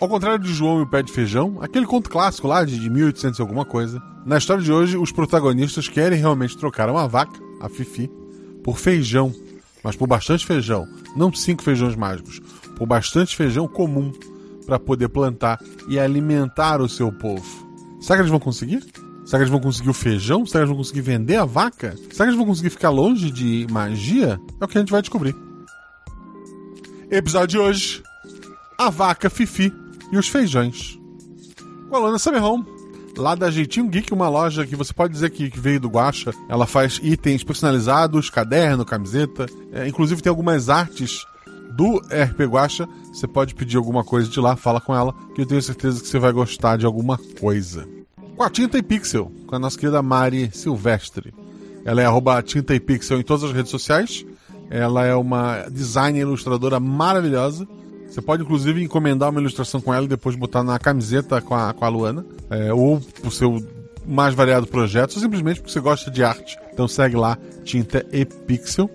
Ao contrário de João e o Pé de Feijão, aquele conto clássico lá de 1800 e alguma coisa, na história de hoje os protagonistas querem realmente trocar uma vaca, a Fifi, por feijão, mas por bastante feijão, não cinco feijões mágicos, por bastante feijão comum para poder plantar e alimentar o seu povo. Será que eles vão conseguir? Será que eles vão conseguir o feijão? Será que eles vão conseguir vender a vaca? Será que eles vão conseguir ficar longe de magia? É o que a gente vai descobrir. Episódio de hoje: A vaca Fifi e os feijões. Com a Lana Summerhome, lá da Jeitinho Geek, uma loja que você pode dizer que veio do Guacha. Ela faz itens personalizados, caderno, camiseta. É, inclusive tem algumas artes do RP Guacha. Você pode pedir alguma coisa de lá, fala com ela, que eu tenho certeza que você vai gostar de alguma coisa. Com a Tinta e Pixel, com a nossa querida Mari Silvestre. Ela é arroba Tinta e Pixel em todas as redes sociais. Ela é uma designer ilustradora maravilhosa. Você pode, inclusive, encomendar uma ilustração com ela e depois botar na camiseta com a, com a Luana. É, ou o seu mais variado projeto, ou simplesmente porque você gosta de arte. Então segue lá, Tinta e Pixel.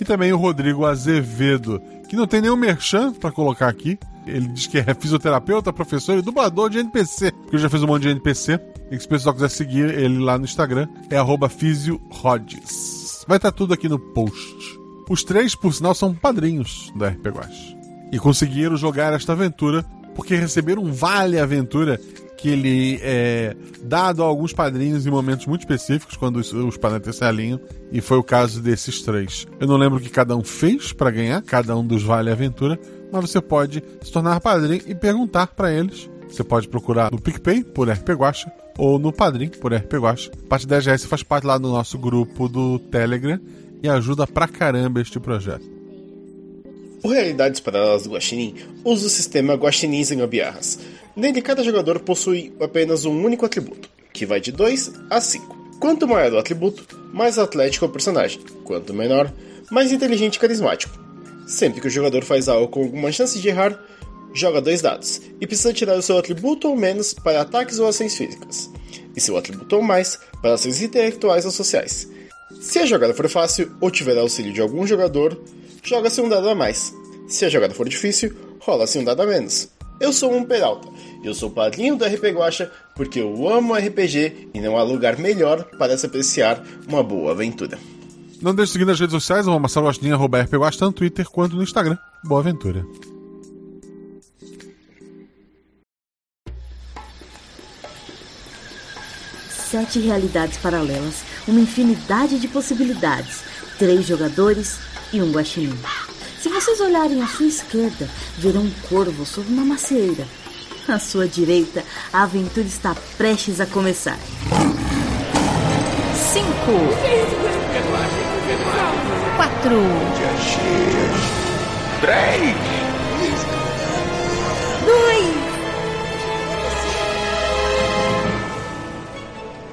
E também o Rodrigo Azevedo, que não tem nenhum merchan para colocar aqui. Ele diz que é fisioterapeuta, professor e dublador de NPC, porque ele já fez um monte de NPC. E que se o pessoal quiser seguir ele lá no Instagram, é arroba Vai estar tá tudo aqui no post. Os três, por sinal, são padrinhos da RP. E conseguiram jogar esta aventura porque receberam um vale aventura que ele é dado a alguns padrinhos em momentos muito específicos, quando os, os planetas se alinham, e foi o caso desses três. Eu não lembro o que cada um fez para ganhar cada um dos Vale Aventura, mas você pode se tornar padrinho e perguntar para eles. Você pode procurar no PicPay por RP Guacha ou no Padrim por RP Guacha. A 10 reais você faz parte lá do nosso grupo do Telegram e ajuda pra caramba este projeto. O Realidades Paralelas do Guaxinim usa o sistema Guaxinim Gambiarras. Nele, cada jogador possui apenas um único atributo, que vai de 2 a 5. Quanto maior o atributo, mais atlético é o personagem. Quanto menor, mais inteligente e carismático. Sempre que o jogador faz algo com alguma chance de errar, joga dois dados e precisa tirar o seu atributo ou menos para ataques ou ações físicas, e seu atributo ou mais para ações intelectuais ou sociais. Se a jogada for fácil ou tiver auxílio de algum jogador, joga-se um dado a mais. Se a jogada for difícil, rola-se um dado a menos. Eu sou um Peralta, e eu sou padrinho do RP Guacha porque eu amo RPG e não há lugar melhor para se apreciar uma boa aventura. Não deixe de seguir nas redes sociais, o Marcelo arroba RP Guacha, tanto no Twitter quanto no Instagram. Boa aventura. Sete realidades paralelas, uma infinidade de possibilidades, três jogadores e um guaxinim. Se vocês olharem à sua esquerda, verão um corvo sob uma macieira. À sua direita, a aventura está prestes a começar. Cinco. Quatro. Três. Dois.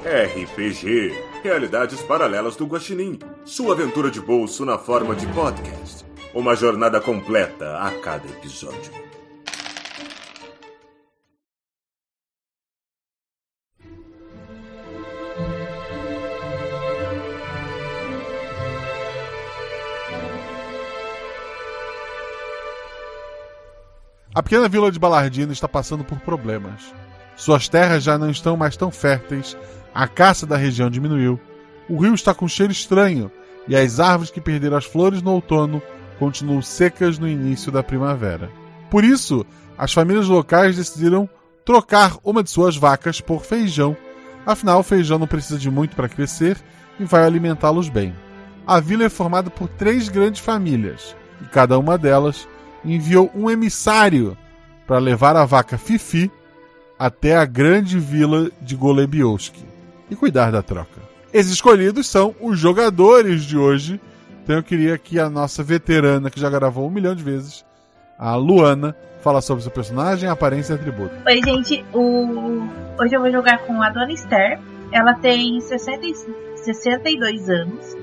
RPG Realidades Paralelas do Guaxinim. Sua aventura de bolso na forma de podcast. Uma jornada completa a cada episódio. A pequena vila de Balardino está passando por problemas. Suas terras já não estão mais tão férteis, a caça da região diminuiu, o rio está com cheiro estranho e as árvores que perderam as flores no outono continuam secas no início da primavera. Por isso, as famílias locais decidiram trocar uma de suas vacas por feijão. Afinal, o feijão não precisa de muito para crescer e vai alimentá-los bem. A vila é formada por três grandes famílias e cada uma delas enviou um emissário para levar a vaca Fifi até a grande vila de Golebioski e cuidar da troca. Esses escolhidos são os jogadores de hoje então eu queria que a nossa veterana, que já gravou um milhão de vezes, a Luana, fala sobre seu personagem, aparência e atributo. Oi, gente. O... Hoje eu vou jogar com a Dona Esther. Ela tem 60 62 anos.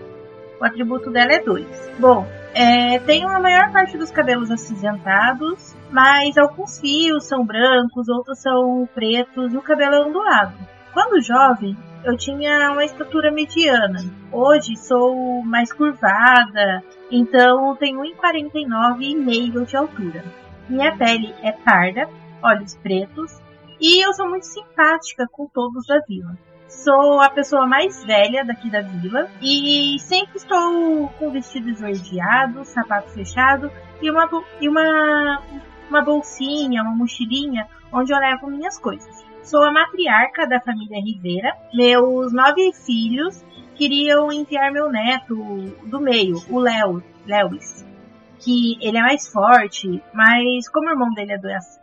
O atributo dela é 2. Bom, é, tem a maior parte dos cabelos acinzentados, mas alguns fios são brancos, outros são pretos e o cabelo é ondulado. Quando jovem, eu tinha uma estatura mediana. Hoje sou mais curvada, então tenho 1,49 e meio de altura. Minha pele é parda, olhos pretos e eu sou muito simpática com todos da vila. Sou a pessoa mais velha daqui da vila e sempre estou com vestido esverdeado, sapato fechado e uma, e uma, uma bolsinha, uma mochilinha onde eu levo minhas coisas. Sou a matriarca da família Rivera. Meus nove filhos queriam enviar meu neto do meio, o Léo, Lewis, que ele é mais forte, mas como o irmão dele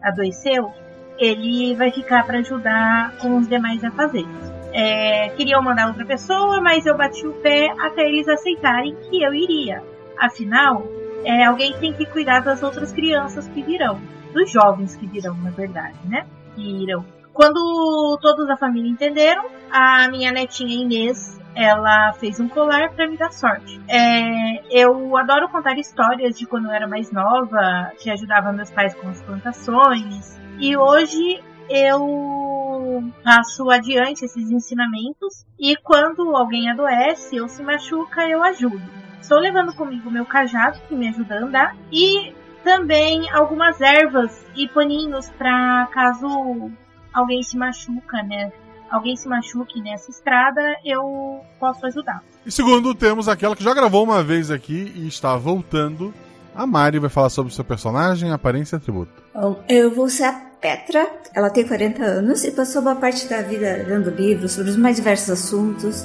adoeceu, ele vai ficar para ajudar com os demais a fazer. É, queriam mandar outra pessoa, mas eu bati o pé até eles aceitarem que eu iria. Afinal, é, alguém tem que cuidar das outras crianças que virão, dos jovens que virão, na verdade, né? Que irão. Quando todos da família entenderam, a minha netinha Inês ela fez um colar para me dar sorte. É, eu adoro contar histórias de quando eu era mais nova, que ajudava meus pais com as plantações. E hoje eu passo adiante esses ensinamentos e quando alguém adoece ou se machuca, eu ajudo. Estou levando comigo meu cajado que me ajuda a andar e também algumas ervas e paninhos para caso alguém se machuca, né? Alguém se machuque nessa estrada, eu posso ajudar. E segundo, temos aquela que já gravou uma vez aqui e está voltando. A Mari vai falar sobre o seu personagem, aparência e atributo. Bom, eu vou ser a Petra, ela tem 40 anos e passou uma parte da vida lendo livros sobre os mais diversos assuntos.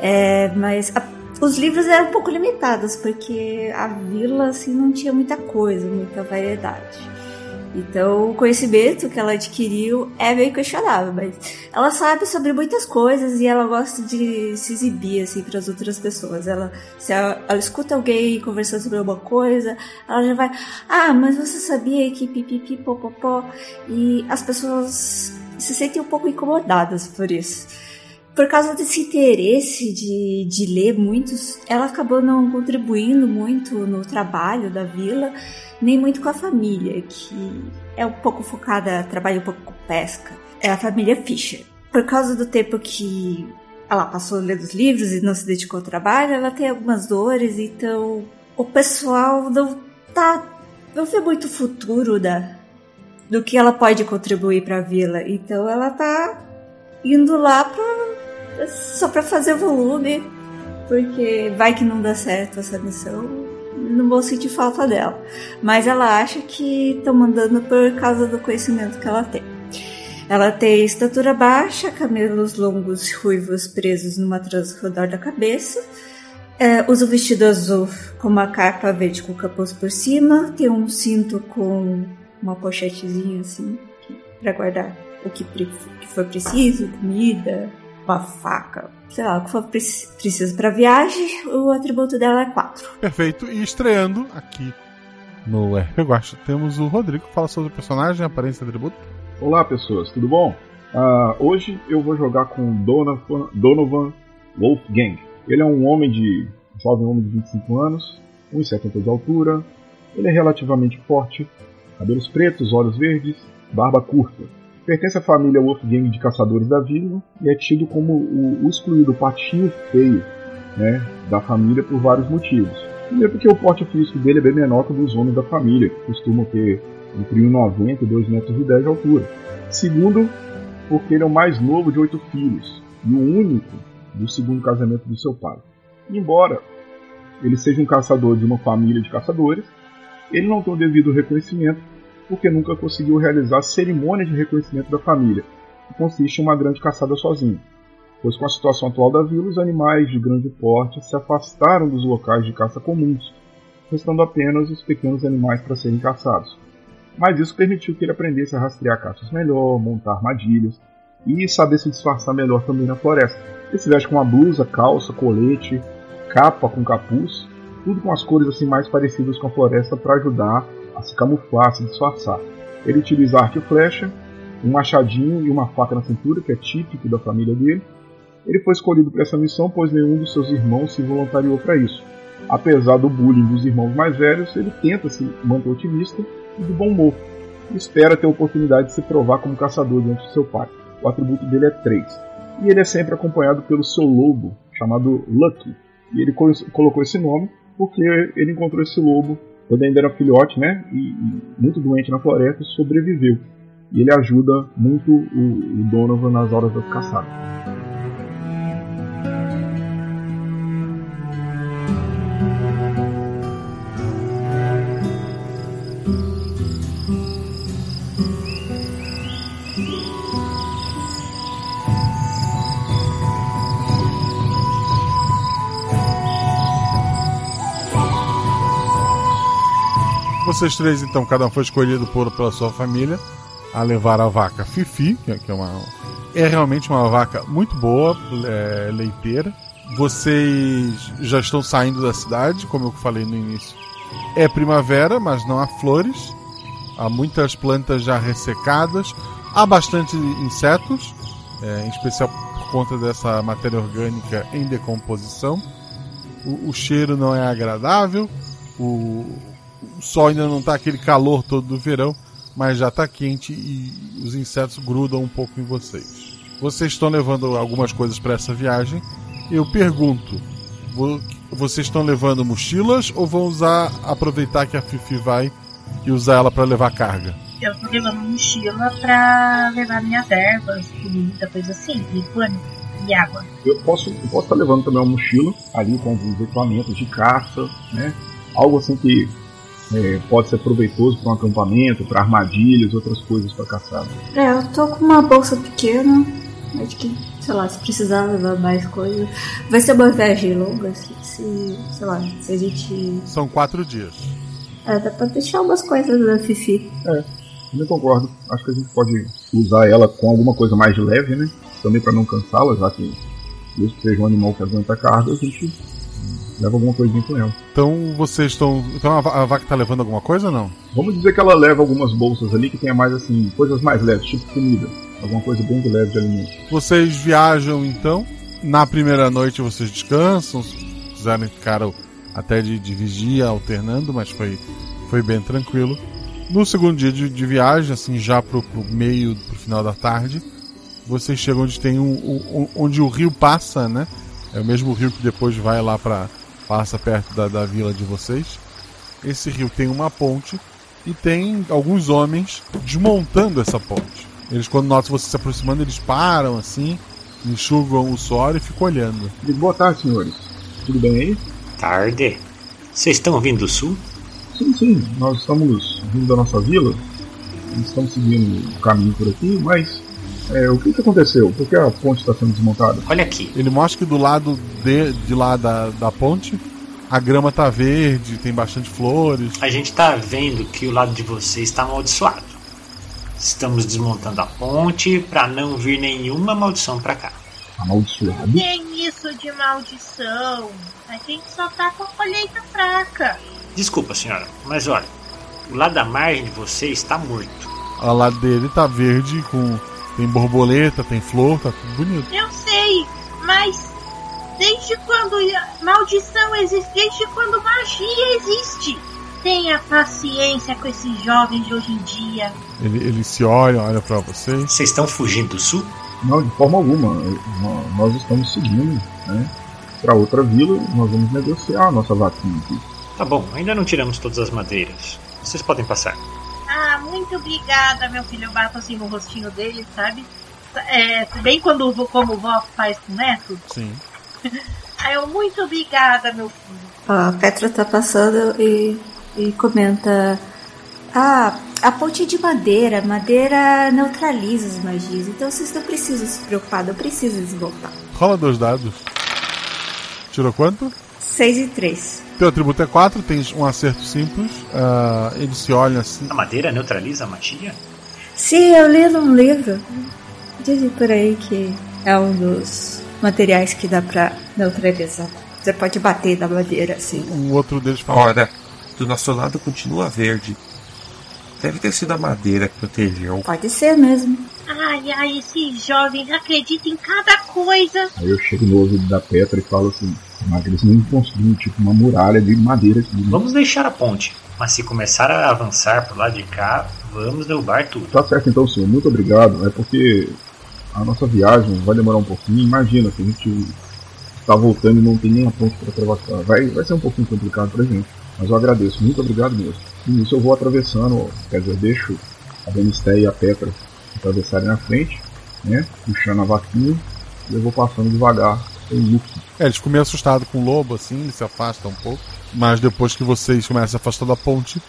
É, mas a, os livros eram um pouco limitados, porque a vila assim, não tinha muita coisa, muita variedade. Então, o conhecimento que ela adquiriu é meio questionável, mas ela sabe sobre muitas coisas e ela gosta de se exibir assim para as outras pessoas. Ela, se ela, ela, escuta alguém conversando sobre alguma coisa, ela já vai: "Ah, mas você sabia que pipipi popopó?" E as pessoas se sentem um pouco incomodadas por isso. Por causa desse interesse de, de ler muitos, ela acabou não contribuindo muito no trabalho da vila nem muito com a família, que é um pouco focada, trabalha um pouco com pesca. É a família Fischer. Por causa do tempo que ela passou lendo os livros e não se dedicou ao trabalho, ela tem algumas dores, então o pessoal não tá não vê muito futuro da do que ela pode contribuir para a vila. Então ela tá indo lá pra, só para fazer volume, porque vai que não dá certo essa missão não vou sentir falta dela. Mas ela acha que estão mandando por causa do conhecimento que ela tem. Ela tem estatura baixa, cabelos longos ruivos presos numa trança ao redor da cabeça. É, usa o vestido azul com uma capa verde com capuz por cima. Tem um cinto com uma pochetezinha assim para guardar o que, que for preciso, comida, uma faca, sei lá, o que for preciso para viagem, o atributo dela é 4. Perfeito. E estreando aqui no RP Guacha, temos o Rodrigo que fala sobre o personagem, aparência e atributo. Olá, pessoas, tudo bom? Uh, hoje eu vou jogar com Donovan, Donovan Wolfgang. Ele é um homem de. Um jovem homem de 25 anos, 1,70 de altura. Ele é relativamente forte, cabelos pretos, olhos verdes, barba curta. Pertence à família Wolfgang de caçadores da vila e é tido como o, o excluído, patinho feio né, da família por vários motivos. Primeiro porque o porte físico dele é bem menor que o dos homens da família, que costumam ter entre 1,90 e 2,10 metros de altura. Segundo, porque ele é o mais novo de oito filhos e o único do segundo casamento do seu pai. Embora ele seja um caçador de uma família de caçadores, ele não tem o devido reconhecimento porque nunca conseguiu realizar a cerimônia de reconhecimento da família, que consiste em uma grande caçada sozinho. Pois com a situação atual da vila, os animais de grande porte se afastaram dos locais de caça comuns, restando apenas os pequenos animais para serem caçados. Mas isso permitiu que ele aprendesse a rastrear caças melhor, montar armadilhas e saber se disfarçar melhor também na floresta. Ele se veste com uma blusa, calça, colete, capa com capuz, tudo com as cores assim mais parecidas com a floresta para ajudar a se camuflar, a se disfarçar. Ele utiliza arco e flecha, um machadinho e uma faca na cintura, que é típico da família dele. Ele foi escolhido para essa missão pois nenhum dos seus irmãos se voluntariou para isso. Apesar do bullying dos irmãos mais velhos, ele tenta se manter otimista e de bom humor. espera ter a oportunidade de se provar como caçador diante de seu pai. O atributo dele é 3. E ele é sempre acompanhado pelo seu lobo, chamado Lucky. E ele colocou esse nome porque ele encontrou esse lobo quando ainda era filhote, né, e, muito doente na floresta, sobreviveu. e ele ajuda muito o, o Donovan nas horas das caçadas. Vocês três, então, cada um foi escolhido por, pela sua família a levar a vaca Fifi, que é, que é uma. É realmente uma vaca muito boa, é, leiteira. Vocês já estão saindo da cidade, como eu falei no início. É primavera, mas não há flores. Há muitas plantas já ressecadas. Há bastante insetos, é, em especial por conta dessa matéria orgânica em decomposição. O, o cheiro não é agradável. O, o sol ainda não está aquele calor todo do verão, mas já está quente e os insetos grudam um pouco em vocês. Vocês estão levando algumas coisas para essa viagem. Eu pergunto: vocês estão levando mochilas ou vão usar aproveitar que a Fifi vai e usar ela para levar carga? Eu tô levando mochila para levar minhas ervas, comida, coisa assim, e pano e água. Eu posso, eu posso estar levando também uma mochila ali com alguns equipamentos de caça, né? Algo assim que é, pode ser proveitoso para um acampamento, para armadilhas, outras coisas para caçada. É, eu tô com uma bolsa pequena, acho que, sei lá, se precisar levar mais coisas. Vai ser uma viagem longa, se, se sei lá, se a gente. São quatro dias. É, dá pra deixar algumas coisas da Fifi. É, eu concordo. Acho que a gente pode usar ela com alguma coisa mais leve, né? Também para não cansá-la, já que mesmo que seja um animal que aguenta carga, a gente leva alguma coisinha com ela. Então vocês estão. Então a, vaca tá levando alguma coisa ou não? Vamos dizer que ela leva algumas bolsas ali que tenha mais assim, coisas mais leves, tipo comida. Alguma coisa bem leve de alimento. Vocês viajam então. Na primeira noite vocês descansam, quiserem ficar até de, de vigia, alternando, mas foi, foi bem tranquilo. No segundo dia de, de viagem, assim, já pro, pro meio, pro final da tarde, vocês chegam onde tem um, um, onde o rio passa, né? É o mesmo rio que depois vai lá para passa perto da, da vila de vocês. Esse rio tem uma ponte e tem alguns homens desmontando essa ponte. Eles, quando notam você se aproximando, eles param assim, enxugam o suor e ficam olhando. Boa tarde, senhores. Tudo bem aí? Tarde. Vocês estão vindo do sul? Sim, sim. Nós estamos vindo da nossa vila. Estamos seguindo o caminho por aqui, mas é, o que, que aconteceu? Por que a ponte está sendo desmontada? Olha aqui. Ele mostra que do lado de, de lá da, da ponte a grama tá verde, tem bastante flores. A gente tá vendo que o lado de vocês está amaldiçoado. Estamos desmontando a ponte para não vir nenhuma maldição para cá. Amaldiçoado? Tem isso de maldição. A gente só tá com a colheita fraca. Desculpa, senhora, mas olha, o lado da margem de vocês está morto. O lado dele tá verde com tem borboleta, tem flor, tá tudo bonito. Eu sei, mas desde quando maldição existe, desde quando magia existe? Tenha paciência com esses jovens de hoje em dia. Ele, ele se olha, olha para vocês. Vocês estão fugindo do sul? Não, de forma alguma. Nós estamos seguindo, né? Para outra vila, nós vamos negociar a nossa vaquinha aqui. Tá bom, ainda não tiramos todas as madeiras. Vocês podem passar. Ah, muito obrigada, meu filho. Eu bato assim no rostinho dele, sabe? É, bem quando como o vó faz com o neto. Sim. Aí eu, muito obrigada, meu filho. A Petra tá passando e, e comenta. Ah, a ponte de madeira. Madeira neutraliza as magias. Então vocês não precisam se preocupar, não precisam desvoltar. Rola dois dados. Tirou quanto? 6 e 3. Teu atributo é 4, tens um acerto simples. Uh, ele se olha assim. A madeira neutraliza a magia? Sim, eu li num livro. Dizem por aí que é um dos materiais que dá pra neutralizar. Você pode bater na madeira assim. Um outro deles fala. Olha, do nosso lado continua verde. Deve ter sido a madeira que protegeu. Pode ser mesmo. Ai, ai, esses jovens acreditam em cada coisa. Aí eu chego no ouvido da Petra e falo assim: mas eles não construíram tipo uma muralha de madeira aqui. Né? Vamos deixar a ponte, mas se começar a avançar por lá de cá, vamos derrubar tudo. Tá certo então, senhor. Muito obrigado. É porque a nossa viagem vai demorar um pouquinho. Imagina que a gente está voltando e não tem nem a ponte para atravessar. Vai, vai ser um pouquinho complicado pra gente. Mas eu agradeço. Muito obrigado mesmo. E nisso eu vou atravessando, quer dizer, deixo a Benisté e a Petra atravessarem na frente, né? Puxando a vaquinha. E eu vou passando devagar. É, eles ficam meio assustados com o lobo, assim, eles se afastam um pouco. Mas depois que vocês começam a se afastar da ponte,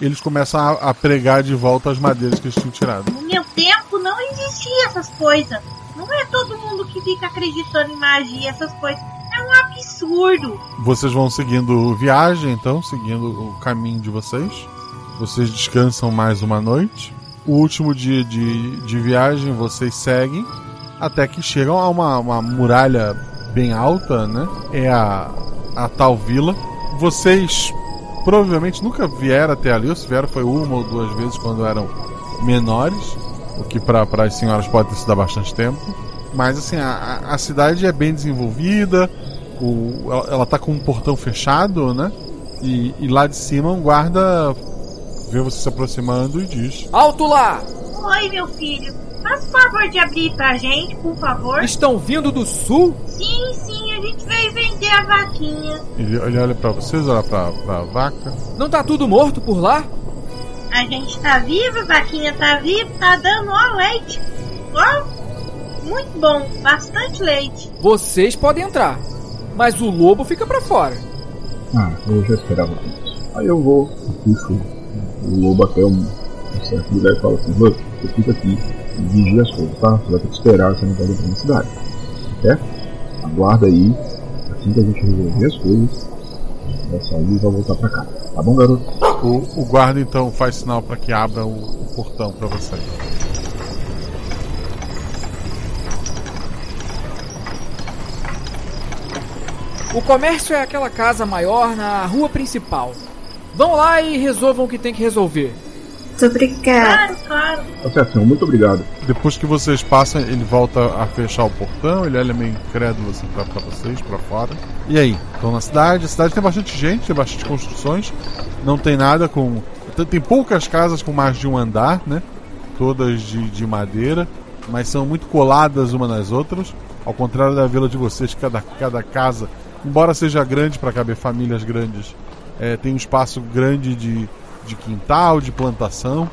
eles começam a, a pregar de volta as madeiras que eles tinham tirado. No meu tempo não existia essas coisas. Não é todo mundo que fica acreditando em magia, essas coisas. É um absurdo. Vocês vão seguindo viagem, então, seguindo o caminho de vocês. Vocês descansam mais uma noite. O último dia de, de viagem vocês seguem até que chegam a uma, uma muralha bem alta, né? É a, a tal vila. Vocês provavelmente nunca vieram até ali, ou se vieram foi uma ou duas vezes quando eram menores, o que para as senhoras pode ter sido há bastante tempo. Mas assim, a, a cidade é bem desenvolvida, o, ela, ela tá com um portão fechado, né? E, e lá de cima um guarda vê você se aproximando e diz: Alto lá! Oi, meu filho. Faz o favor de abrir pra gente, por favor. Estão vindo do sul? Sim, sim, a gente veio vender a vaquinha. Ele, ele olha pra vocês, olha pra, pra vaca. Não tá tudo morto por lá? A gente tá viva, a vaquinha tá viva, tá dando ó leite. Ó, muito bom, bastante leite. Vocês podem entrar, mas o lobo fica pra fora. Ah, eu já esperava isso. Aí eu vou, puxo o lobo até um, um certo lugar e falo assim: você fica aqui e vigia as coisas, tá? Você vai ter que esperar, você não pode entrar na cidade. Certo? Aguarda aí, assim que a gente resolver as coisas, vai sair e vai voltar pra cá. Tá bom, garoto? O, o guarda então faz sinal para que abra o, o portão para vocês. O comércio é aquela casa maior na rua principal. Vão lá e resolvam o que tem que resolver. Muito obrigada. Claro, claro. Tá certo. Muito obrigado. Depois que vocês passam, ele volta a fechar o portão, ele olha meio incrédulo assim pra, pra vocês, pra fora. E aí? Estão na cidade, a cidade tem bastante gente, tem bastante construções, não tem nada com. tem- Tem poucas casas com mais de um andar, né? Todas de, de madeira, mas são muito coladas uma nas outras. Ao contrário da vila de vocês, cada, cada casa, embora seja grande para caber famílias grandes, é, tem um espaço grande de, de quintal, de plantação.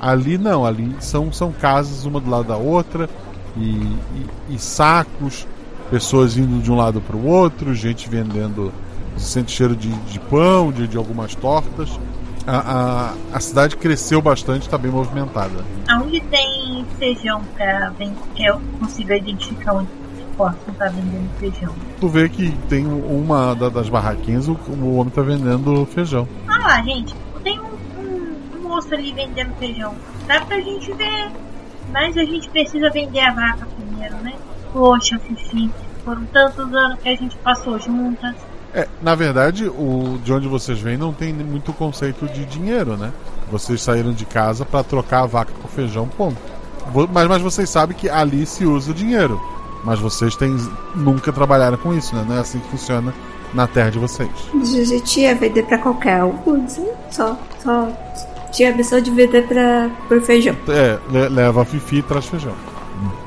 Ali não, ali são, são casas uma do lado da outra e, e- e sacos, pessoas indo de um lado para o outro, gente vendendo, se sente cheiro de, de pão, de, de algumas tortas. A, a, a cidade cresceu bastante, está bem movimentada. Aonde tem feijão pra vender, que eu consigo identificar onde posso estar vendendo feijão. Tu vê que tem uma da- das barraquinhas, o, o homem tá vendendo feijão. Ah lá, gente, tem um, um- um moço ali vendendo feijão. Dá pra gente ver. Mas a gente precisa vender a vaca primeiro, né? Poxa, Fifi, foram tantos anos que a gente passou juntas. É, na verdade, o de onde vocês vêm não tem muito conceito de dinheiro, né? Vocês saíram de casa para trocar a vaca com feijão, ponto. Mas, mas vocês sabem que ali se usa dinheiro. Mas vocês têm, nunca trabalharam com isso, né? Não é assim que funciona na terra de vocês. Gente ia vender pra qualquer um, só, só tinha a missão de vender pra, por feijão. É, le- leva a Fifi e traz feijão.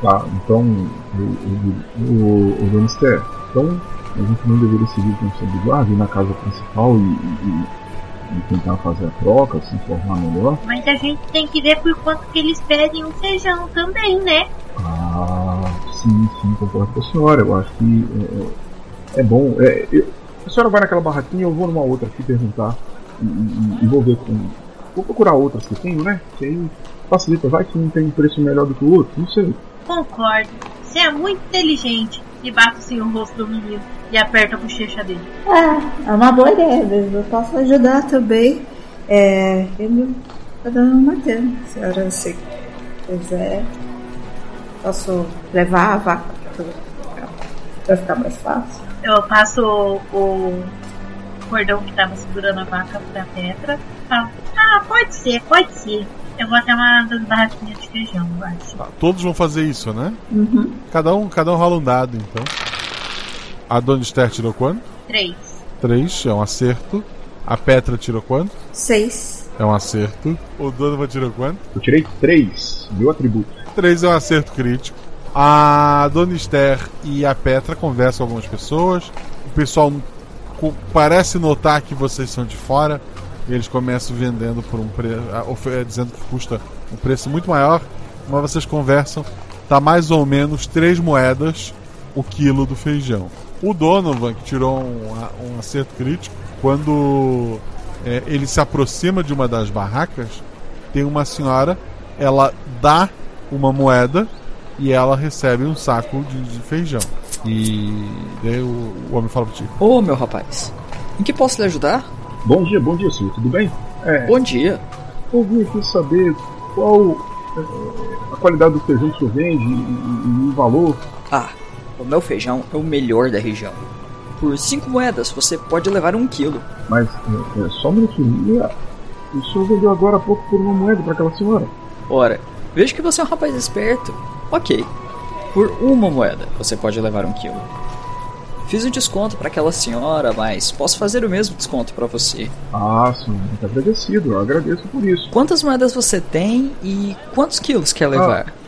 Tá, então, o, o, o, então a gente não deveria seguir o conselho do guarda, ir na casa principal e, e- e tentar fazer a troca, se informar melhor. Mas a gente tem que ver por quanto que eles pedem o feijão também, né? Ah, sim, sim, concordo com a senhora. Eu acho que é, é bom. É, eu- a senhora vai naquela barraquinha, eu vou numa outra aqui perguntar e, e- e vou ver com. Vou procurar outras que eu tenho, né? Que aí facilita, vai que um tem um preço melhor do que o outro, não sei. Concordo. Você é muito inteligente. E bate assim o rosto do menino e aperta a bochecha dele. É, é uma boa ideia mesmo. Eu posso ajudar também. É, ele tá dando uma grana. Senhora, se quiser, posso levar a vaca pra ficar mais fácil. Eu passo o, o cordão que tava segurando a vaca pra Petra. Falo, ah, pode ser, pode ser. Eu vou até uma das barraquinhas de feijão, eu acho. Tá, todos vão fazer isso, né? Uhum. Cada um, cada um rola um dado, então. A Dona Esther tirou quanto? Três. 3, é um acerto. A Petra tirou quanto? Seis. É um acerto. O Donovan tirou quanto? Eu tirei três, meu atributo. 3 é um acerto crítico. A Dona Esther e a Petra conversam com algumas pessoas. O pessoal parece notar que vocês são de fora, Eles começam vendendo por um preço. dizendo que custa um preço muito maior, mas vocês conversam, tá mais ou menos 3 moedas o quilo do feijão. O Donovan, que tirou um, um acerto crítico, quando é, ele se aproxima de uma das barracas, tem uma senhora, ela dá uma moeda e ela recebe um saco de, de feijão. E daí o, o homem fala pra ti: Ô oh, meu rapaz, em que posso lhe ajudar? Bom dia, bom dia, senhor, tudo bem? É, bom dia. Eu vim aqui saber qual é, a qualidade do feijão que o senhor vende e, e, e o valor. Ah, o meu feijão é o melhor da região. Por cinco moedas você pode levar um quilo. Mas é, é, só um minutinho. O senhor vendeu agora há pouco por uma moeda para aquela senhora. Ora, vejo que você é um rapaz esperto. Ok. Por uma moeda você pode levar um quilo. Fiz um desconto para aquela senhora, mas posso fazer o mesmo desconto para você. Ah, sim, muito agradecido, eu agradeço por isso. Quantas moedas você tem e quantos quilos quer levar? Ah.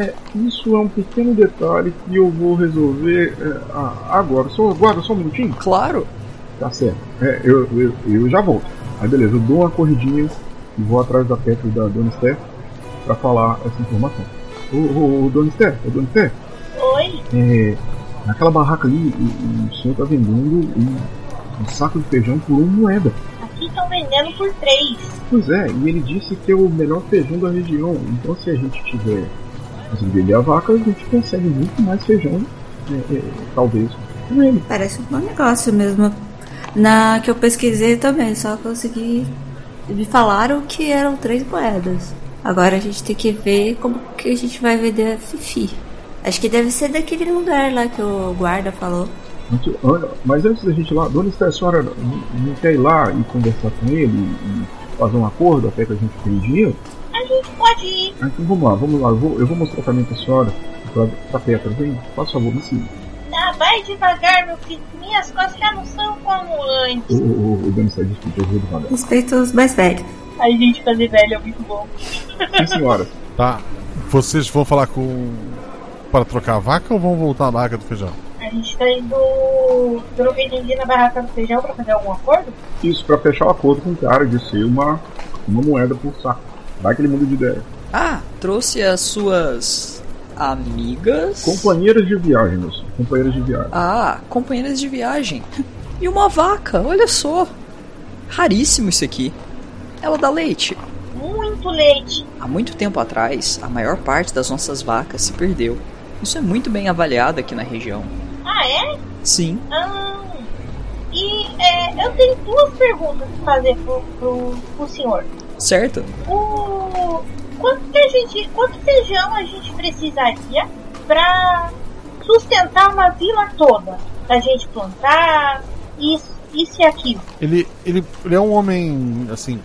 É, isso é um pequeno detalhe que eu vou resolver é, ah, agora. Só aguarda só um minutinho? Claro. Tá certo. É, eu, eu, eu já volto. Aí beleza, eu dou uma corridinha e vou atrás da Petra da Dona Esther pra falar essa informação. Ô, ô, ô Dona Esther, ô, Dona Esther. Oi. É, naquela barraca ali, o, o senhor tá vendendo um, um saco de feijão por uma moeda. Aqui estão vendendo por três. Pois é, e ele disse que é o melhor feijão da região. Então se a gente tiver vender a vaca, a gente consegue muito mais feijão, é, é, talvez, com ele. Parece um bom negócio mesmo. Na que eu pesquisei também, só consegui. Me falaram que eram três moedas. Agora a gente tem que ver como que a gente vai vender a Fifi. Acho que deve ser daquele lugar lá que o guarda falou. Mas antes da gente ir lá, Dona Esther, a senhora não quer ir lá e conversar com ele e fazer um acordo até que a gente tenha dinheiro? a gente pode ir. Ah, então vamos lá, vamos lá. Eu vou, eu vou mostrar também pra senhora, pra, pra Petra. Vem, por favor, me siga. Tá, vai devagar, meu filho. Minhas costas já não são como antes. O, o, o Dani está desculpa, eu vou devagar. Respeito os mais velhos. A gente fazer velho é muito bom. Sim, senhora. Tá. Vocês vão falar com. para trocar a vaca ou vão voltar à barraca do feijão? A gente tá indo, pelo que entendi, na barraca do feijão pra fazer algum acordo? Isso, pra fechar o acordo com o cara de ser uma, uma moeda por saco. Vai aquele mundo de ideia. Ah, trouxe as suas amigas. Companheiras de viagem, moço. Companheiras de viagem. Ah, companheiras de viagem. E uma vaca, olha só. Raríssimo isso aqui. Ela dá leite. Muito leite. Há muito tempo atrás, a maior parte das nossas vacas se perdeu. Isso é muito bem avaliado aqui na região. Ah, é? Sim. Ah, e é, eu tenho duas perguntas para fazer pro, pro, pro senhor. Certo. O... Quanto, que a gente, quanto feijão a gente precisaria para sustentar uma vila toda? Pra gente plantar, isso, isso e aquilo. Ele, ele, ele é um homem, assim,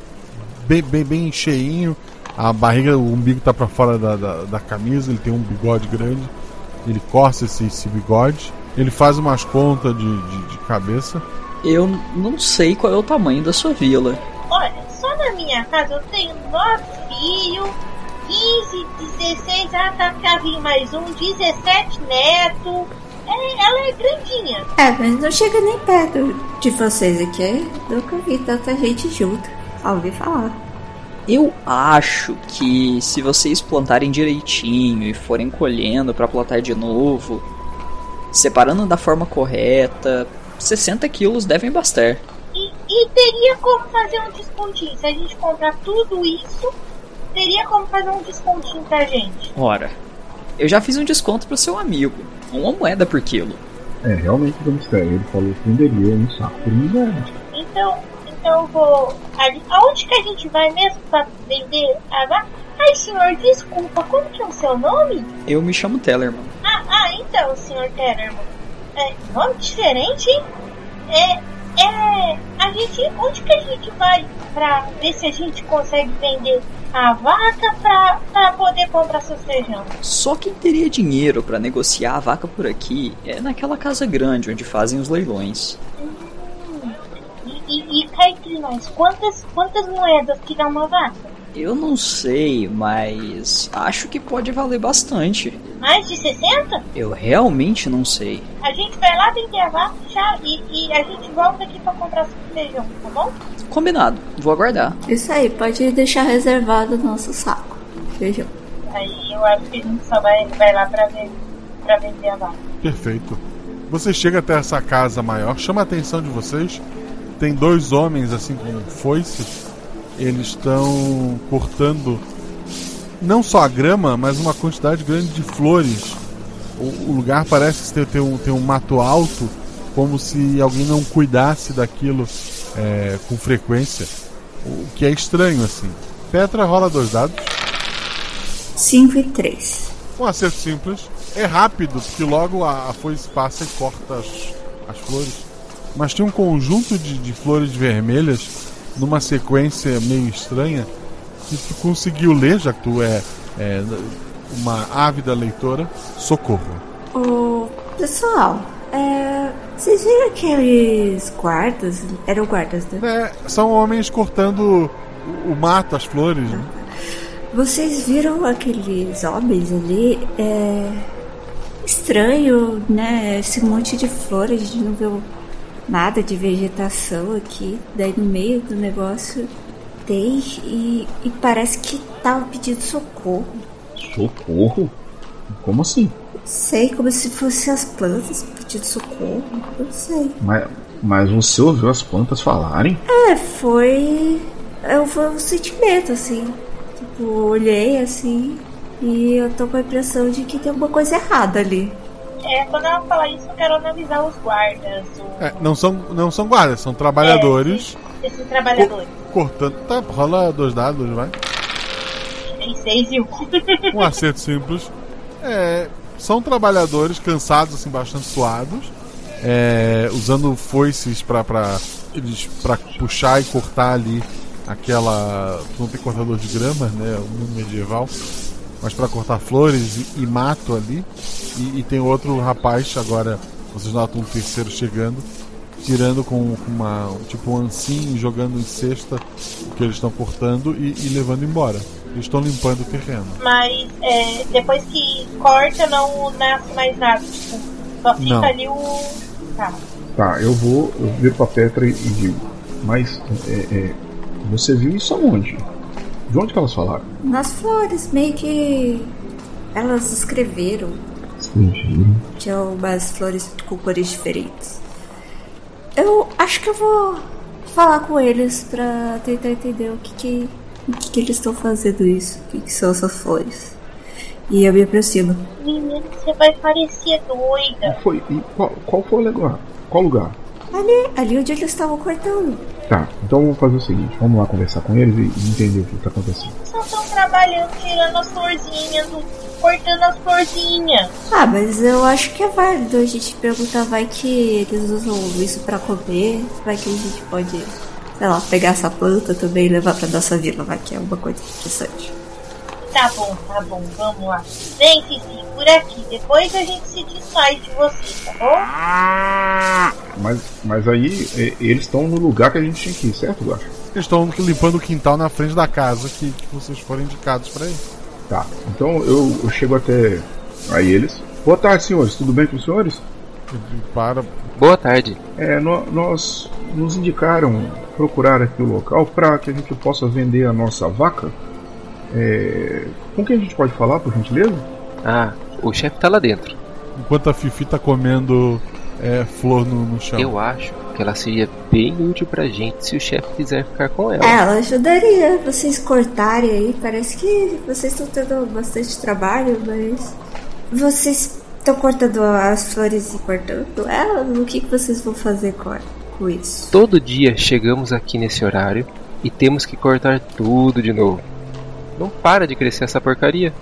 bem, bem, bem cheinho. A barriga, o umbigo tá para fora da, da, da, camisa, ele tem um bigode grande. Ele corta esse, esse bigode. Ele faz umas contas de, de, de cabeça. Eu não sei qual é o tamanho da sua vila. Olha, só na minha casa eu tenho nove filhos, 15, 16, ah tá pra vir mais um, 17 netos. É, ela é grandinha. É, mas não chega nem perto de vocês aqui. Nunca vi tanta gente junto. Só ouvi falar. Eu acho que se vocês plantarem direitinho e forem colhendo para plantar de novo, separando da forma correta, 60 quilos devem bastar. E, e, teria como fazer um descontinho. Se a gente comprar tudo isso, teria como fazer um descontinho pra gente. Ora, eu já fiz um desconto pro seu amigo. Uma moeda por quilo. É, realmente, vamos ter. Ele falou que venderia um saco por. Então, então eu vou. Ali, aonde que a gente vai mesmo pra vender a vaca? Ai, senhor, desculpa, como que é o seu nome? Eu me chamo Tellerman. Ah, ah então, senhor Tellerman. É, nome diferente, hein? É, é, a gente, onde que a gente vai pra ver se a gente consegue vender a vaca pra, pra poder comprar seu feijão? Só quem teria dinheiro para negociar a vaca por aqui é naquela casa grande onde fazem os leilões. Hum, e, e, cá entre nós, quantas, quantas moedas que dá uma vaca? Eu não sei, mas acho que pode valer bastante. Mais de 60? Eu realmente não sei. A gente vai lá vender a vaca já, e, e a gente volta aqui pra comprar feijão, tá bom? Combinado, vou aguardar. Isso aí, pode deixar reservado o nosso saco. Feijão. Aí eu acho que a gente só vai, vai lá pra, ver, pra vender a vaca. Perfeito. Você chega até essa casa maior, chama a atenção de vocês. Tem dois homens assim com foices. Eles estão cortando não só a grama, mas uma quantidade grande de flores. O, o lugar parece ter, ter, um, ter um mato alto, como se alguém não cuidasse daquilo é, com frequência. O que é estranho assim. Petra rola dois dados. 5 e 3. Um acerto simples. É rápido, porque logo a, a foice passa e corta as, as flores. Mas tem um conjunto de, de flores vermelhas numa sequência meio estranha que tu conseguiu ler, já que tu é, é uma ávida leitora. Socorro. Ô, pessoal, é, vocês viram aqueles guardas? Eram guardas, né? É, são homens cortando o, o mato, as flores. Né? Vocês viram aqueles homens ali? É estranho, né? Esse monte de flores, a gente não viu nada de vegetação aqui. Daí no meio do negócio tem e, e parece que tava pedindo socorro. Socorro? Como assim? Sei, como se fossem as plantas pedindo socorro. Não sei. Mas, mas você ouviu as plantas falarem? É, foi. Eu, foi um sentimento, assim. Tipo, olhei assim e eu tô com a impressão de que tem alguma coisa errada ali. É, quando ela fala isso, eu quero avisar os guardas. O... É, não, são, não são guardas, são trabalhadores. É, esses trabalhadores. Co cortando. Tá, rola dois dados, vai. Tem seis e um. um acerto simples. É, são trabalhadores cansados, assim, bastante suados. É, usando foices pra, pra, eles, pra puxar e cortar ali aquela. Não tem cortador de grama, né? O mundo medieval mas para cortar flores e, e mato ali. E, e, tem outro rapaz, agora vocês notam um terceiro chegando, tirando com, com uma tipo um ancinho, jogando em cesta o que eles estão cortando e, e, levando embora. Eles estão limpando o terreno. Mas é, depois que corta, não nasce mais nada. Tipo, só fica não. ali o. Tá. Tá, eu vou, eu viro pra Petra e digo, mas é, é, você viu isso aonde? De onde que elas falaram? Nas flores, meio que elas escreveram. Escreveram. Tinha umas flores com cores diferentes. Eu acho que eu vou falar com eles pra tentar entender o que que, o que, que eles estão fazendo isso. O que, que são essas flores. E eu me aproximo. Menina, você vai parecer doida. Foi, e qual, qual foi o lugar? Qual lugar? Ali, ali onde eles estavam cortando. Tá, então vamos fazer o seguinte: vamos lá conversar com eles e entender o que está acontecendo. Só estão trabalhando, tirando as florzinhas, cortando as florzinhas. Ah, mas eu acho que é válido a gente perguntar: vai que eles usam isso para comer? Vai que a gente pode, sei lá, pegar essa planta também e levar pra nossa vila? Vai que é uma coisa interessante. Tá bom, tá bom, vamos lá. Vem, Fifi, por aqui. Depois a gente se desfaz de você, tá bom? Mas, mas aí eles estão no lugar que a gente tinha que ir, certo, Guacha? Eles estão limpando o quintal na frente da casa que, que vocês foram indicados para ir. Tá, então eu, eu chego até aí eles. Boa tarde, senhores. Tudo bem com os senhores? Para. Boa tarde. É, no, nós nos indicaram procurar aqui o local para que a gente possa vender a nossa vaca é... Com quem a gente pode falar, por gentileza? Ah, o chefe tá lá dentro. Enquanto a Fifi tá comendo é, flor no, no, chão. Eu acho que ela seria bem útil pra gente se o chefe quiser ficar com ela. É, ela ajudaria vocês cortarem aí. Parece que vocês estão tendo bastante trabalho, mas. Vocês estão cortando as flores e cortando ela? O que, que vocês vão fazer com, com isso? Todo dia chegamos aqui nesse horário e temos que cortar tudo de novo. Não para de crescer essa porcaria.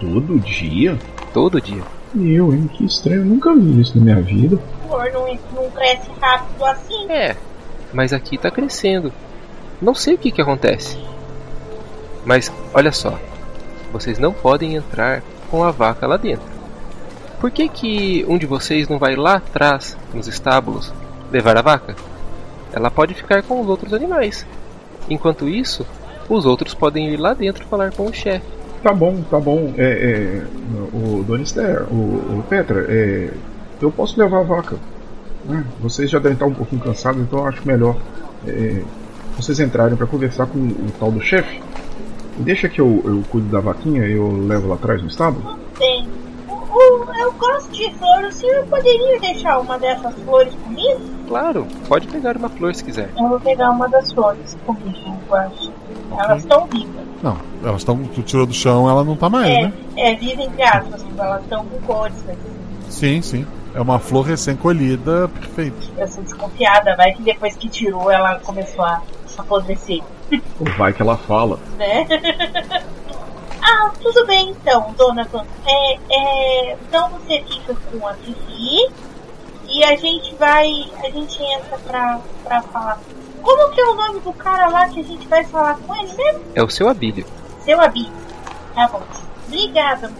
Todo dia? Todo dia. Eu, hein? Que estranho. Eu nunca vi isso na minha vida. Flor não, não cresce rápido assim. É, mas aqui tá crescendo. Não sei o que que acontece. Mas olha só. Vocês não podem entrar com a vaca lá dentro. Por que que um de vocês não vai lá atrás, nos estábulos, levar a vaca? Ela pode ficar com os outros animais. Enquanto isso, os outros podem ir lá dentro falar com o chefe. Tá bom, tá bom. É, é, o Donister, o, o Petra, é, eu posso levar a vaca. né? Vocês já devem estar um pouquinho cansados, então eu acho melhor é, vocês entrarem para conversar com o tal do chefe. E Deixa que eu, eu cuido da vaquinha e eu levo lá atrás no estábulo. Bem, o- eu gosto de flores. O senhor poderia deixar uma dessas flores comigo? Claro, pode pegar uma flor se quiser. Eu vou pegar uma das flores comigo, eu acho. Elas estão vivas. Não, elas estão. Tu tirou do chão, ela não tá mais, É, né? é viva entre aspas, tipo, elas estão com cores. né? Sim, sim. É uma flor recém-colhida, perfeito. Eu sou desconfiada, vai que depois que tirou ela começou a apodrecer, Ou vai que ela fala. né? ah, tudo bem então, dona Van. É, é, então você fica com a Fifi e a gente vai. A gente entra pra, pra falar. Como que é o nome do cara lá que a gente vai falar com ele mesmo? É o seu Abílio. Seu Abi. Tá bom. Obrigada.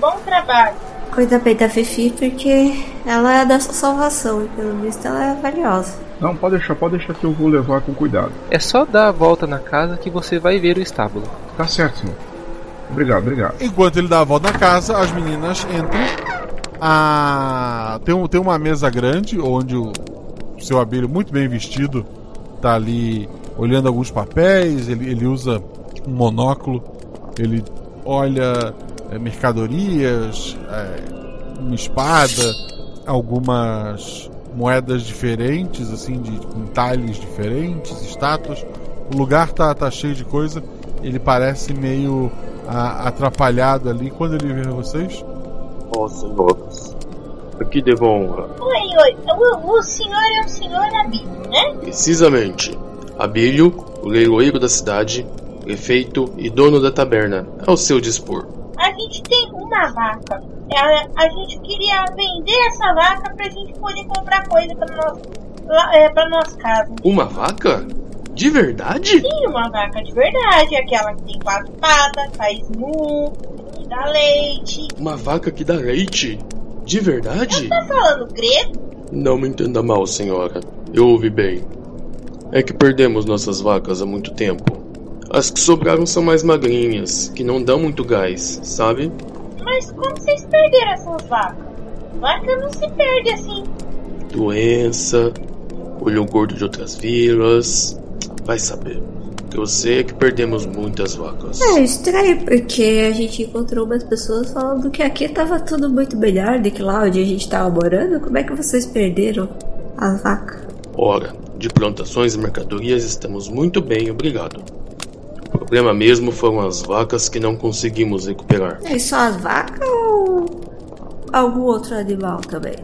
Bom trabalho. Cuida bem da Fifi porque ela é a nossa salvação e pelo visto ela é valiosa. Não, pode deixar, pode deixar que eu vou levar com cuidado. É só dar a volta na casa que você vai ver o estábulo. Tá certo, senhor. Obrigado, obrigado. Enquanto ele dá a volta na casa, as meninas entram. Ah, tem, um, tem uma mesa grande onde o seu abelho, muito bem vestido, tá ali olhando alguns papéis. Ele, ele usa um monóculo, ele olha é, mercadorias, é, uma espada, algumas moedas diferentes, assim, de com talhes diferentes, estátuas. O lugar tá, tá cheio de coisa. Ele parece meio ah, atrapalhado ali. Quando ele vê vocês, Ó senhoras, aqui devo a honra. Oi, oi. O, o senhor é o senhor Abi, né? Precisamente, Abílio, o leiloeiro da cidade, prefeito e dono da taberna, ao seu dispor. A gente tem uma vaca. A, a gente queria vender essa vaca pra gente poder comprar coisa pra nós, é, pra nossa casa. Uma vaca? De verdade? Sim, uma vaca de verdade. Aquela que tem quatro patas, faz mu, que dá leite. Uma vaca que dá leite? De verdade? Tá falando grego? Não me entenda mal, senhora. Eu ouvi bem. É que perdemos nossas vacas há muito tempo. As que sobraram são mais magrinhas, que não dão muito gás, sabe? Mas como vocês perderam essas vacas? Vaca não se perde assim. Doença, olho gordo de outras vilas. Vai saber. Eu sei é que perdemos muitas vacas. É estranho porque a gente encontrou umas pessoas falando que aqui tava tudo muito melhor do que lá onde a gente tava morando. Como é que vocês perderam as vacas? Ora, de plantações e mercadorias estamos muito bem, obrigado. O problema mesmo foram as vacas que não conseguimos recuperar. É só as vacas ou algum outro animal também?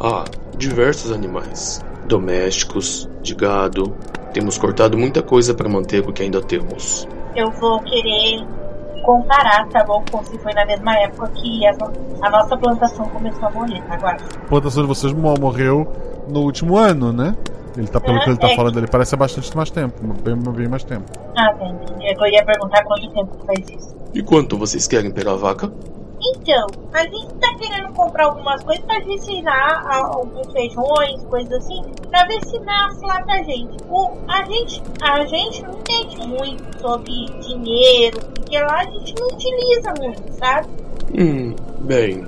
Ah, diversos animais. Domésticos, de gado. Temos cortado muita coisa para manter o que ainda temos. Eu vou querer comparar, tá bom? Com se foi na mesma época que a, a nossa plantação começou a morrer, tá? Agora. a plantação de vocês mo- morreu no último ano, né? Ele tá, pelo Ah, que ele tá é. falando, ele parece ser bastante mais tempo, bem, bem mais tempo. Ah, entendi. Eu ia perguntar quanto tempo faz isso. E quanto vocês querem pela vaca? Então, a gente tá querendo comprar algumas coisas pra ensinar alguns feijões, coisas assim, pra ver se nasce lá pra gente. O, a gente. A gente não entende muito sobre dinheiro, porque lá a gente não utiliza muito, sabe? Hum, bem.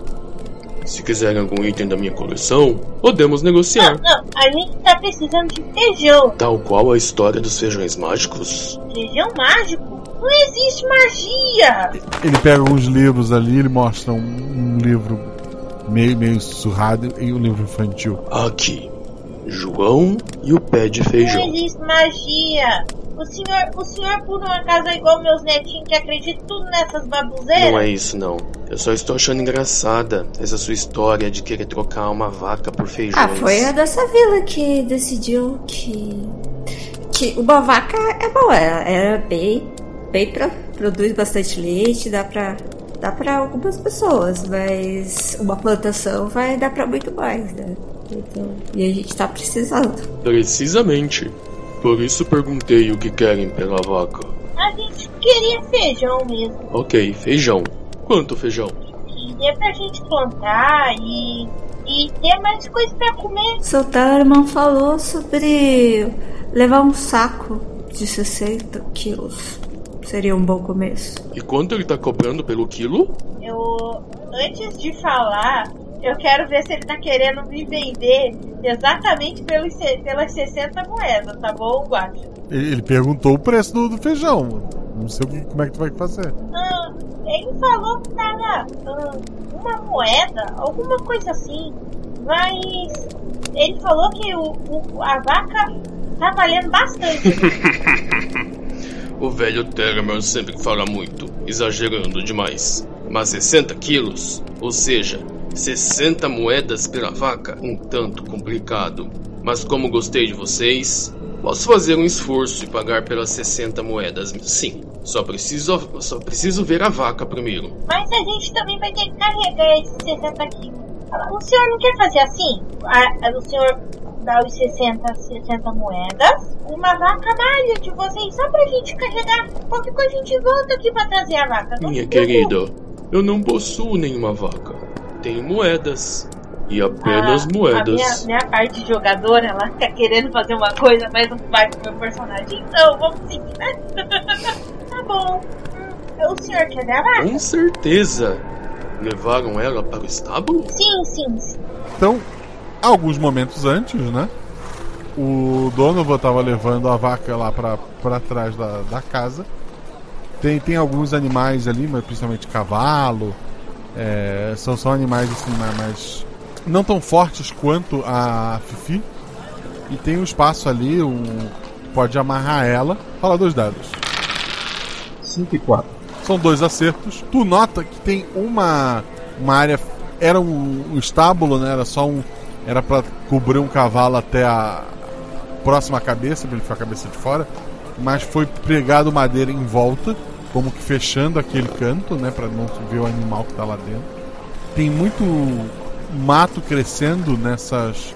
Se quiserem algum item da minha coleção, podemos negociar. Não, a gente tá precisando de feijão. Tal qual a história dos feijões mágicos. Feijão mágico? Não existe magia! Ele pega alguns livros ali, ele mostra um, um livro meio, meio sussurrado e um livro infantil. Aqui. João e o pé de Não feijão. existe magia! O senhor, o senhor por uma casa igual meus netinhos que acreditam tudo nessas babuzeiras? Não é isso, não. Eu só estou achando engraçada essa sua história de querer trocar uma vaca por feijões. Ah, foi a dessa vila que decidiu que. que uma vaca é boa. Ela é bem. Bem pra, produz bastante leite, dá pra. dá pra algumas pessoas, mas uma plantação vai dar pra muito mais, né? Então, e a gente tá precisando. Precisamente. Por isso perguntei o que querem pela vaca. A gente queria feijão mesmo. Ok, feijão. Quanto feijão? Queria pra gente plantar e. e ter mais coisa pra comer. Seu Tellerman falou sobre levar um saco de 60 quilos. Seria um bom começo. E quanto ele tá cobrando pelo quilo? Eu, antes de falar, eu quero ver se ele tá querendo me vender exatamente pelos, pelas 60 moedas, tá bom, Guacho? Ele, ele perguntou o preço do, do feijão. Não sei que, como é que tu vai fazer. Ah, ele falou que tava ah, uma moeda, alguma coisa assim, mas ele falou que o, o- a vaca tá valendo bastante. O velho Telemann sempre fala muito, exagerando demais. Mas 60 quilos, ou seja, 60 moedas pela vaca, um tanto complicado. Mas como gostei de vocês, posso fazer um esforço e pagar pelas 60 moedas. Sim, só preciso, só preciso ver a vaca primeiro. Mas a gente também vai ter que carregar esses 60 quilos. O senhor não quer fazer assim? O senhor dá os 60, 60 moedas, uma vaca malha de vocês só pra gente carregar. Qualquer coisa a gente volta aqui pra trazer a vaca. Não Minha querida, eu não possuo nenhuma vaca. Tenho moedas. E apenas Ah, A moedas. minha, minha parte de jogadora, ela fica querendo fazer uma coisa, mas não vai com o meu personagem. Então, vamos seguir, né? tá bom. Hum, O senhor quer ver a vaca? Com certeza. Levaram ela para o estábulo? Sim, sim, sim. Então, alguns momentos antes, né? O Donovan tava levando a vaca lá pra trás da, da casa. Tem, tem alguns animais ali, mas principalmente cavalo. É, são, são animais assim, mais- não tão fortes quanto a Fifi. E tem um espaço ali, um, pode amarrar ela. Fala dois dados. 5 e 4. São dois acertos. Tu nota que tem uma, uma área. Era um, um estábulo, né? Era só um. Era pra cobrir um cavalo até a próxima cabeça, pra ele ficar a cabeça de fora. Mas foi pregado madeira em volta, como que fechando aquele canto, né? Pra não ver o animal que tá lá dentro. Tem muito mato crescendo nessas.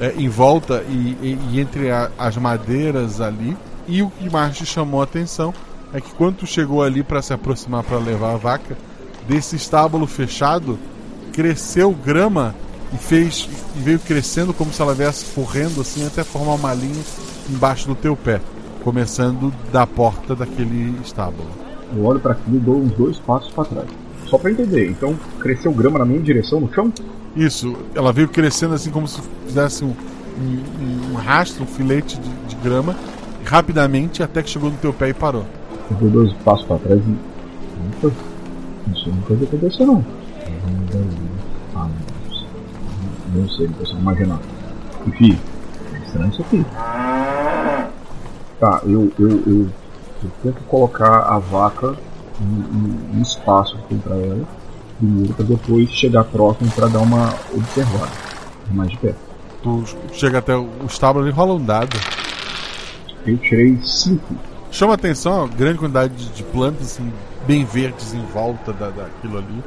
é, em volta e, e- e entre a- as madeiras ali. E o que mais te chamou a atenção é que quando chegou ali para se aproximar para levar a vaca, desse estábulo fechado, cresceu grama e fez e veio crescendo como se ela viesse correndo assim até formar uma linha embaixo do teu pé, começando da porta daquele estábulo. Eu olho pra aquilo e dou uns dois passos pra trás. Só pra entender, então cresceu grama na minha direção no chão? Isso, ela veio crescendo assim como se fizesse um, um, um rastro, um filete de, de grama, rapidamente até que chegou no teu pé e parou. Eu dou dois passos pra trás e. Nunca. Isso nunca vai acontecer não. Ah, não, não sei, não consigo imaginar. Enfim, é estranho isso aqui. Tá, eu, eu, eu, eu tento colocar a vaca no, no espaço que tem pra ela, primeiro, pra depois chegar próximo pra dar uma observada mais de perto. Tu chega até o estábulo e rola um dado. Eu tirei 5. Chama atenção a grande quantidade de, de plantas assim, bem verdes em volta da, daquilo ali,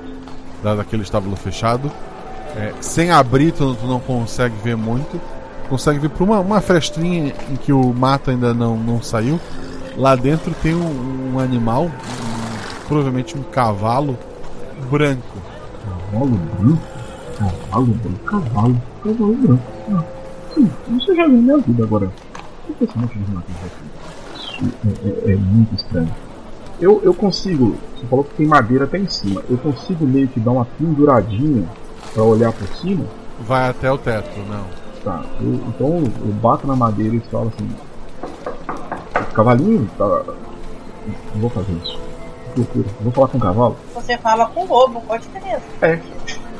da, daquele estábulo fechado. É, sem abrir, tu, tu não consegue ver muito. Consegue ver por uma, uma frestinha em que o mato ainda não, não saiu. Lá dentro tem um, um animal, um- provavelmente um cavalo branco. Cavalo branco? Cavalo branco? Cavalo? Cavalo branco. Isso eu já vi na minha vida agora. Por que esse monte de mato aqui? É, é- é muito estranho. Eu, eu consigo, você falou que tem madeira até em cima, eu consigo meio que dar uma penduradinha pra olhar por cima? Vai até o teto, não. Tá, eu- então eu bato na madeira e falo assim: Cavalinho, tá. Não vou fazer isso. Que loucura. Eu Vou falar com o cavalo? Você fala com o lobo, pode certeza. É.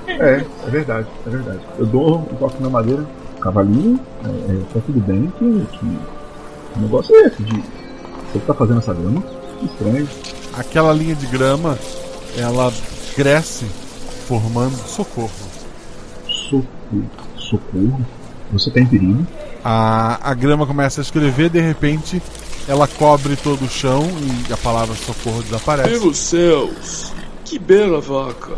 É, é verdade, é verdade. Eu dou um toque na madeira, cavalinho, é, é, tá tudo bem que, que o negócio é esse de. Você que tá fazendo essa grama? Que estranho. Aquela linha de grama, ela cresce formando socorro. Socorro. Socorro. Você tá em perigo? A, a grama começa a escrever, de repente ela cobre todo o chão e a palavra socorro desaparece. Pelos céus, que bela vaca.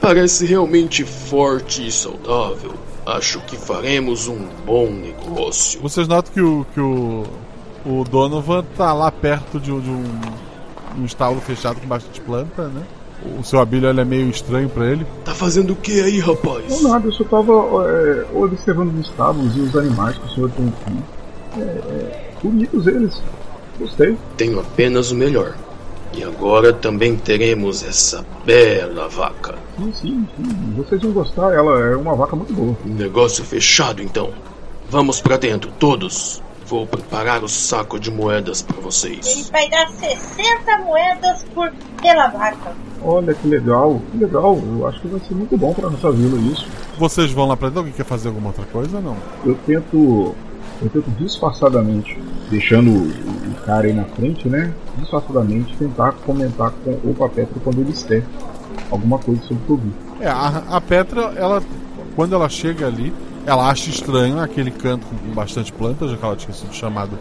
Parece realmente forte e saudável. Acho que faremos um bom negócio. Vocês notam que o, que o, o Donovan tá lá perto de, um- de um, um estábulo fechado com bastante planta, né? O seu abelho ele é meio estranho pra ele. Tá fazendo o que aí, rapaz? Não, nada, eu só tava é, observando os estábulos e os animais que o senhor tem aqui. É, é, bonitos eles. Gostei. Tenho apenas o melhor. E agora também teremos essa bela vaca. Sim, sim, sim. Vocês vão gostar, ela é uma vaca muito boa. Negócio fechado então. Vamos pra dentro, todos. Vou preparar o saco de moedas pra vocês. Ele vai dar 60 moedas por pela vaca. Olha que legal, que legal. Eu acho que vai ser muito bom pra nossa vila isso. Vocês vão lá pra dentro? Alguém quer fazer alguma outra coisa ou não? Eu tento. Eu tento disfarçadamente, deixando o, cara aí na frente, né? Disfarçadamente tentar comentar com o Papetra quando ele estiver alguma coisa sobre o que eu vi. É, a, a Petra, ela. Quando ela chega ali, ela acha estranho aquele canto com bastante plantas, já que ela tinha sido chamada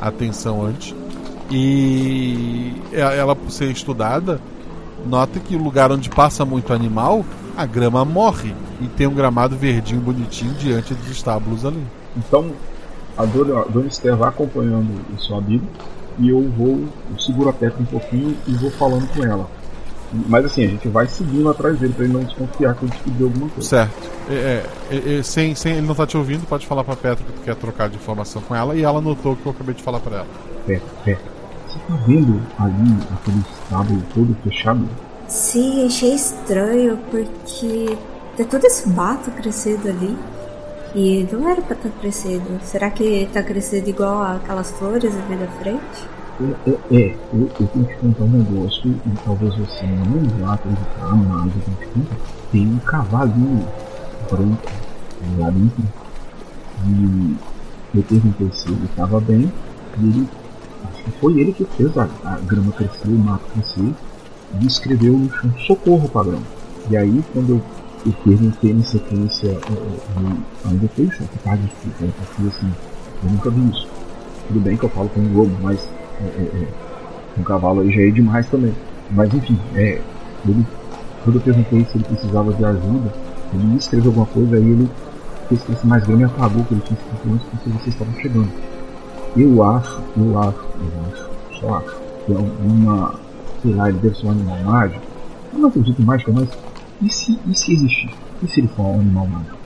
a atenção antes. E ela, por ser estudada, nota que o lugar onde passa muito animal, a grama morre. E tem um gramado verdinho bonitinho diante dos estábulos ali. Então, a dona, dona Esther vai acompanhando o seu amigo e eu vou, eu seguro a Petra um pouquinho e vou falando com ela. Mas assim, a gente vai seguindo atrás dele pra ele não desconfiar que eu descobri alguma coisa. Certo. É, é, é, sem, sem ele não tá te ouvindo, pode falar pra Petra que tu quer trocar de informação com ela e ela notou o que eu acabei de falar pra ela. Petra, você tá vendo ali aquele estábulo todo fechado? Sim, achei estranho porque tem todo esse mato crescendo ali. E não era pra estar tá crescendo. Será que tá crescendo igual aquelas flores ali da frente? É, é, é. Eu, eu tenho que contar um negócio e talvez você não vá acreditar, mas eu tenho que contar. Tem um cavalinho branco lá dentro. E eu perguntei se ele estava bem. E ele, foi ele que fez a, a grama crescer, o mato crescer. E escreveu no chão socorro grama. E aí, quando eu, eu perguntei na sequência, eu, eu, ainda foi porque assim, eu nunca vi isso. Tudo bem que eu falo com um lobo, mas é, é, é, um cavalo aí já é demais também. Mas enfim, é, ele, quando eu perguntei se ele precisava de ajuda, ele escreveu alguma coisa, aí ele fez crescer mais grande e apagou que ele tinha escrito antes porque vocês estavam chegando. Eu acho, eu acho, eu acho, só acho, que é uma, sei lá, ele deve ser um animal mágico. Eu não acredito em mágica, mas e se, e se existir? E se ele for um animal mágico?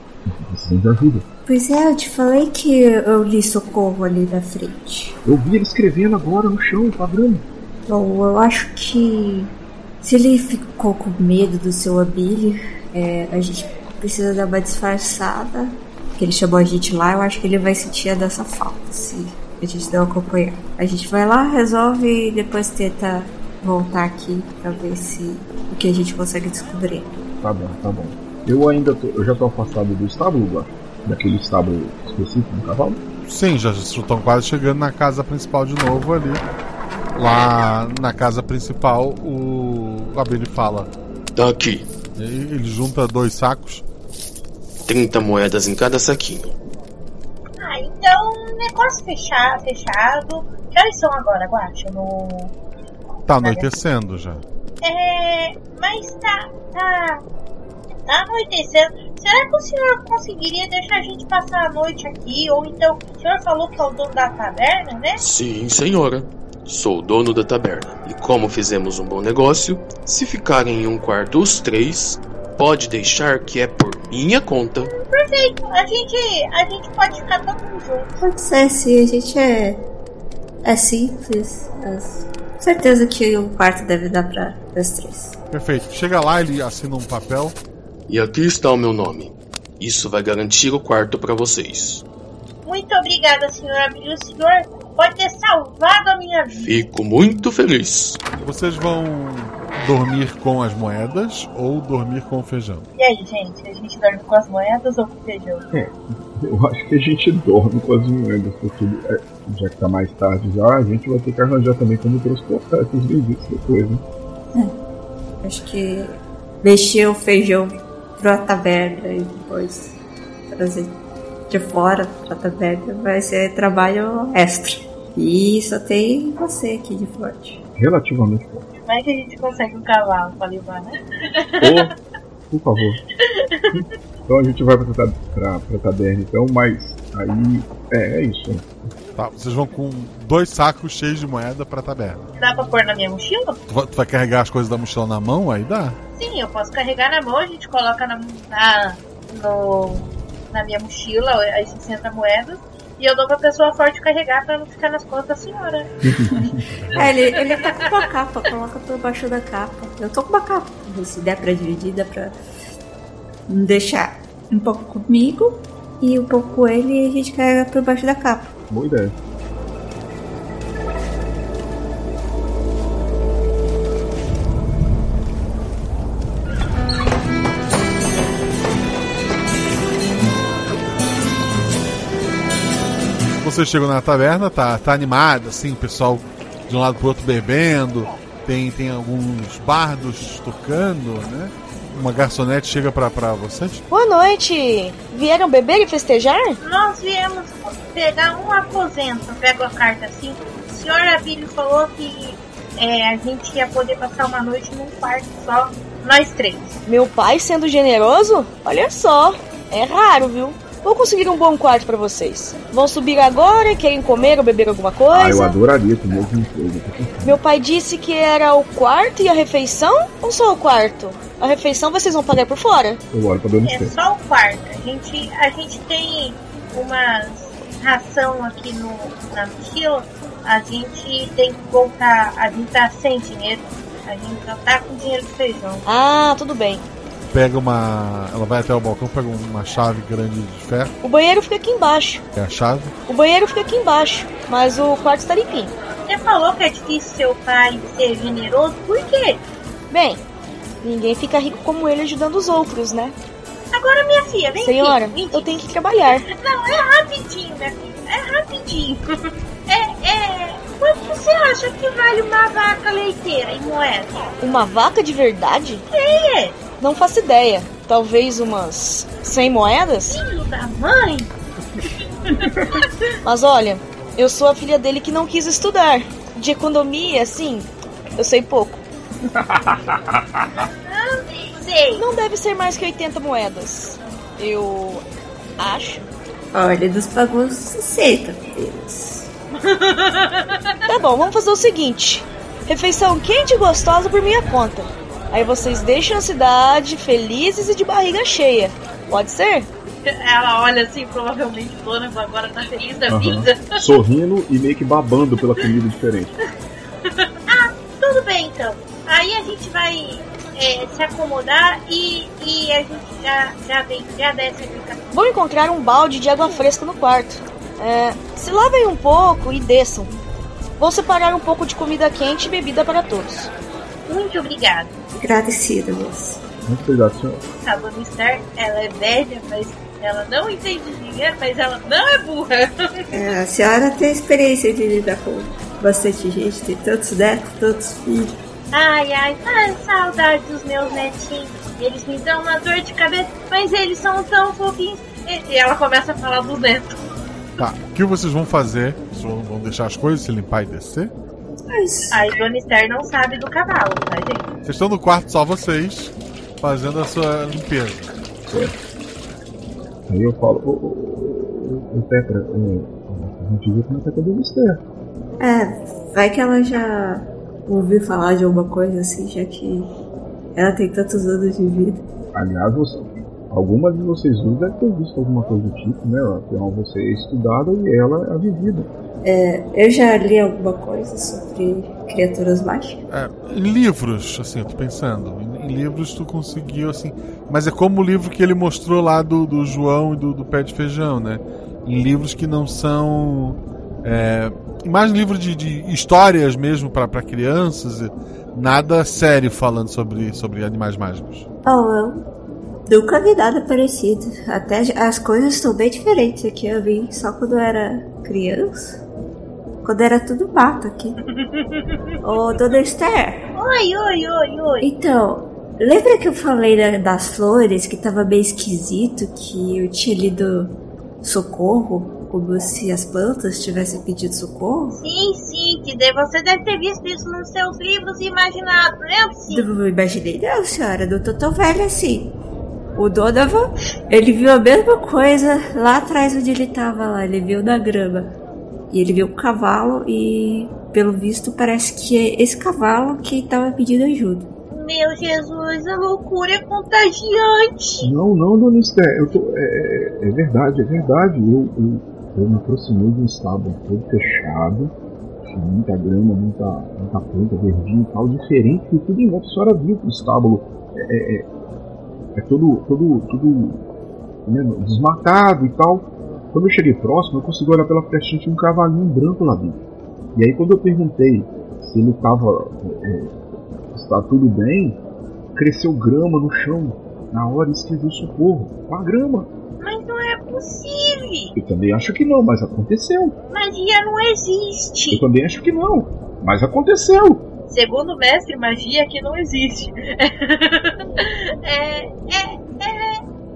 Precisando de ajuda. Pois é, eu te falei que eu li socorro ali na frente. Eu vi ele escrevendo agora no chão, padrão. Bom, eu acho que se ele ficou com medo do seu Abílio, é, a gente precisa dar uma disfarçada. Que ele chamou a gente lá, eu acho que ele vai sentir dessa falta, se a gente não acompanhar. A gente vai lá, resolve e depois tenta voltar aqui pra ver se o que a gente consegue descobrir. Tá bom, tá bom. Eu ainda tô, eu já tô afastado do estábulo, Guax? Daquele estábulo específico do cavalo? Sim, já estão quase chegando na casa principal de novo ali. Lá na casa principal, o Abelho fala: Tá aqui. Ele junta dois sacos. 30 moedas em cada saquinho. Ah, então, negócio fechado. fechado. Que horas são agora, Guacha? No. Tá anoitecendo já. É. Mas tá. Tá. Tá anoitecendo. Será que o senhor conseguiria deixar a gente passar a noite aqui? Ou então, o senhor falou que é o dono da taberna, né? Sim, senhora. Sou o dono da taberna. E como fizemos um bom negócio, se ficarem em um quarto os três, pode deixar que é por minha conta. Perfeito. A gente, a gente pode ficar todo mundo junto. Pode ser, sim. A gente é, é simples. Mas certeza que o quarto deve dar para os três. Perfeito. Chega lá, ele assina um papel. E aqui está o meu nome. Isso vai garantir o quarto para vocês. Muito obrigada, senhora Abril. O senhor pode ter salvado a minha vida. Fico muito feliz. Vocês vão dormir com as moedas ou dormir com o feijão? E aí, gente? A gente dorme com as moedas ou com o feijão? É, eu acho que a gente dorme com as moedas, porque é, já que tá mais tarde já, a gente vai ter que arranjar também como transportar esses benditos depois, né? É, acho que mexer o feijão pra taberna e depois trazer de fora pra taberna vai ser trabalho extra. E só tem você aqui de forte. Relativamente forte. Como é que a gente consegue um cavalo pra levar, né? Por favor. então a gente vai pra, pra, pra, pra taberna então, mas aí. É, é isso. Tá, vocês vão com dois sacos cheios de moeda pra taberna. Dá pra pôr na minha mochila? Tu vai, tu vai carregar as coisas da mochila na mão? Aí dá? Sim, eu posso carregar na mão, a gente coloca na, na, no, na minha mochila as 60 moedas E eu dou pra pessoa forte carregar pra não ficar nas costas da senhora. É, ele, ele tá com uma capa, coloca por baixo da capa. Eu tô com uma capa. Se der pra dividir, dá pra deixar um pouco comigo e um pouco com ele e a gente carrega por baixo da capa. Boa ideia. Vocês chegam na taverna, tá, tá animado, assim, o pessoal de um lado pro outro bebendo, tem, tem alguns bardos tocando, né? Uma garçonete chega pra, pra vocês. Boa noite! Vieram beber e festejar? Nós viemos pegar um aposento. Pego a carta assim. O senhor Abílio falou que é, a gente ia poder passar uma noite num quarto só, nós três. Meu pai sendo generoso? Olha só, é raro, viu? Vou conseguir um bom quarto pra vocês. Vão subir agora? Querem comer ou beber alguma coisa? Ah, eu adoraria comer alguma coisa. Meu pai disse que era o quarto e a refeição? Ou só o quarto? A refeição vocês vão pagar por fora? Eu olho pra Dona É só o quarto. A gente, a gente tem uma ração aqui no, na mochila. A gente tem que voltar. A gente tá sem dinheiro. A gente só tá com dinheiro de feijão. Ah, tudo bem. Pega uma. Ela vai até o balcão, pega uma chave grande de ferro, O banheiro fica aqui embaixo. é a chave. O banheiro fica aqui embaixo, mas o quarto está limpinho. Você falou que é difícil seu pai ser generoso. Por quê? Bem, ninguém fica rico como ele ajudando os outros, né? Agora, minha filha, vem Senhora, aqui. vem eu tenho que trabalhar. Não, é rapidinho, minha filha. É rapidinho. É, é. Quanto você acha que vale uma vaca leiteira em moeda? Uma vaca de verdade? É. Não faço ideia. Talvez umas 100 moedas? Filho da mãe? Mas olha, eu sou a filha dele que não quis estudar. De economia, assim, eu sei pouco. Sei. Não deve ser mais que 80 moedas. Eu acho. Olha, dos pagou 60 apenas. Tá bom, vamos fazer o seguinte: refeição quente e gostosa por minha conta. Aí vocês deixam a cidade felizes e de barriga cheia. Pode ser? Ela olha assim, provavelmente dona agora tá feliz da Aham. vida. Sorrindo e meio que babando pela comida diferente. ah, tudo bem então. Aí a gente vai é, se acomodar e, e a gente já, já vem, já desce aqui. Vão encontrar um balde de água fresca no quarto. É, se lavem um pouco e desçam. Vou separar um pouco de comida quente e bebida para todos. Muito obrigada. Agradecida, moça. Muito obrigado, senhor. A Dona Esther, ela é velha, mas ela não entende dinheiro, mas ela não é burra. É, a senhora tem experiência de lidar com bastante gente, tem tantos netos, tantos filhos. Ai, ai, ai, saudade dos meus netinhos. Eles me dão uma dor de cabeça, mas eles são tão fofinhos. E ela começa a falar dos netos. Tá, o que vocês vão fazer? Vocês vão deixar as coisas, se limpar e descer? Aí Dona Esther não sabe do cavalo, tá, gente? Vocês estão no quarto só vocês, fazendo a sua limpeza. Aí eu falo, ô, ô, ô, ô Petra, é, a gente viu como é que é a Dona Esther. É, vai que ela já ouviu falar de alguma coisa assim, já que ela tem tantos anos de vida. Aliás, você, alguma de vocês duas deve ter visto alguma coisa do tipo, né? Afinal, você é estudada e ela é a vivida. É, eu já li alguma coisa sobre criaturas mágicas. É, em livros, assim, eu tô pensando. Em, em livros tu conseguiu, assim. Mas é como o livro que ele mostrou lá do, do João e do, do Pé de Feijão, né? Em livros que não são. É, mais livro de, de histórias mesmo para crianças, nada sério falando sobre, sobre animais mágicos. Oh, eu nunca vi nada parecido. Até as coisas estão bem diferentes aqui. Eu vi só quando eu era criança. Quando era tudo mato aqui. Ô, Dona Esther. Oi, oi, oi, oi. Então, lembra que eu falei da- das flores que tava meio esquisito? Que eu tinha lido socorro? Como se as plantas tivessem pedido socorro? Sim, sim, que de- você deve ter visto isso nos seus livros e imaginado, não é possível? Eu não imaginei, não, senhora. Não tô tão velha assim. O Donovan, ele viu a mesma coisa lá atrás onde ele tava lá. Ele viu na grama. E ele viu um cavalo e, pelo visto, parece que é esse cavalo que tava pedindo ajuda. Meu Jesus, a loucura é contagiante. Não, não, Dona Esther, eu tô, é, é- é verdade, é verdade. Eu, eu, eu me aproximei de um estábulo todo fechado, tinha muita grama, muita, muita planta, verdinho e tal, diferente de tudo em volta. A senhora viu que o estábulo é, é, é, é todo, todo, todo né, desmatado e tal. Quando eu cheguei próximo, eu consegui olhar pela frestinha tinha um cavalinho branco lá dentro. E aí quando eu perguntei se ele estava é, está tudo bem, cresceu grama no chão. Na hora escreveu socorro. Com a grama. Mas não é possível. Eu também acho que não, mas aconteceu. Magia não existe. Eu também acho que não, mas aconteceu. Segundo o mestre, magia que não existe. é, é, é,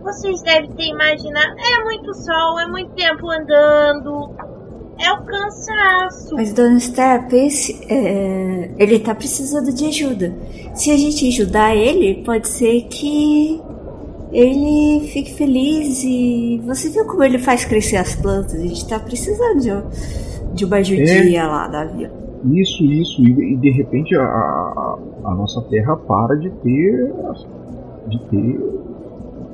vocês devem ter imaginado. É muito sol, é muito tempo andando. É o cansaço. Mas, Dona Esther, pense, é, ele tá precisando de ajuda. Se a gente ajudar ele, pode ser que ele fique feliz e você viu como ele faz crescer as plantas? A gente tá precisando de, de uma ajudinha É. lá da vila. Isso, isso, e, e de repente a, a, a nossa terra para de ter de ter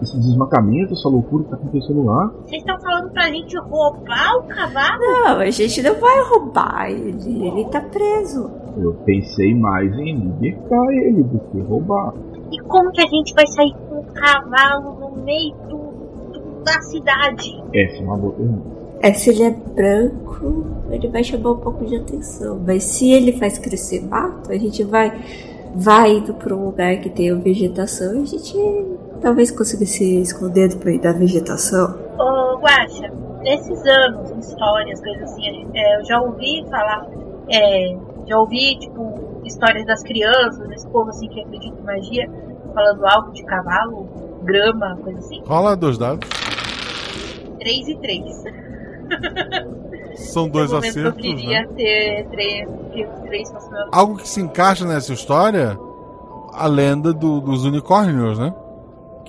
esse desmatamento, essa loucura que tá acontecendo lá. Vocês estão falando pra gente roubar o cavalo? Não, a gente não vai roubar ele, ele tá preso. Eu pensei mais em libertar ele do que roubar. E como que a gente vai sair com o cavalo no meio do, do- da cidade? Essa é uma boa pergunta. É, se ele é branco, ele vai chamar um pouco de atenção. Mas se ele faz crescer mato, a gente vai, vai indo pra um lugar que tenha vegetação e a gente talvez consiga se esconder do meio da vegetação. Ô, Guaxa, nesses anos, histórias, coisas assim, é, eu já ouvi falar, é, já ouvi, tipo, histórias das crianças, desse povo assim que acredita em magia, falando algo de cavalo, grama, coisa assim. Rola dois dados. 3 e 3. São dois momento eu acertos. queria Né? ter 3, que 3 fosse meu. Algo que se encaixa nessa história, a lenda do- dos unicórnios, né?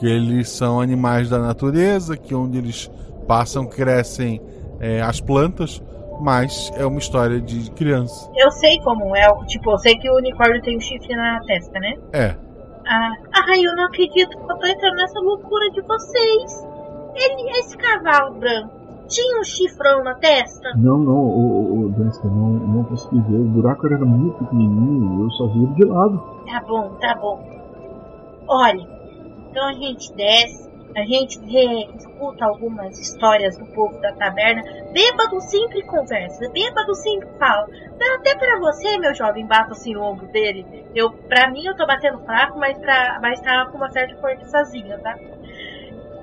Que eles são animais da natureza, que onde eles passam crescem é, as plantas, mas é uma história de criança. Eu sei como é, tipo, eu sei que o unicórnio tem um chifre na testa, né? É. Ah, ai, eu não acredito que eu tô entrando nessa loucura de vocês. Ele, esse cavalo branco, tinha um chifrão na testa? Não, não, o, o, Danska, não, não consegui ver. O buraco era muito pequenininho, eu só vi ele de lado. Tá bom, tá bom. Olha, então a gente desce, a gente vê, escuta algumas histórias do povo da taberna. Bêbado sempre conversa, bêbado sempre fala. Não, até pra você, meu jovem, bato assim o ombro dele. Eu, pra mim eu tô batendo fraco, mas, pra, mas tá com uma certa forçazinha, tá?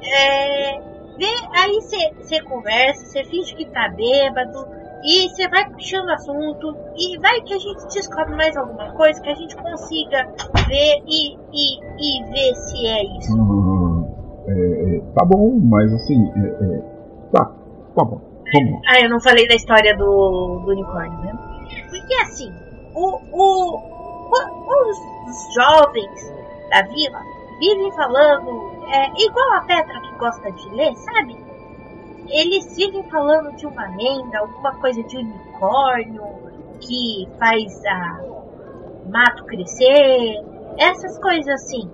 É, vê, aí você conversa, você finge que tá bêbado. E você vai puxando assunto e vai que a gente descobre mais alguma coisa que a gente consiga ver e, e, e ver se é isso. Hum, é, tá bom, mas assim, é, é, tá, tá bom, vamos. Ah, eu não falei da história do, do unicórnio, né? Porque assim, o, o, o- os jovens da vila vivem falando, é, igual a Petra que gosta de ler, sabe? Eles vivem falando de uma lenda, alguma coisa de unicórnio que faz a mato crescer, essas coisas assim.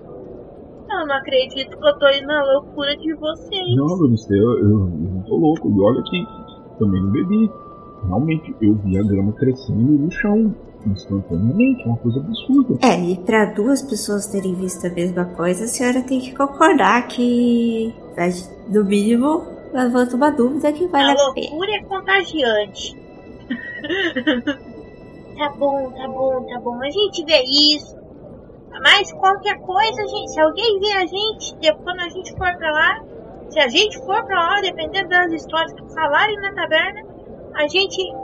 Eu não acredito que eu tô indo na loucura de vocês. Não, meu Deus, eu, eu, eu não tô louco, e olha que também não bebi. Realmente, eu vi a grama crescendo no chão, instantaneamente, uma coisa absurda. É, e para duas pessoas terem visto a mesma coisa, a senhora tem que concordar que, no mínimo, levanta uma dúvida que vale a a loucura é contagiante. tá bom, tá bom, tá bom. A gente vê isso. Mas qualquer coisa, gente, se alguém vê a gente, depois quando a gente for pra lá, se a gente for pra lá, dependendo das histórias que falarem na taberna, a gente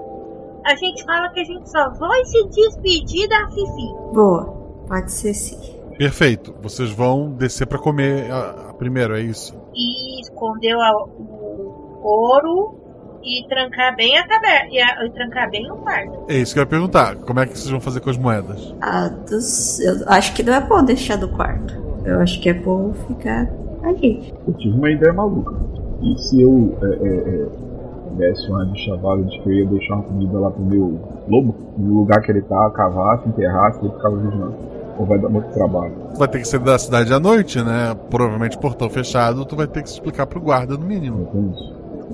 a gente fala que a gente só vai se despedir da Fifi. Boa, pode ser sim. Perfeito. Vocês vão descer pra comer a primeiro, é isso? E escondeu o ouro e trancar bem a taberna. E, a- e trancar bem o quarto. É isso que eu ia perguntar. Como é que vocês vão fazer com as moedas? Ah, dos, eu acho que não é bom deixar no quarto. Eu acho que é bom ficar ali. Eu tive uma ideia maluca. E se eu é, é, é, desse uma de chavalo de que eu ia deixar uma comida lá pro meu lobo, no lugar que ele tá, cavasse, enterrasse ele ficava vigiando? Ou vai dar muito trabalho? Vai ter que sair da cidade à noite, né? Provavelmente portão fechado, tu vai ter que explicar pro guarda no mínimo.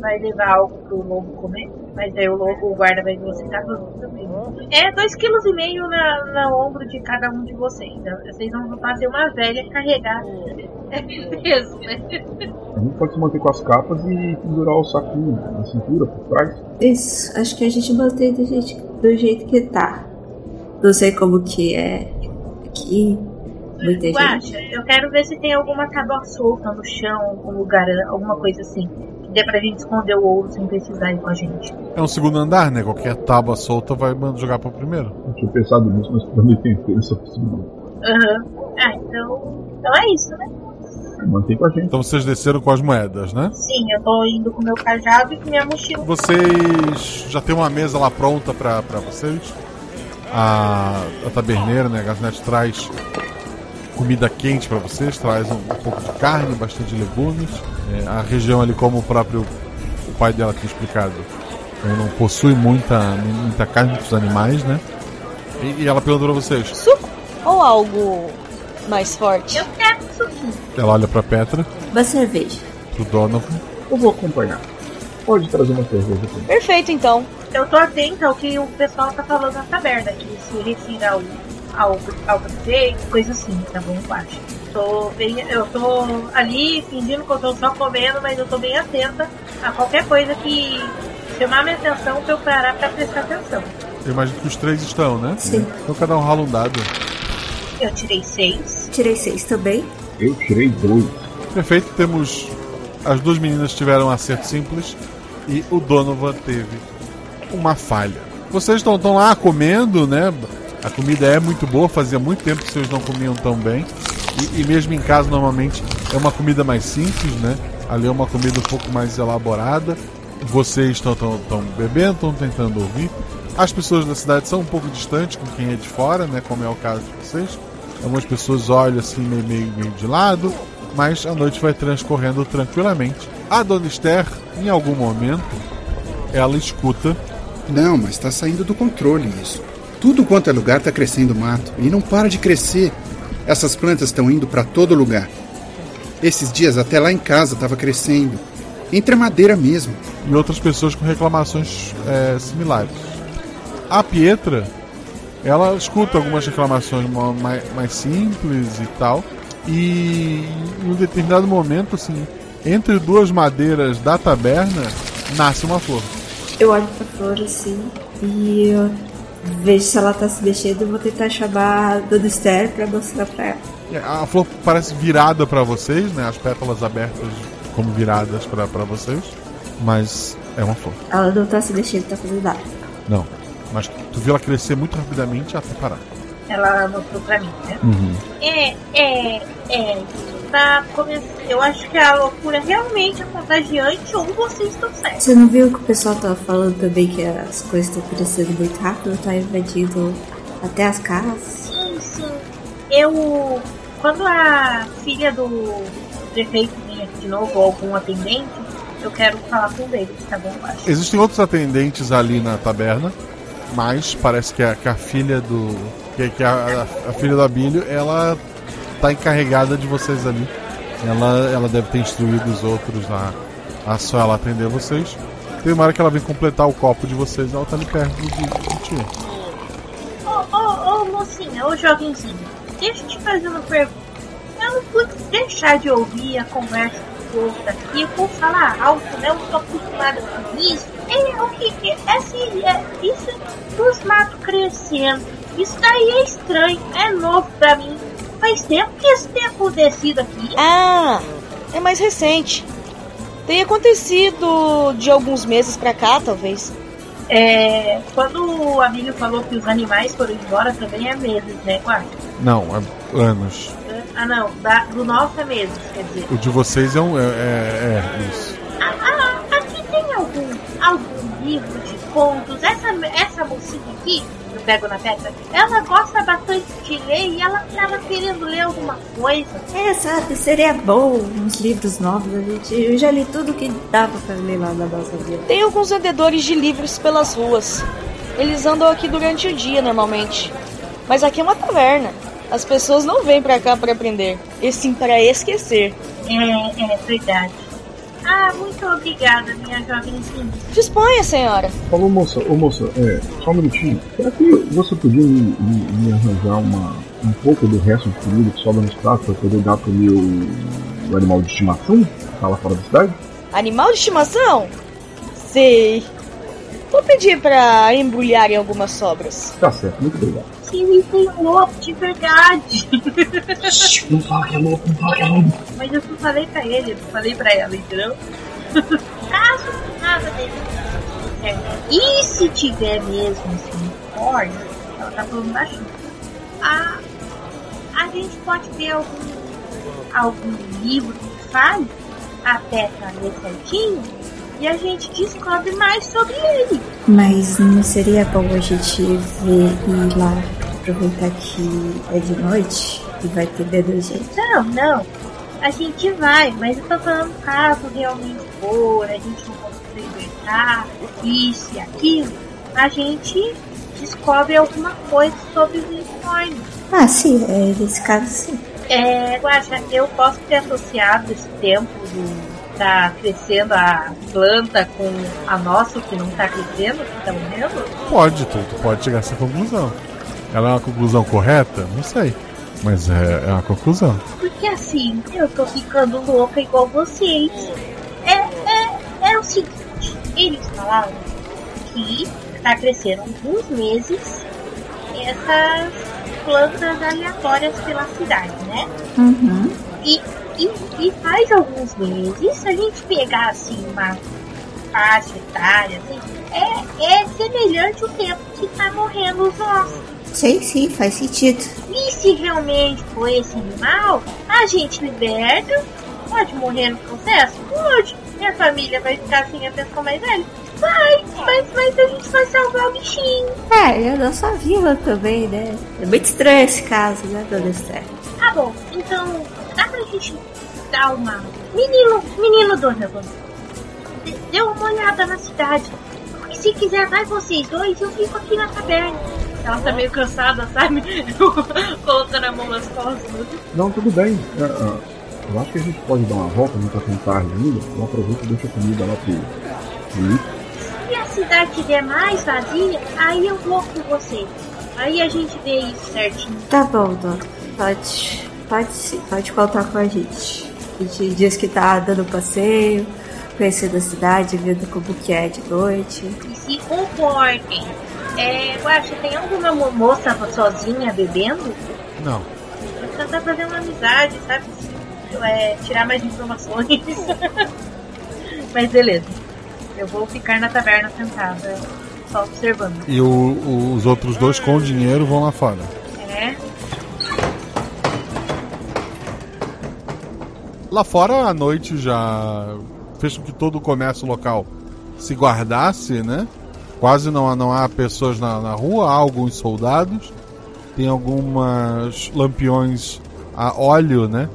vai levar algo pro lobo comer. Mas aí o, lobo, o guarda vai ver você tá também. É 2,5 kg na, na ombro de cada um de vocês. Vocês vão fazer uma velha carregar. É peso, né? A gente pode se manter com as capas e pendurar o saquinho na cintura, por trás. Isso, acho que a gente mantém do jeito, do jeito que tá. Não sei como que é aqui. Muita gente. Eu quero ver se tem alguma tábua solta no chão, algum lugar, alguma coisa assim. Que dê pra gente esconder o ouro sem precisar ir com a gente. É um segundo andar, né? Qualquer tábua solta vai jogar pro primeiro. Eu tinha pensado nisso, mas pra mim tem que ter essa possibilidade. Aham. Ah, então. Então é isso, né? Mantém com a gente. Então vocês desceram com as moedas, né? Sim, eu tô indo com meu cajado e com minha mochila. Vocês já tem uma mesa lá pronta pra, pra vocês. A, a taberneira, né? A garçonete traz comida quente para vocês, traz um, um, pouco de carne, bastante legumes. É, a região ali, como o próprio o pai dela tinha explicado, não possui muita, muita carne, muitos animais, né? E, e ela perguntou pra vocês: Suco ou algo mais forte? Eu quero suquinho. Ela olha pra Petra. Uma cerveja. Pro Donovan. Eu vou acompanhar. Pode trazer uma cerveja também. Perfeito, então. Eu tô atenta ao que o pessoal tá falando na taberna, que se refira ao ao, ao prefeito, coisa assim, tá bom, baixo. Tô bem, eu tô ali fingindo que eu tô só comendo, mas eu tô bem atenta a qualquer coisa que chamar minha atenção pra eu parar pra prestar atenção. Eu imagino que os três estão, né? Sim. Então cada um rola um dado. Eu tirei seis. Tirei seis também. Eu tirei dois. Perfeito, temos. As duas meninas tiveram um acerto simples e o Donovan teve uma falha. Vocês estão lá comendo, né? A comida é muito boa, fazia muito tempo que vocês não comiam tão bem. E, e, mesmo em casa, normalmente, é uma comida mais simples, né? Ali é uma comida um pouco mais elaborada. Vocês estão bebendo, estão tentando ouvir. As pessoas da cidade são um pouco distantes com quem é de fora, né? Como é o caso de vocês. Algumas pessoas olham assim meio, meio, meio de lado, mas a noite vai transcorrendo tranquilamente. A Dona Esther, em algum momento, ela escuta. Não, mas está saindo do controle isso. Tudo quanto é lugar está crescendo mato e não para de crescer. Essas plantas estão indo para todo lugar. Esses dias até lá em casa estava crescendo, entre a madeira mesmo. E outras pessoas com reclamações é, similares. A Pietra, ela escuta algumas reclamações mais, mais simples e tal. E em um determinado momento, assim, entre duas madeiras da taberna, nasce uma flor. Eu olho pra flor assim e eu vejo se ela tá se mexendo e vou tentar chamar a Dona Esther pra mostrar pra ela. É, a flor parece virada para vocês, né? As pétalas abertas como viradas para vocês. Mas é uma flor. Ela não tá se mexendo, tá fazendo nada. Não. Mas tu viu ela crescer muito rapidamente até parar. Ela mostrou pra mim, né? Uhum. É, é, é. Tá começando. Eu acho que a loucura realmente é contagiante ou vocês estão certos. Você não viu que o pessoal tava falando também que as coisas estão crescendo muito rápido, tá invadindo até as casas? Sim, sim. Eu. Quando a filha do prefeito vem aqui de novo, ou algum atendente, eu quero falar com eles, tá bom? Acho. Existem outros atendentes ali na taberna, mas parece que a, que a filha do. Que, que a, a, a filha do Abílio, ela tá encarregada de vocês ali. Ela, ela deve ter instruído os outros a, a só ela atender vocês. Tem uma hora que ela vem completar o copo de vocês, ela tá ali perto do, do tio. Ô, ô, mocinha, ô jovenzinho, deixa eu te fazer uma pergunta. Eu não pude deixar de ouvir a conversa do povo daqui, eu vou falar alto, né? Eu tô acostumada com isso. É, o que é assim, é, isso dos matos crescendo. Isso daí é estranho, é novo pra mim. Faz tempo que isso tem acontecido aqui. Ah, é mais recente. Tem acontecido de alguns meses pra cá, talvez. É, quando o amigo falou que os animais foram embora também é meses, né, Quarto? Não, é anos. Ah, não, da, do nosso é meses, quer dizer. O de vocês é um. É, é, é isso. Ah, ah, aqui tem algum, algum livro de contos. Essa, essa mocinha aqui, eu pego na peça, ela gosta bastante de ler e ela estava querendo ler alguma coisa. É, sabe, seria bom uns livros novos. A gente, eu já li tudo que dava pra ler lá na nossa vida. Tem alguns vendedores de livros pelas ruas. Eles andam aqui durante o dia normalmente. Mas aqui é uma taverna. As pessoas não vêm pra cá para aprender, e sim para esquecer. É, é verdade. Ah, muito obrigada, minha jovenzinha. Disponha, senhora. Falou, moça, ô moça, é, só um minutinho. Será que você podia me, me- me arranjar uma, um pouco do resto de comida que sobra nos pratos pra poder dar pro meu o animal de estimação que tá lá fora da cidade? Animal de estimação? Sei. Vou pedir pra embrulharem algumas sobras. Tá certo, muito obrigado. Sim, me tem louco, de verdade. Não fala que é louco, não fala que é louco. Mas eu só falei pra ele, eu não falei pra ela, entendeu? Caso nada dele certo. E se tiver mesmo assim, forte, ela tá falando baixinho. A, a gente pode ver algum, algum livro que fale até pra ler certinho e a gente descobre mais sobre ele. Mas não seria bom a gente ver e ir lá aproveitar que é de noite e vai ter medo gente? Não, não. A gente vai, mas eu tô falando caso realmente for, a gente não conseguir libertar, isso e aquilo, a gente descobre alguma coisa sobre os unicórnios. Ah, sim, é nesse caso sim. É, Guaxa, eu posso ter associado esse tempo do tá crescendo a planta com a nossa que não tá crescendo, que tá morrendo? Pode, tu, tu pode chegar a essa conclusão. Ela é uma conclusão correta? Não sei. Mas é, é uma conclusão. Porque assim, eu tô ficando louca igual vocês. É, é, é o seguinte, eles falaram que tá crescendo há alguns meses essas plantas aleatórias pela cidade, né? Uhum. E, e, e faz alguns meses, se a gente pegar assim uma faixa etária, assim, é, é semelhante ao tempo que tá morrendo os nossos. Sim, sim, faz sentido. E se realmente for esse animal, a gente liberta. Pode morrer no processo? Pode. Minha família vai ficar sem a pessoa mais velha? Vai, mas, mas a gente vai salvar o bichinho. É, e a nossa vila também, né? É muito estranho esse caso, né, dona Esther? Tá bom, então dar uma. Menino, menino Donovan, dê- uma olhada na cidade. Porque se quiser, vai vocês dois, eu fico aqui na taberna. Ela tá meio cansada, sabe? Colocando a mão nas costas. Não, tudo bem. É, é, eu acho que a gente pode dar uma volta, não tá tão tarde ainda. Eu aproveito e deixo a comida lá pro. Se a cidade estiver mais vazia, aí eu vou com você. Aí a gente vê isso certinho. Tá bom, dona. Pode, pode sim, pode contar com a gente. A gente diz que tá dando passeio, conhecendo a cidade, vendo como que é de noite. E se comportem. É, Guaxa, tem alguma mo- moça sozinha bebendo? Não. Tentar fazer uma amizade, sabe? É, tirar mais informações. Mas beleza. Eu vou ficar na taverna sentada, só observando. E o- o- os outros dois com dinheiro vão lá fora. É. Lá fora a noite já fez com que todo o comércio local se guardasse, né? Quase não há, não há pessoas na, na rua, há alguns soldados. Tem algumas lampiões a óleo, né?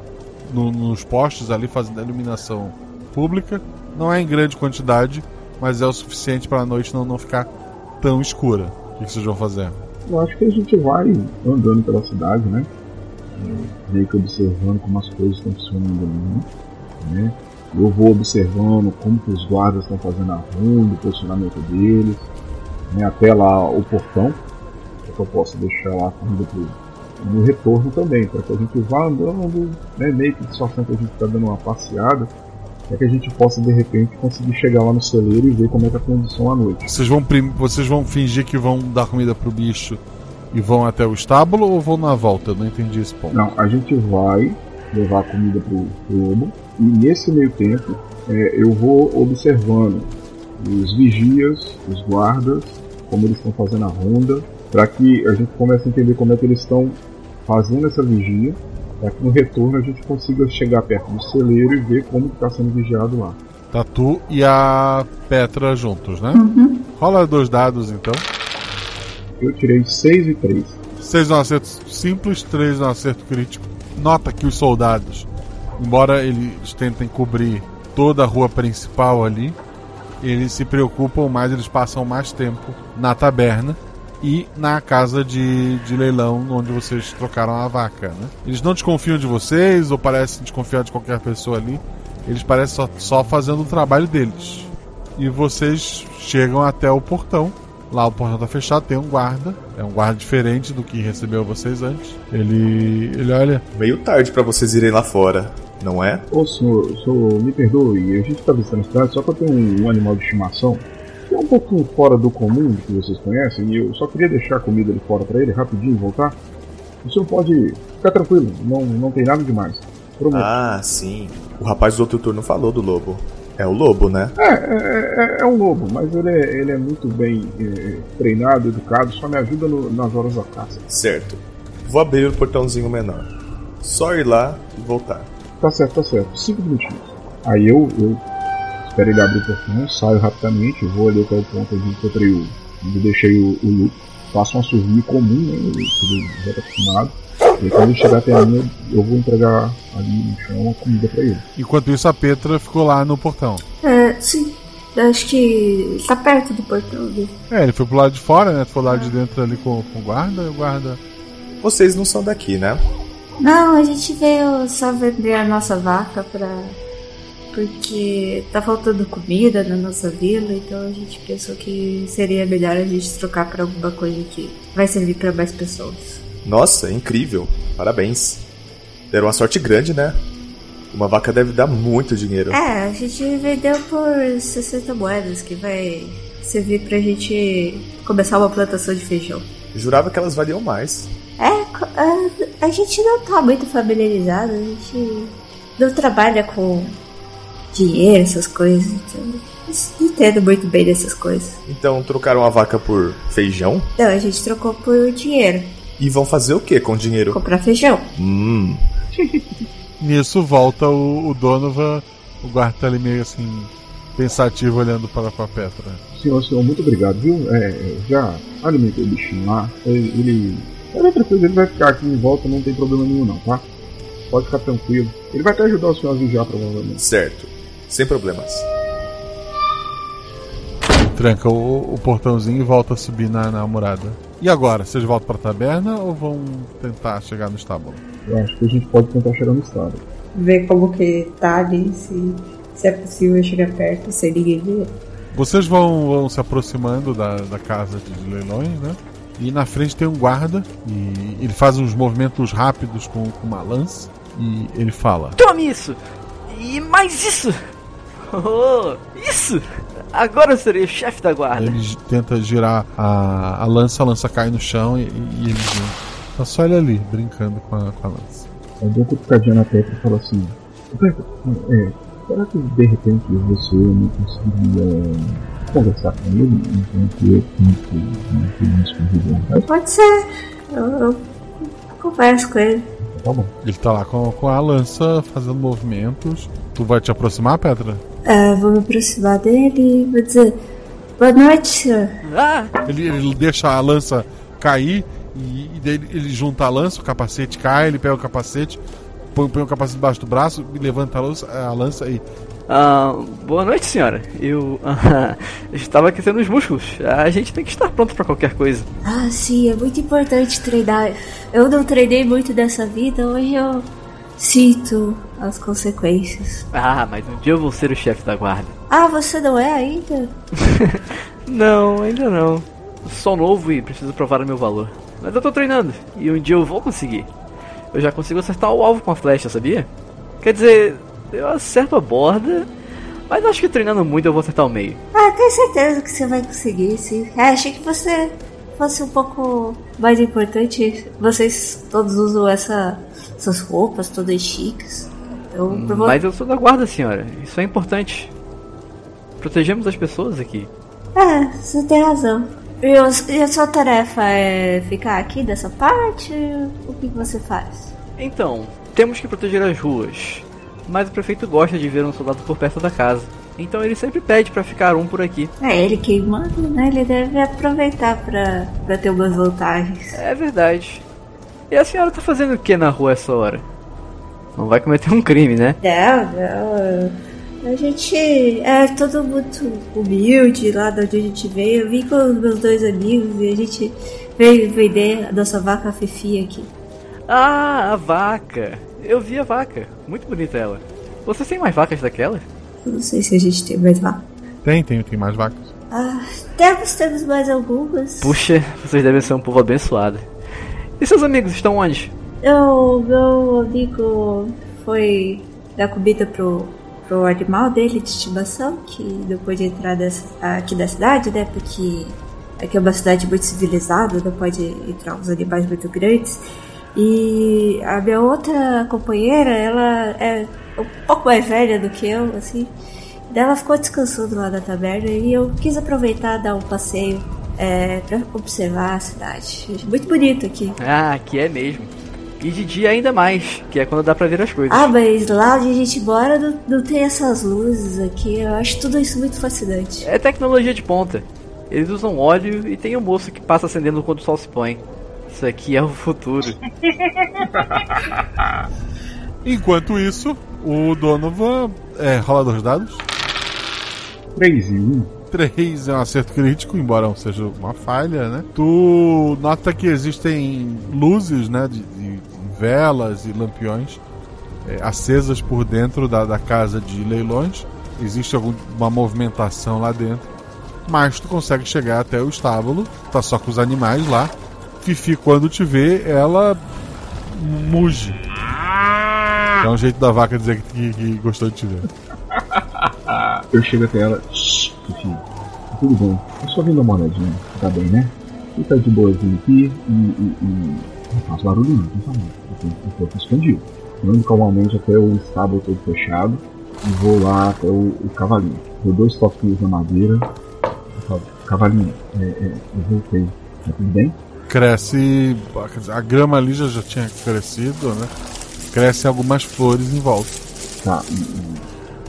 No- nos postes ali fazendo iluminação pública. Não é em grande quantidade, mas é o suficiente para a noite não, não ficar tão escura. O que vocês vão fazer? Eu acho que a gente vai andando pela cidade, né? É, meio que observando como as coisas estão funcionando ali, né? Eu vou observando como que os guardas estão fazendo a ronda, o posicionamento deles, né? até lá o portão, para que eu possa deixar lá pro, no retorno também, para que a gente vá andando, né? meio que situação que a gente está dando uma passeada, para que a gente possa de repente conseguir chegar lá no celeiro e ver como é que é a condição à noite. Vocês vão, vocês vão fingir que vão dar comida pro bicho e vão até o estábulo ou vão na volta? Eu não entendi esse ponto. Não, a gente vai levar a comida pro, pro lobo e nesse meio tempo é, eu vou observando os vigias, os guardas, como eles estão fazendo a ronda, para que a gente comece a entender como é que eles estão fazendo essa vigia, para que no retorno a gente consiga chegar perto do celeiro e ver como está sendo vigiado lá. Tá tu e a Petra juntos, né? Rola dois dados então. Eu tirei 6 e 3. Seis é um acerto simples, três é um acerto crítico. Nota que os soldados, embora eles tentem cobrir toda a rua principal ali, eles se preocupam mais, eles passam mais tempo na taberna e na casa de, de leilão onde vocês trocaram a vaca. Né? Eles não desconfiam de vocês ou parecem desconfiar de qualquer pessoa ali. Eles parecem só, só fazendo o trabalho deles. E vocês chegam até o portão. Lá o portão tá fechado, tem um guarda. É um guarda diferente do que recebeu vocês antes. Ele. ele olha. Meio tarde para vocês irem lá fora, não é? Ô senhor, senhor, me perdoe, a gente tá visitando a cidade só pra ter um, um animal de estimação. Que é um pouco fora do comum do que vocês conhecem, e eu só queria deixar a comida ali fora pra ele rapidinho e voltar. O senhor pode ficar tranquilo, não, não tem nada demais. Prometo. Ah, sim. O rapaz do outro turno falou do lobo. É o lobo, né? É, é, é, é um lobo, mas ele é, ele é muito bem é, treinado, educado, só me ajuda no- nas horas da caça. Certo. Vou abrir o portãozinho menor. Só ir lá e voltar. Tá certo, tá certo. Cinco minutinhos. Aí eu, eu espero ele abrir o portão, saio rapidamente, vou ali até o ponto onde encontrei o. onde deixei o, o. Faço um assovio comum, né? Eu, ele já tá acostumado. E quando ele chegar até mim, eu, eu vou entregar ali no chão a comida pra ele. Enquanto isso, a Petra ficou lá no portão. É, sim. Eu acho que tá perto do portão ali. É, ele foi pro lado de fora, né? Foi lá de dentro ali com, com o guarda. E o guarda. Vocês não são daqui, né? Não, a gente veio só vender a nossa vaca pra. Porque tá faltando comida na nossa vila, então a gente pensou que seria melhor a gente trocar por alguma coisa que vai servir pra mais pessoas. Nossa, incrível. Parabéns. Deram uma sorte grande, né? Uma vaca deve dar muito dinheiro. É, a gente vendeu por 60 moedas, que vai servir pra gente começar uma plantação de feijão. Jurava que elas valiam mais. É, a, a gente não tá muito familiarizado, a gente não trabalha com dinheiro, essas coisas, então não entendo muito bem dessas coisas. Então trocaram a vaca por feijão? Então a gente trocou por dinheiro, E vão fazer o que com o dinheiro? comprar feijão. Hum. Nisso volta o, o Donovan. O guarda tá ali meio assim. Pensativo olhando para, para a Petra. Senhor, senhor, muito obrigado, viu? É, já alimentei o bichinho lá. Ele. ele é outra coisa, ele vai ficar aqui em volta, não tem problema nenhum, não, tá? Pode ficar tranquilo. Ele vai até ajudar o senhor a vigiar, provavelmente. Certo. Sem problemas. Tranca o, o portãozinho e volta a subir na, na murada. E agora? Vocês voltam para a taberna ou vão tentar chegar no estábulo? Eu acho que a gente pode tentar chegar no estado. Ver como que tá ali, se, se é possível chegar perto, sem ninguém ver. Vocês vão, vão se aproximando da, da casa de leilões, né? E na frente tem um guarda e ele faz uns movimentos rápidos com, com uma lança e ele fala: Tome isso! E mais isso! Oh, isso! Agora eu serei o chefe da guarda. Ele tenta girar a, a lança, a lança cai no chão e, e ele vem. Tá só ele ali, brincando com a, com a lança. Eu dou uma cutucadinha na Petra e falo assim: é, será que de repente você não conseguiria conversar com ele enquanto eu tento manter uma escondida? Pode ser, eu, eu converso com ele. Tá bom. Ele tá lá com, com a lança fazendo movimentos. Tu vai te aproximar, Petra? É, vou me aproximar dele e vou dizer: Boa noite, senhor. Ah! Ele, ele deixa a lança cair e, e daí ele junta a lança, o capacete cai, ele pega o capacete, põe, põe o capacete debaixo do braço, e levanta a lança, a lança e. Ah, boa noite, senhora. Eu ah, estava aquecendo os músculos. A gente tem que estar pronto para qualquer coisa. Ah, sim, é muito importante treinar. Eu não treinei muito dessa vida, hoje eu sinto as consequências. Ah, mas um dia eu vou ser o chefe da guarda. Ah, você não é ainda? Não, ainda não. Sou novo e preciso provar o meu valor. Mas eu tô treinando e um dia eu vou conseguir. Eu já consigo acertar o alvo com a flecha, sabia? Quer dizer, eu acerto a borda, mas acho que treinando muito eu vou acertar o meio. Ah, tenho certeza que você vai conseguir, sim. É, achei que você fosse um pouco mais importante. Vocês todos usam essa, essas roupas todas chiques. Eu provo- Mas eu sou da guarda, senhora. Isso é importante. Protegemos as pessoas aqui. É, você tem razão. E, os- e a sua tarefa é ficar aqui dessa parte? O que que você faz? Então, temos que proteger as ruas. Mas o prefeito gosta de ver um soldado por perto da casa. Então ele sempre pede pra ficar um por aqui. É ele quem manda, né? Ele deve aproveitar pra, pra ter umas vantagens. É verdade. E a senhora tá fazendo o que na rua essa hora? Não vai cometer um crime, né? Não, não. A gente é todo muito humilde lá de onde a gente veio. Eu vim com os meus dois amigos e a gente veio vender a nossa vaca Fifi aqui. Ah, a vaca. Eu vi a vaca. Muito bonita ela. Vocês têm mais vacas daquelas? Não sei se a gente tem mais vaca. Tem, tem, tem mais vacas. Ah, temos, temos mais algumas. Puxa, vocês devem ser um povo abençoado. E seus amigos estão onde? O meu amigo foi dar comida pro, pro animal dele de estimação, que depois de entrar dessa, aqui da cidade, né? Porque aqui é uma cidade muito civilizada, não pode entrar uns animais muito grandes. E a minha outra companheira, ela é um pouco mais velha do que eu, assim. Ela ficou descansando lá na taberna e eu quis aproveitar dar um passeio é, para observar a cidade. Muito bonito aqui. Ah, aqui é mesmo. E de dia ainda mais, que é quando dá pra ver as coisas. Ah, mas lá onde a gente mora não, não tem essas luzes aqui. Eu acho tudo isso muito fascinante. É tecnologia de ponta. Eles usam óleo e tem um moço que passa acendendo quando o sol se põe. Isso aqui é o futuro. Enquanto isso, o Donovan é rolador de dados. 3 e 1. 3 é um acerto crítico, embora não seja uma falha, né? Tu nota que existem luzes, né? De, de velas e lampiões é, acesas por dentro da, da casa de leilões. Existe alguma movimentação lá dentro. Mas tu consegue chegar até o estábulo, tá só com os animais lá. Fifi, quando te vê, ela muge. É um jeito da vaca dizer que, que, que gostou de te ver. Eu chego até ela. Fifi, tudo bem. Eu só vim dar uma olhadinha. Tá bem, né? E tá de boazinho aqui e, e, e não faz barulho não, por favor. Eu tenho um pouco escondido. Ando calmamente até o estábulo todo fechado e vou lá até o, o cavalinho. Dou dois toquinhos na madeira. Falo, Cavalinho, é, é, eu voltei. Tá tudo bem? Cresce. A grama ali já, já tinha crescido, né? Crescem algumas flores em volta. Tá,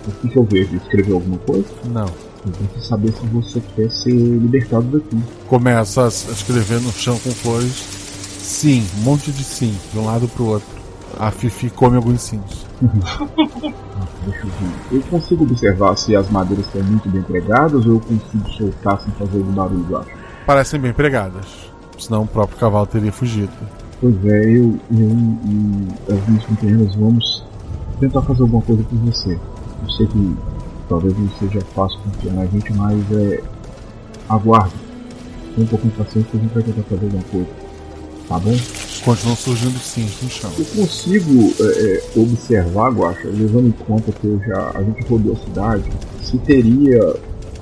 o que, que eu vejo? Escreveu alguma coisa? Não. Eu preciso saber se você quer ser libertado daqui. Começa a escrever no chão com flores. Sim, um monte de sim, de um lado pro outro. A Fifi come alguns sims. Deixa eu ver. Eu consigo observar se as madeiras estão muito bem pregadas ou eu consigo soltar sem fazer barulho embaixo? Parecem bem pregadas. Senão o próprio cavalo teria fugido. Pois é, eu, eu e as minhas companheiras vamos tentar fazer alguma coisa por você. Eu sei que talvez não seja fácil confiar na gente, mas é. Aguarde. Tenha um pouquinho de paciência que a gente vai tentar fazer alguma coisa. Tá bom? Continuam surgindo sims no chão. Eu consigo é, é, observar, Guacha, levando em conta que eu já, a gente rodou a cidade, se teria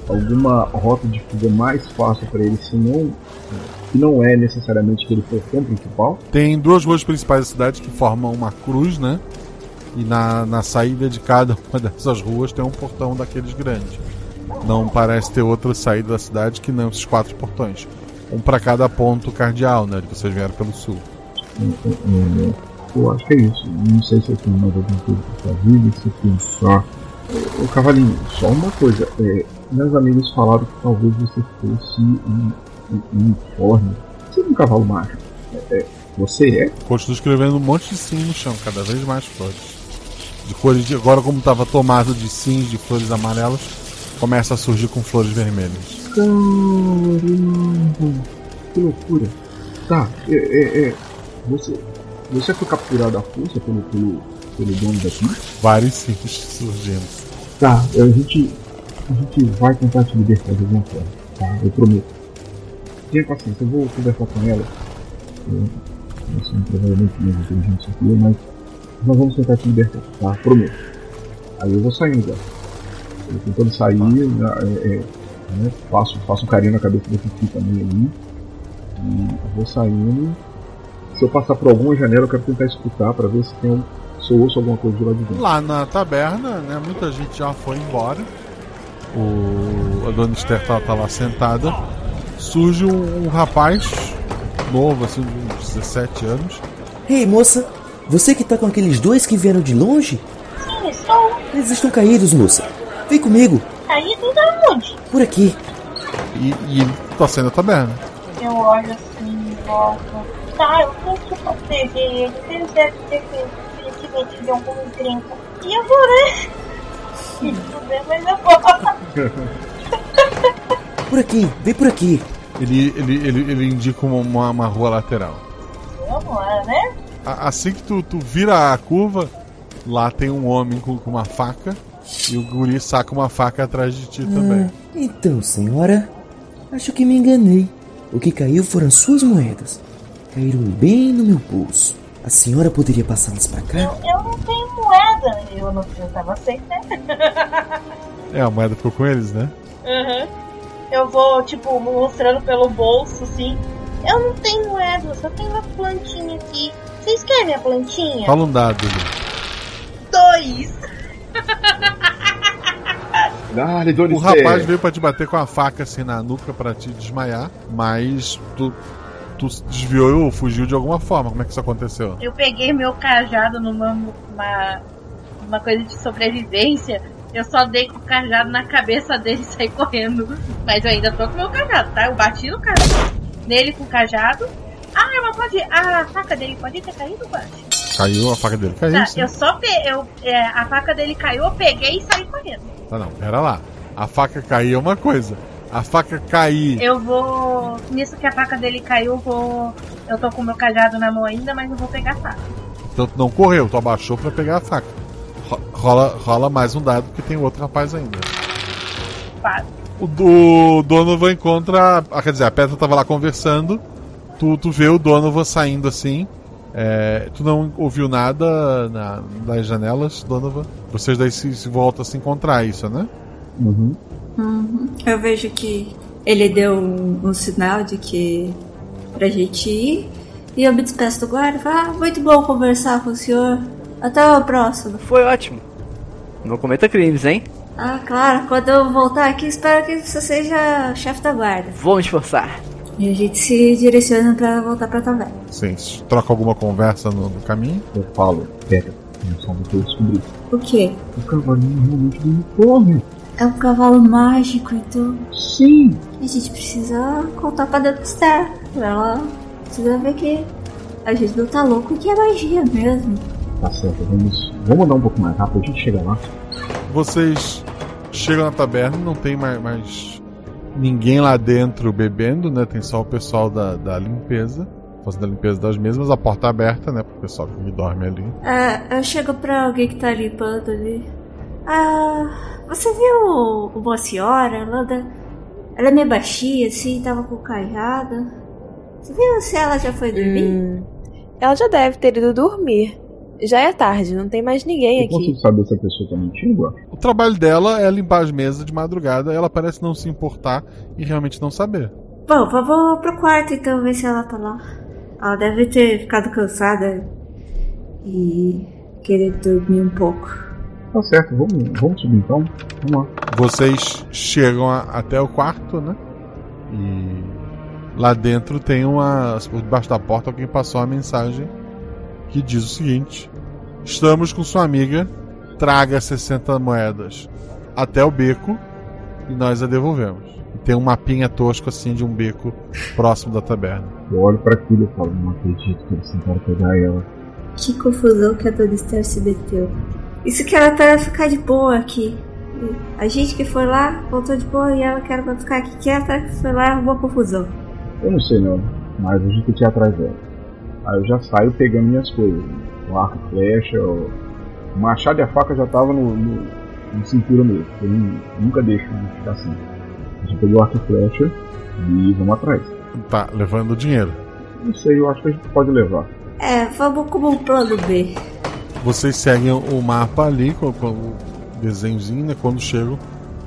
alguma rota de fuga mais fácil para ele, se não, não é necessariamente que ele for o principal. Tem duas ruas principais da cidade que formam uma cruz, né? E na, na saída de cada uma dessas ruas tem um portão daqueles grandes. Não parece ter outra saída da cidade que não esses quatro portões. Um para cada ponto cardeal, né? De vocês vieram pelo sul. Hum, hum, hum, Eu acho que é isso. Não sei se eu tenho mais alguma coisa pra vida, se eu tenho só. Ô Cavalinho, só uma coisa. É, meus amigos falaram que talvez você fosse um uniforme. Você é um cavalo macho. É, é, você é? Continuo escrevendo um monte de sim no chão, cada vez mais flores. De cores de. Agora, como estava tomado de sims de flores amarelas, começa a surgir com flores vermelhas. Caramba! Que loucura! Tá, é, é, é. Você. Você foi capturado à força pelo, pelo, pelo dono daqui? Vários sims surgindo. Tá, a gente. A gente vai tentar te libertar de alguma forma, tá? Eu prometo. Tenha paciência, eu vou conversar com ela. Eu, eu sou provavelmente mais inteligente eu, mas nós vamos tentar te libertar, tá? Prometo. Aí eu vou saindo já. Eu tentando sair, é, é, né? faço, faço um carinho na cabeça do Fifi também ali. E vou saindo. Se eu passar por alguma janela, eu quero tentar escutar para ver se tem um, se eu ouço alguma coisa de lá de dentro. Lá na taberna, né? Muita gente já foi embora. O, a dona Esther tá, tá lá sentada. Surge um, um rapaz novo, assim, de uns 17 anos. Ei, moça, você que tá com aqueles dois que vieram de longe? Sim, estou. Eles estão caídos, moça. Vem comigo, Caído da onde? por aqui. E, e tá saindo da taberna. Eu olho assim em volta. Tá, eu tenho que proteger ele. Eles devem ter feito em algum encrenca. E eu vou, né? Se mas eu vou. Por aqui, vem por aqui. Ele, ele, ele, ele indica uma, uma rua lateral. Vamos lá, né? A- Assim que tu, tu vira a curva, Lá tem um homem com, com uma faca e o guri saca uma faca atrás de ti também. Ah, então, senhora, acho que me enganei. O que caiu foram suas moedas. Caíram bem no meu bolso. A senhora poderia passá-las pra cá? Eu não tenho moeda. Eu não precisava sem, né? É, a moeda ficou com eles, né? Uhum. Eu vou, tipo, mostrando pelo bolso, assim. Eu não tenho moeda, eu só tenho uma plantinha aqui. Vocês querem minha plantinha? Fala um dado. Dois! Dale, Dona O rapaz veio pra te bater com a faca assim na nuca pra te desmaiar, mas tu, tu desviou ou fugiu de alguma forma. Como é que isso aconteceu? Eu peguei meu cajado numa uma, uma coisa de sobrevivência. Eu só dei com o cajado na cabeça dele e saí correndo. Mas eu ainda tô com o meu cajado, tá? Eu bati no cajado. Nele com o cajado. Ah, mas pode. A faca dele pode ter caído, baixo. Caiu, a faca dele caiu. Tá, sim. eu só pe... eu, é, a faca dele caiu, eu peguei e saí correndo. Tá, não, pera lá. A faca cair é uma coisa. A faca cair. Eu vou. Nisso que a faca dele caiu, eu vou. Eu tô com o meu cajado na mão ainda, mas eu vou pegar a faca. Então tu não correu, tu abaixou pra pegar a faca. Ro- Rola, rola mais um dado porque tem outro rapaz ainda. Quase. O do Donovan encontra. Ah, quer dizer, a Petra tava lá conversando. Tu, tu vê o Donovan saindo assim. É, tu não ouviu nada na, das janelas, Donovan? Vocês daí se, se voltam a se encontrar, isso, né? Uhum. Uhum. Eu vejo que ele deu um, um sinal de que pra gente ir. E eu me despeço do guarda e falo, ah, muito bom conversar com o senhor. Até o próximo. Foi ótimo. Não cometa crimes, hein? Ah, claro, quando eu voltar aqui, espero que você seja chefe da guarda. Vou me esforçar. E a gente se direciona pra voltar pra taverna. Vocês trocam alguma conversa no, no caminho? Eu falo, pega, não só do que eu descobri. O quê? O cavalinho realmente não corre. É um cavalo mágico, então. Sim. A gente precisa contar pra Dona Esther. Ela precisa ver que a gente não tá louco e que é magia mesmo. Tá certo, vamos, vamos andar um pouco mais rápido, a gente chega lá. Vocês chegam na taberna, não tem mais, mais ninguém lá dentro bebendo, né? Tem só o pessoal da, da limpeza, fazendo a limpeza das mesas, a porta aberta, né? Pro pessoal que dorme ali. É, eu chego pra alguém que tá limpando ali. Ah, você viu uma senhora? Ela, anda- ela é meio baixinha, assim, tava com cajada. Você viu se ela já foi dormir? Hum, ela já deve ter ido dormir. Já é tarde, não tem mais ninguém Eu aqui. consigo saber se a pessoa tá mentindo? O trabalho dela é limpar as mesas de madrugada, ela parece não se importar e realmente não saber. Bom, vamos pro quarto então ver se ela tá lá. Ela deve ter ficado cansada e querer dormir um pouco. Tá certo, vamos, vamos subir então. Vamos lá. Vocês chegam a- até o quarto, né? E lá dentro tem uma. Por debaixo da porta alguém passou uma mensagem que diz o seguinte: Estamos com sua amiga, traga 60 moedas até o beco e nós a devolvemos. E tem um mapinha tosco assim de um beco próximo da taberna. Eu olho pra aquilo e falo, não acredito que eles tentaram pegar ela. Que confusão que a Dona Esther se meteu. Isso que ela pra ficar de boa aqui. A gente que foi lá, voltou de boa e ela que era pra ficar aqui quieta, foi lá e arrumou confusão. Eu não sei não, mas a gente tinha atrás dela. Aí eu já saio pegando minhas coisas. O arco, e flecha, o o machado e a faca já tava no, no, no cintura mesmo. Eu nu- nunca deixo ficar assim. A gente pegou o arco e flecha e vamos atrás. Tá, levando o dinheiro. Não sei, eu acho que a gente pode levar. É, vamos como um plano B. Vocês seguem o mapa ali com, com o desenhozinho, né? Quando chegam,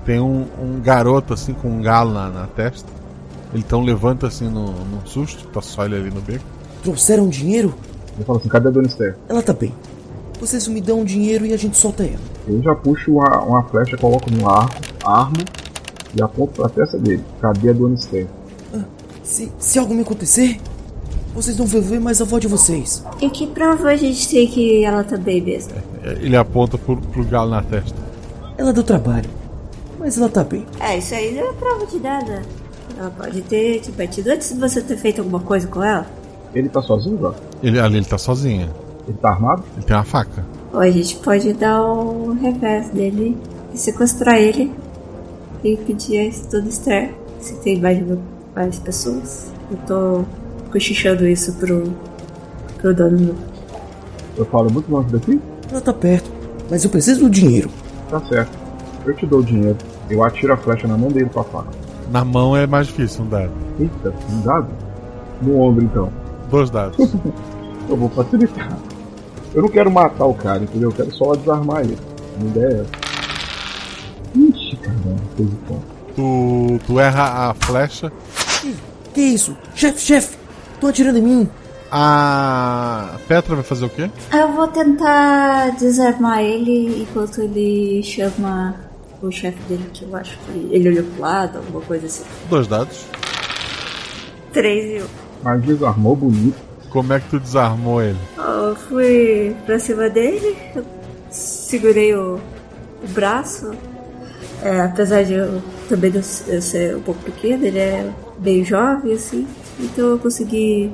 tem um, um garoto assim com um galo na, na testa. Ele então levanta assim no, no susto, tá só ele ali no beco. Trouxeram dinheiro? Eu falo assim, cadê a Dona Esther? Ela tá bem. Vocês me dão dinheiro e a gente solta ela. Eu já puxo uma, uma flecha, coloco no arco, armo e aponto pra testa dele. Cadê a Dona Esther? Se, se algo me acontecer, vocês não vão ver mais a avó de vocês. E que prova a gente tem que ela tá bem mesmo? Ele aponta pro, pro galo na testa. Ela deu trabalho, mas ela tá bem. É, isso aí não é prova de nada. Ela pode ter te batido antes de você ter feito alguma coisa com ela. Ele tá sozinho, Vá? Ele, ali ele tá sozinho. Ele tá armado? Ele tem uma faca. Ou a gente pode dar o revés dele e sequestrar ele e pedir a Dona Esther se tem mais, mais pessoas. Eu tô cochichando isso pro, pro dono. Eu falo muito longe daqui? Ela tá perto, mas eu preciso do dinheiro. Tá certo. Eu te dou o dinheiro. Eu atiro a flecha na mão dele com a faca. Na mão é mais difícil, um dado. Eita, um dado? No ombro então. Dois dados. eu vou facilitar. Eu não quero matar o cara, entendeu? Eu quero só desarmar ele. A ideia é essa. Ixi, caramba, fez o ponto. Tu, tu erra a flecha. Que isso? Chefe, chefe! Tô atirando em mim! A Petra vai fazer o quê? Eu vou tentar desarmar ele enquanto ele chama o chefe dele, que eu acho que ele olhou pro lado, alguma coisa assim. Dois dados. Três e um. Mas desarmou bonito. Como é que tu desarmou ele? Eu fui pra cima dele, eu segurei o, o braço. É, apesar de eu também eu ser um pouco pequeno, ele é bem jovem, assim. Então eu consegui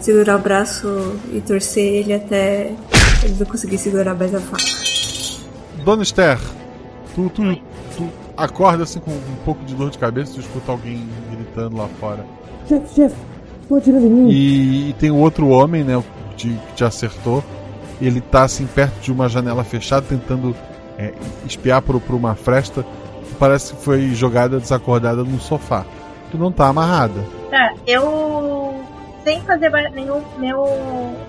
segurar o braço e torcer ele até ele não conseguir segurar mais a faca. Dona Esther, tu, tu, tu acorda assim com um pouco de dor de cabeça, tu escuta alguém gritando lá fora. Chefe, chefe, tô atirando em mim. E, e tem o outro homem, né, que te, acertou. Ele tá assim perto de uma janela fechada, tentando é, espiar por, por uma fresta. Parece que foi jogada desacordada no sofá. Tu não tá amarrada. Tá, eu. Sem fazer nenhum. Meu.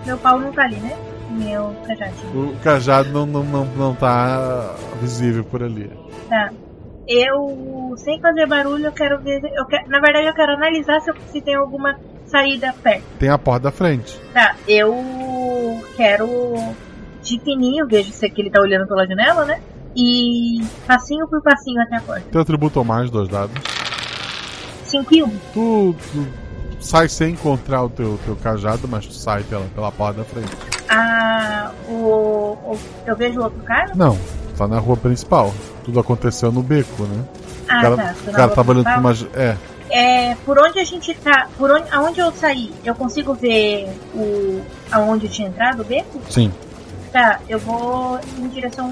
Meu pau não tá ali, né? Meu cajadinho. O cajado não, não, não, não tá visível por ali. Tá. Eu, sem fazer barulho, eu quero ver. Eu quero, na verdade, eu quero analisar se, eu- se tem alguma saída perto. Tem a porta da frente. Tá, eu quero de fininho, vejo se que ele tá olhando pela janela, né? E passinho por passinho até a porta. Teu atributo mais, dois dados. 5 e 1. Um. Tu, tu sai sem encontrar o teu, teu cajado, mas tu sai pela, pela porta da frente. Ah, o, o- Eu vejo outro cara? Não, tá na rua principal. Tudo aconteceu no beco, né? Ah, o cara, tá, o cara tava olhando pra uma. É, É, por onde a gente tá. Por onde, aonde eu saí, eu consigo ver o. aonde eu tinha entrado, o beco? sim. Tá, eu vou em direção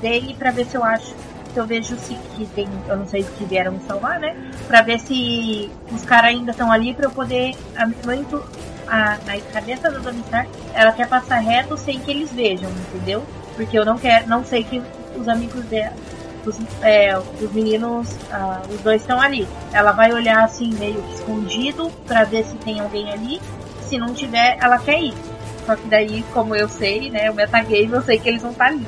dele pra ver se eu acho. Se eu vejo se que tem. Eu não sei se vieram me salvar, né? Pra ver se os caras ainda estão ali pra eu poder. A, muito, a, na cabeça da Dona Star, ela quer passar reto sem que eles vejam, entendeu? Porque eu não quero. Não sei que os amigos dela. Os, é, os meninos, ah, os dois estão ali. Ela vai olhar assim, meio que escondido, pra ver se tem alguém ali. Se não tiver, ela quer ir. Só que daí, como eu sei, né, o metagame, eu sei que eles vão estar ali.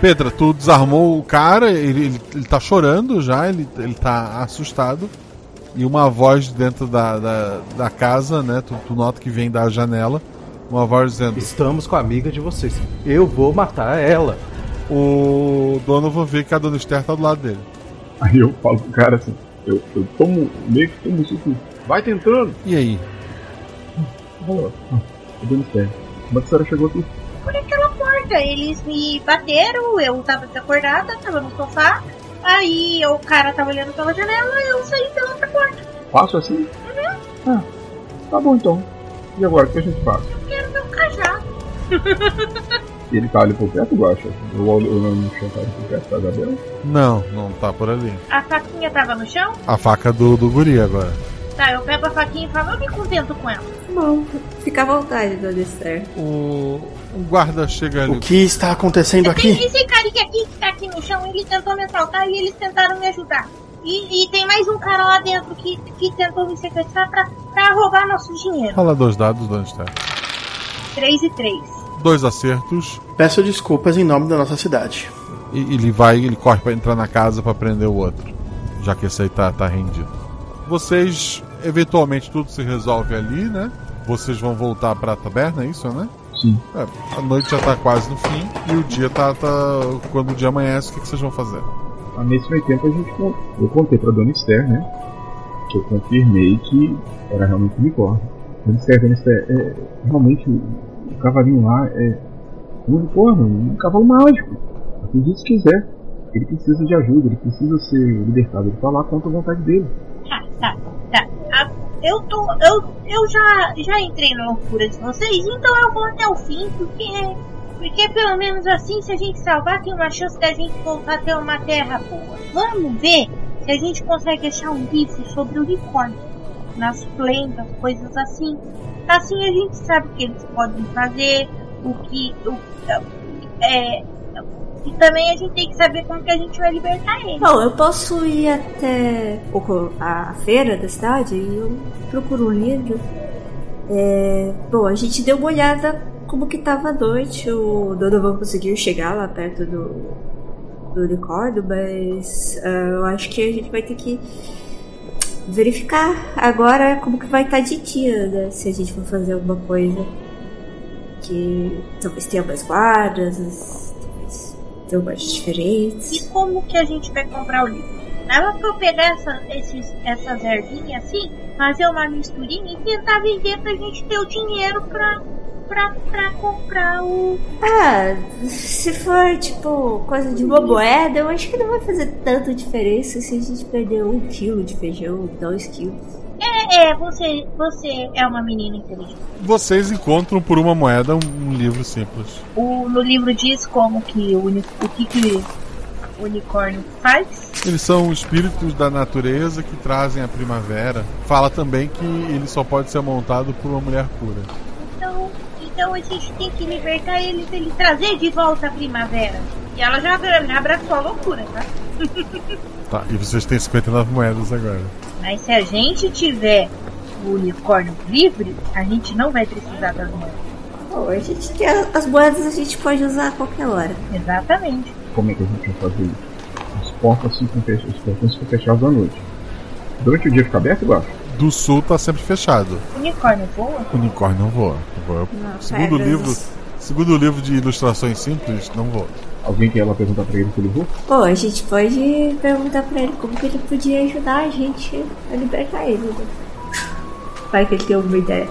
Petra, tu desarmou o cara, ele, ele, ele tá chorando já, ele, ele tá assustado. E uma voz dentro da, da, da casa, né? Tu, tu nota que vem da janela. Uma voz dizendo: Estamos com a amiga de vocês. Eu vou matar ela. O Donovan vê que a Dona Esther tá do lado dele. Aí eu falo pro cara assim, eu, eu tomo, meio que tomo suco. Vai tentando. E aí? Ah, Dona Esther, como é que a senhora chegou aqui? Por aquela porta, eles me bateram, eu tava desacordada, tava no sofá. Aí o cara tava olhando pela janela eu saí pela outra porta. Fácil assim? Ah, tá bom então. E agora, o que a gente faz? Quero meu cajado. Ele tá ali por perto, eu acho. Eu olho eu não chão tá ali por perto da Gabriela. Não, não tá por ali. A faquinha tava no chão? A faca do, do guri agora. Tá, eu pego a faquinha e falo, eu me contento com ela. Bom, fica à vontade, Dona Esther. O, o guarda chega ali. O que está acontecendo aqui? Esse carinha aqui que tá aqui no chão, ele tentou me assaltar e eles tentaram me ajudar. E, e tem mais um cara lá dentro que, que tentou me sequestrar pra, pra roubar nosso dinheiro. Fala dois dados, Dona Esther. 3 e 3. Dois acertos. Peço desculpas em nome da nossa cidade. E ele vai, ele corre pra entrar na casa pra prender o outro. Já que esse aí tá, tá rendido. Vocês, eventualmente, tudo se resolve ali, né? Vocês vão voltar pra taberna, é isso, né? Sim. É, a noite já tá quase no fim e o dia tá. tá quando o dia amanhece, o que, que vocês vão fazer? Ah, nesse meio tempo a gente eu contei pra Dona Esther, né? Que eu confirmei que era realmente um unicórnio. Dona Esther, Dona Esther, é, realmente o, o cavalinho lá é um unicórnio, um cavalo mágico. Acredite se quiser. Ele precisa de ajuda, ele precisa ser libertado. Ele tá lá contra a vontade dele. Tá, tá, tá. Ah, eu tô. Eu, eu já, já entrei na loucura de vocês, então eu vou até o fim, porque. Porque pelo menos assim, se a gente salvar, tem uma chance da gente voltar a ter uma terra boa. Vamos ver se a gente consegue achar um livro sobre o unicórnio. Nas lendas, coisas assim. Assim a gente sabe o que eles podem fazer, o que. O, é, e também a gente tem que saber como que a gente vai libertar ele. Bom, eu posso ir até a feira da cidade e eu procuro um livro. É, bom, a gente deu uma olhada como que tava a noite. O Donovan conseguiu chegar lá perto do, do unicórnio, mas ah, eu acho que a gente vai ter que verificar agora como que vai estar de dia, né? Se a gente for fazer alguma coisa que talvez tenha mais guardas, talvez tenha guardas diferentes. E como que a gente vai comprar o livro? Ela for pegar essa, esses, essas ervinhas assim, fazer uma misturinha e tentar vender pra gente ter o dinheiro pra, pra, pra comprar o. Ah, se for tipo coisa de uma moeda, eu acho que não vai fazer tanta diferença se a gente perder um quilo de feijão, dois quilos. É, é, você, você é uma menina inteligente. Vocês encontram por uma moeda um, livro simples. O, no livro diz como que o, o que, que o unicórnio faz. Eles são espíritos da natureza que trazem a primavera. Fala também que ele só pode ser montado por uma mulher pura. Então, a gente tem que libertar ele pra ele trazer de volta a primavera. E ela já abraçou a loucura, tá? Tá, e vocês têm 59 moedas agora. Mas se a gente tiver o unicórnio livre, a gente não vai precisar das moedas. Bom, a gente tem a- as moedas a gente pode usar a qualquer hora. Exatamente. Como é que a gente vai fazer isso? As portas ficam fechadas, os portões ficam fechados à noite. Durante o dia fica aberto, eu acho. Do sul tá sempre fechado. O unicórnio voa? O unicórnio não voa. Não, segundo livro, segundo livro de ilustrações simples, não voa. Alguém quer ela perguntar pra ele se ele voa? Bom, a gente pode perguntar pra ele como que ele podia ajudar a gente a libertar ele. né? Vai que ele tem alguma ideia.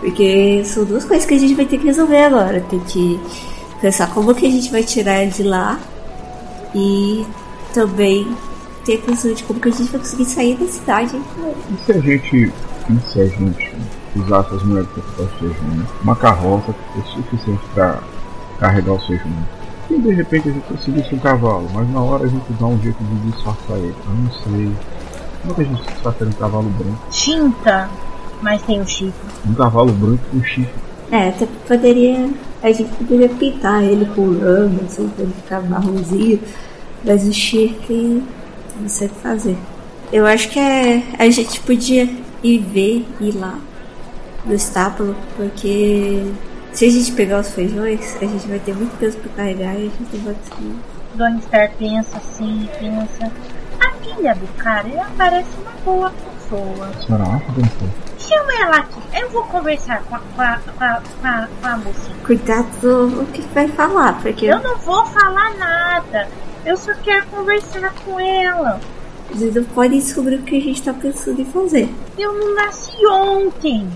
Porque são duas coisas que a gente vai ter que resolver agora. Tem que pensar como que a gente vai tirar ele de lá e também ter a questão de como que a gente vai conseguir sair da cidade. E se a gente, e se a gente usasse as moedas para comprar os feijões? Uma carroça que fosse suficiente para carregar os feijões. E de repente a gente conseguisse um cavalo, mas na hora a gente dá um jeito de disfarçar ele. Eu não sei. Como é que a gente disfarça um cavalo branco? Tinta, mas tem o chifre. Um cavalo branco com chifre. É, até poderia. A gente poderia pintar ele com lama, assim, pra ele ficar marronzinho. Mas o chifre. Não sei o que fazer. Eu acho que é, a gente podia ir ver, ir lá no estábulo, porque se a gente pegar os feijões, a gente vai ter muito peso pra carregar e a gente não vai conseguir. Dona Star pensa assim, pensa. A filha do cara, ela parece uma boa pessoa. Senhora Dança? Chama ela aqui. Eu vou conversar com a, com a, com a, com a, com a mocinha. Cuidado o que vai falar, porque Eu não vou falar nada. Eu só quero conversar com ela. eles não podem descobrir o que a gente tá pensando em fazer. Eu não nasci ontem.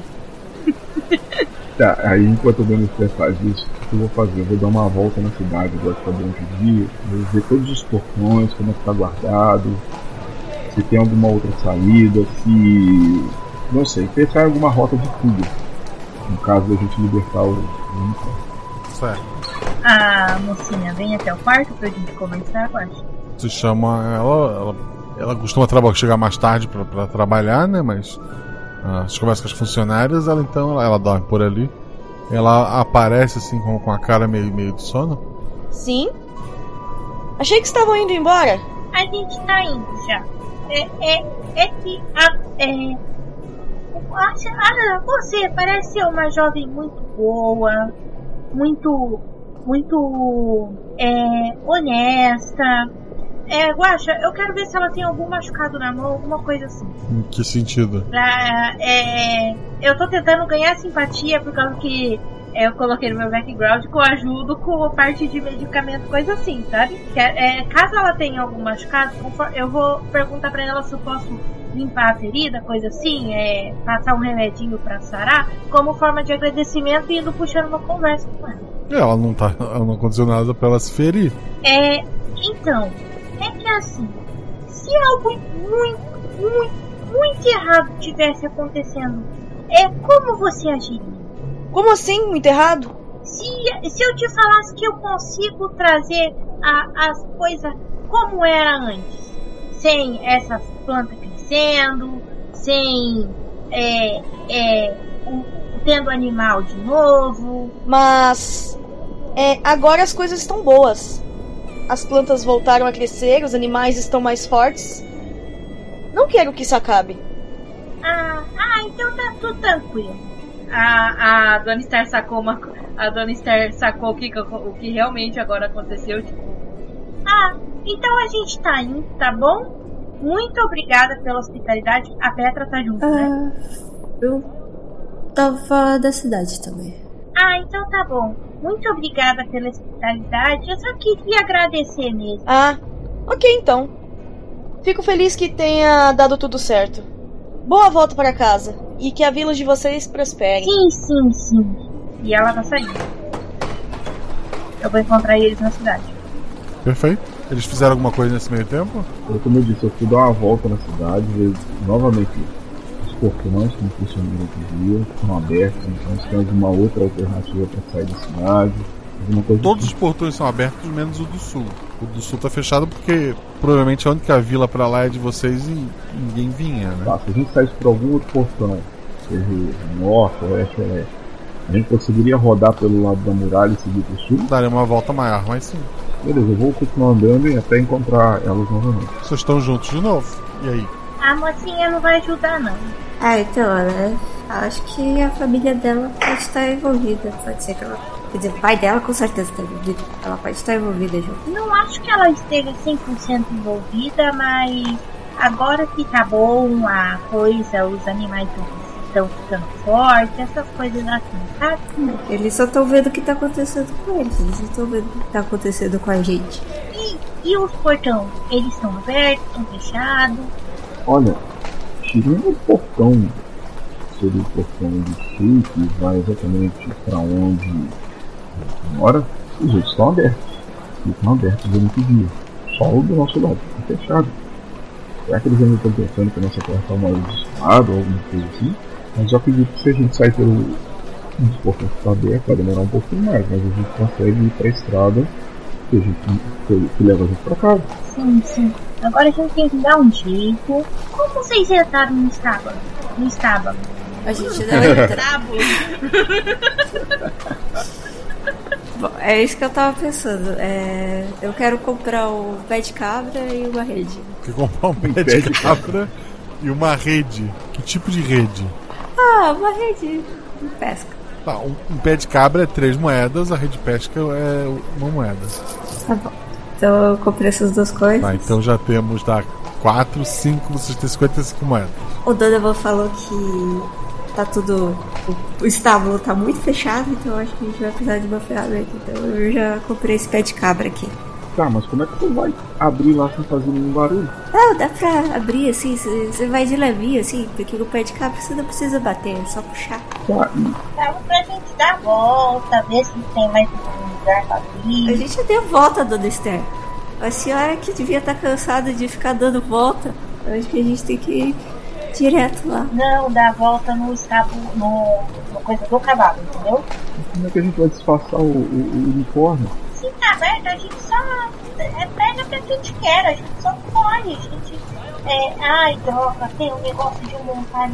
Tá, aí enquanto o Bannister faz isso, o que eu vou fazer? Eu vou dar uma volta na cidade agora que tá durante o dia, vou ver todos os portões, como é que tá guardado, se tem alguma outra saída, se. não sei, pensar em alguma rota de fuga. No caso da gente libertar o. Certo. A mocinha vem até o quarto pra gente conversar, eu acho. Se chama ela, ela, ela costuma chegar mais tarde pra, pra trabalhar, né? Mas ah, as conversas com as funcionárias, ela então ela, ela dorme por ali. Ela aparece assim com, com a cara meio, meio de sono. Sim? Achei que estavam indo embora. A gente tá indo já. É, é, é que a, é, acha- ah, você parece ser uma jovem muito boa, muito, muito é, honesta. É, Guaxa, eu quero ver se ela tem algum machucado na mão, alguma coisa assim. Em que sentido? É, eu tô tentando ganhar simpatia por causa que é, eu coloquei no meu background que eu ajudo com parte de medicamento, coisa assim, sabe? Que é, é, caso ela tenha algum machucado, eu vou perguntar pra ela se eu posso limpar a ferida, coisa assim, é, passar um remedinho pra sarar, como forma de agradecimento e indo puxando uma conversa com ela. Ela não tá. Ela não aconteceu nada pra ela se ferir. É, então, é que assim, se algo muito, muito, muito errado tivesse acontecendo, é como você agiria? Como assim, muito errado? Se, se eu te falasse que eu consigo trazer a- as coisas como era antes, sem essas plantas crescendo, sem é, é, o- tendo animal de novo. Mas É, agora as coisas estão boas. As plantas voltaram a crescer, os animais estão mais fortes. Não quero que isso acabe. Ah, ah, então tá tudo tranquilo. A, a Dona Esther sacou uma. A Dona Esther sacou o que, o que realmente agora aconteceu, tipo. Ah, então a gente tá indo, tá bom? Muito obrigada pela hospitalidade. A Petra tá junto, né? Ah, eu tava da cidade também. Ah, então tá bom. Muito obrigada pela hospitalidade. Eu só queria agradecer mesmo. Ah, ok então. Fico feliz que tenha dado tudo certo. Boa volta para casa e que a vila de vocês prospere. Sim, sim, sim. E ela tá saindo. Eu vou encontrar eles na cidade. Perfeito. Eles fizeram alguma coisa nesse meio tempo? Eu, como eu disse, eu fui dar uma volta na cidade, ver novamente os portões como funcionam durante o dia, estão abertos, então se tem alguma outra alternativa para sair da cidade. Todos os portões são abertos, menos o do sul. O do sul tá fechado porque provavelmente a única vila pra lá é de vocês e ninguém vinha, né? Tá, se a gente saísse por algum outro portão, seja norte, oeste ou leste, a gente conseguiria rodar pelo lado da muralha e seguir pro sul? Daria uma volta maior, mas sim. Beleza, eu vou continuar andando e até encontrar elas novamente. Vocês estão juntos de novo. E aí? A mocinha não vai ajudar, não. Ah, então, ela, acho que a família dela pode estar envolvida. Pode ser que ela. Quer dizer, o pai dela com certeza está envolvido. Ela pode estar envolvida junto. Não acho que ela esteja 100% envolvida, mas agora que tá bom a coisa, os animais estão ficando fortes, essas coisas assim, sabe? Eles só estão vendo o que está acontecendo com eles. Eles não estão vendo o que está acontecendo com a gente. E, e os portões? Eles estão abertos, estão fechados? Olha, tirando o portão, seria o portão do sul, que vai exatamente para onde mora, os outros estão abertos. E estão abertos durante o dia. Só o do nosso lado, está fechado. Será que eles ainda estão pensando que a nossa porta está mal registrada ou alguma coisa assim? Mas eu acredito que se a gente sair pelo os portões que está aberto, vai demorar um pouquinho mais, mas a gente consegue ir para a estrada que, a gente, que, que leva a gente para casa. Sim, sim. Agora a gente tem que dar um jeito. Como vocês entraram no estábulo? No estábulo? A gente não entra. Bom, é isso que eu tava pensando. É, eu quero comprar o pé de cabra e uma rede. Quer comprar um pé de cabra e uma rede? Que tipo de rede? Ah, uma rede de pesca. Tá, um, um pé de cabra é três moedas, a rede de pesca é uma moeda. Tá bom. Então eu comprei essas duas coisas. Tá, então já temos da 4, 5, vocês têm 55 moedas. O Donovan falou que tá tudo. O, o estábulo tá muito fechado, então acho que a gente vai precisar de uma ferramenta. Então eu já comprei esse pé de cabra aqui. Tá, mas como é que tu vai abrir lá sem fazer nenhum barulho? Não, dá pra abrir assim, você vai de levinho assim, porque o pé de cabra você não precisa bater, é só puxar. Tá, Dava pra gente dar a volta, ver se tem mais um lugar pra abrir. A gente já deu volta, dona Esther. A senhora que devia estar cansada de ficar dando volta, eu acho que a gente tem que ir direto lá. Não, dar a volta no estábulo, no, no coisa do cavalo, entendeu? como é que a gente vai disfarçar o, o, o uniforme? Tá aberto, a gente só é, pega pra que a gente quer, a gente só corre, a gente. É, ai, droga, tem um negócio de montar.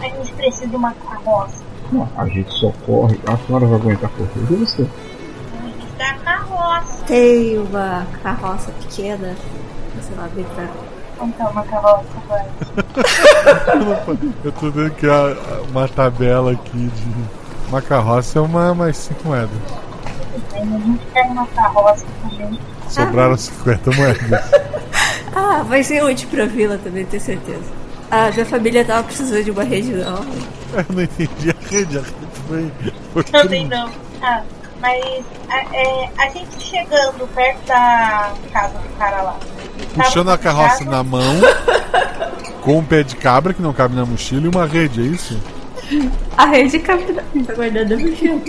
A gente precisa de uma carroça. Não, a gente só corre. A senhora vai aguentar correr de você. A gente da carroça. Tem uma carroça pequena, sei lá, bem pra. Então, uma carroça agora. Eu tô vendo que há uma tabela aqui de. Uma carroça é uma mais 5 moedas. A gente quer uma carroça também. Sobraram 50 moedas. Ah, vai ser útil pra vila também, tenho certeza. A minha família tava precisando de uma rede nova. Eu não entendi a rede, a rede foi. foi Também não. Ah, mas a, é, a gente chegando perto da casa do cara lá. Puxando a carroça na mão, com um pé de cabra que não cabe na mochila e uma rede, é isso? A rede cabe na- tá guardando a mochila.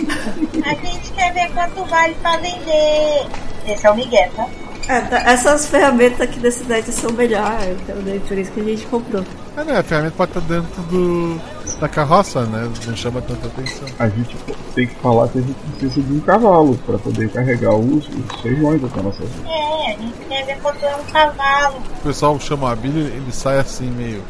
A gente quer ver quanto vale pra vender. Esse é o Miguel, tá? Ah, tá. Essas ferramentas aqui da cidade são melhores, então daí por isso que a gente comprou. Ah, não, a ferramenta pode estar dentro do, da carroça, né? Não chama tanta atenção. A gente tem que falar que a gente precisa de um cavalo para poder carregar os, os feijões até a nossa vida. É, a gente quer ver quanto é um cavalo. O pessoal chama a Billy, ele sai assim meio.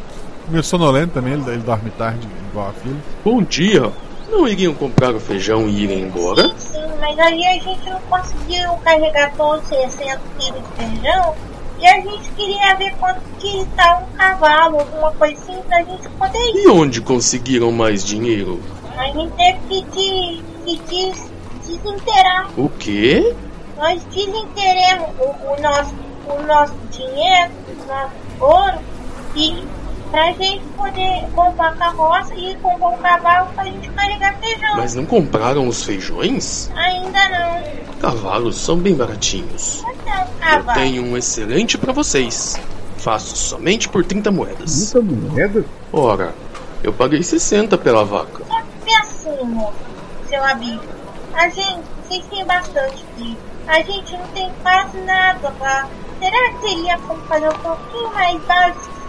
Meio sonolento também, ele, ele dorme tarde igual a filha. Bom dia. Não iriam comprar o feijão e irem embora? Sim, mas aí a gente não conseguiu carregar todos os 60 quilos de feijão e a gente queria ver quanto que tá um cavalo, alguma coisa assim, pra gente poder ir. E onde conseguiram mais dinheiro? A gente teve que, de, que des, desinterar. O quê? Nós desinteremos o, o, nosso, o nosso dinheiro, o nosso ouro, e pra gente poder comprar carroça e comprar um cavalo pra gente carregar feijão. Mas não compraram os feijões? Ainda não. Cavalos são bem baratinhos. É Eu tenho um excelente pra vocês. Faço somente por 30 moedas. 30 moedas? Ora, eu paguei 60 pela vaca. Só que assim, seu amigo, a gente, vocês têm bastante filho. A gente não tem quase nada pra. Será que teria como fazer um pouquinho mais básico?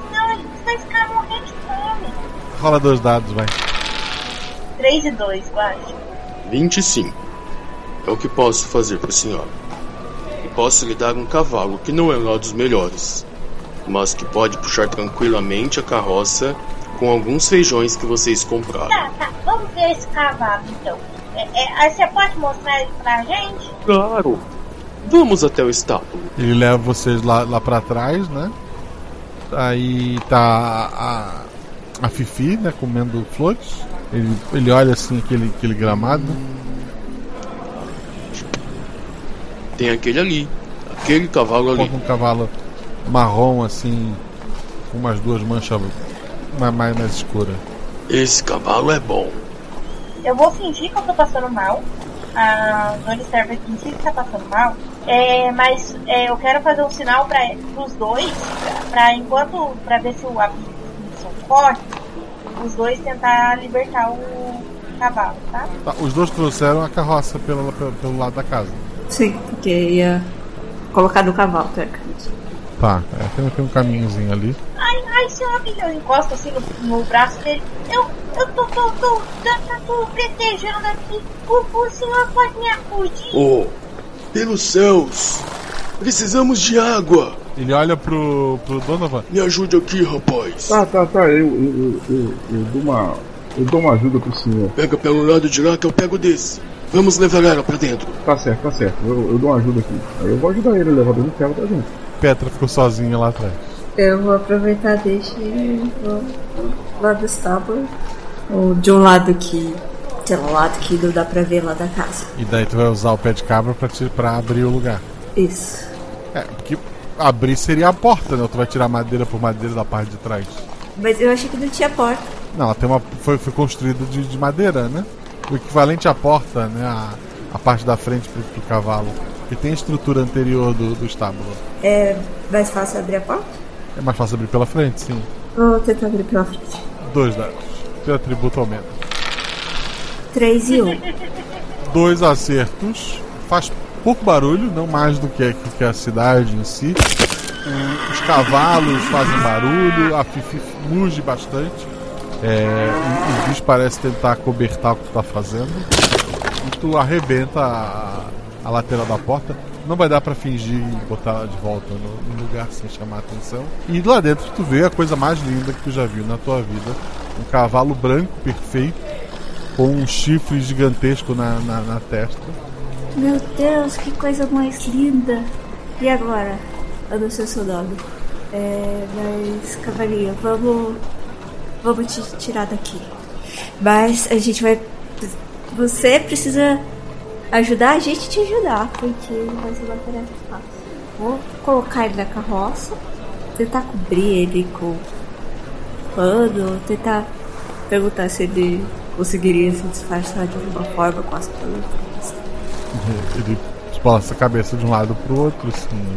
Vai ficar morrendo de fome. Rola dois dados, vai. 3 e 2, eu acho. 25. É o que posso fazer por senhora. E posso lhe dar um cavalo que não é lá dos melhores, mas que pode puxar tranquilamente a carroça com alguns feijões que vocês compraram. Tá, tá, vamos ver esse cavalo então. É, é, você pode mostrar ele pra gente? Claro. Vamos até o estábulo. Ele leva vocês lá, lá pra trás, né? Aí tá a, a Fifi, né? Comendo flores. Ele, ele olha assim aquele, aquele gramado. Tem aquele ali. Aquele cavalo ali. Um cavalo marrom assim, com umas duas manchas mais, mais, mais escuras. Esse cavalo é bom. Eu vou fingir que eu tô passando mal. A Dona Esther vai fingir que tá passando mal. É, mas é, eu quero fazer um sinal para os dois, pra enquanto, pra ver se o abismo são fortes, os dois tentar libertar o cavalo, tá? Tá, os dois trouxeram a carroça pelo, pelo, pelo lado da casa. Sim, porque ia colocar no cavalo, teoricamente. Tá, é, tem, tem um caminhozinho ali. Ai, ai, seu amigo, eu encosto assim no, no braço dele. Eu, eu tô, tô, tô, tá, tá, tô pretejando aqui. O, o senhor pode me acudir? Oh, pelos céus! Precisamos de água! Ele olha pro, pro Donovan. Me ajude aqui, rapaz. Tá, tá, tá. Eu, eu, eu, eu, eu dou uma. Eu dou uma ajuda pro senhor. Pega pelo lado de lá que eu pego desse. Vamos levar ela pra dentro. Tá certo, tá certo. Eu, eu dou uma ajuda aqui. Aí eu vou ajudar ele a levar dentro do ferro pra dentro. Petra ficou sozinha lá atrás. Eu vou aproveitar deixa e vou lá do estábulo. Ou de um lado que. Lá, lado que não dá pra ver lá da casa. E daí tu vai usar o pé de cabra pra, te, pra abrir o lugar. Isso. É, porque abrir seria a porta, né? Tu vai tirar madeira por madeira da parte de trás. Mas eu achei que não tinha porta. Não, ela tem uma. Foi, foi construída de, de madeira, né? O equivalente à porta, né? A, a parte da frente pro, pro cavalo. Que tem a estrutura anterior do, do estábulo. É mais fácil abrir a porta? É mais fácil abrir pela frente, sim. Vou tentar abrir pela frente. Dois dados. Teu atributo aumenta. 3 e 1. Um. Dois acertos. Faz pouco barulho, não mais do que que a cidade em si. Os cavalos fazem barulho, a Fifi muge bastante. É, o, o bicho parece tentar cobertar o que tu tá fazendo. E tu arrebenta a, a lateral da porta. Não vai dar pra fingir e botar ela de volta no, no lugar sem chamar atenção. E lá dentro tu vê a coisa mais linda que tu já viu na tua vida. Um cavalo branco perfeito, com um chifre gigantesco na, na, na testa. Meu Deus, que coisa mais linda! E agora? Eu não sei o seu nome. É, mas, cavalinho, vamos. Vamos te tirar daqui. Mas a gente vai. Você precisa ajudar a gente te ajudar, porque vai ser uma tarefa fácil. Vou colocar ele na carroça, tentar cobrir ele com pano, tentar perguntar se ele conseguiria se disfarçar de alguma forma com as plantas. Ele balança a cabeça de um lado pro outro, assim.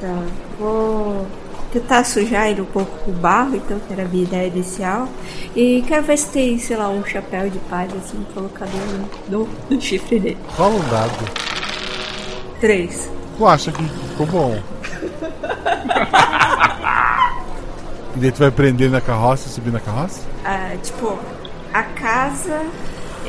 Tá, vou tentar sujar ele um pouco com barro, então, que era a minha ideia inicial. E quero ver se tem, sei lá, um chapéu de palha, assim, colocado no, no chifre dele. Rola um dado. Três. Tu acha que ficou bom? e daí tu vai prender na carroça e subir na carroça? Ah, tipo, a casa.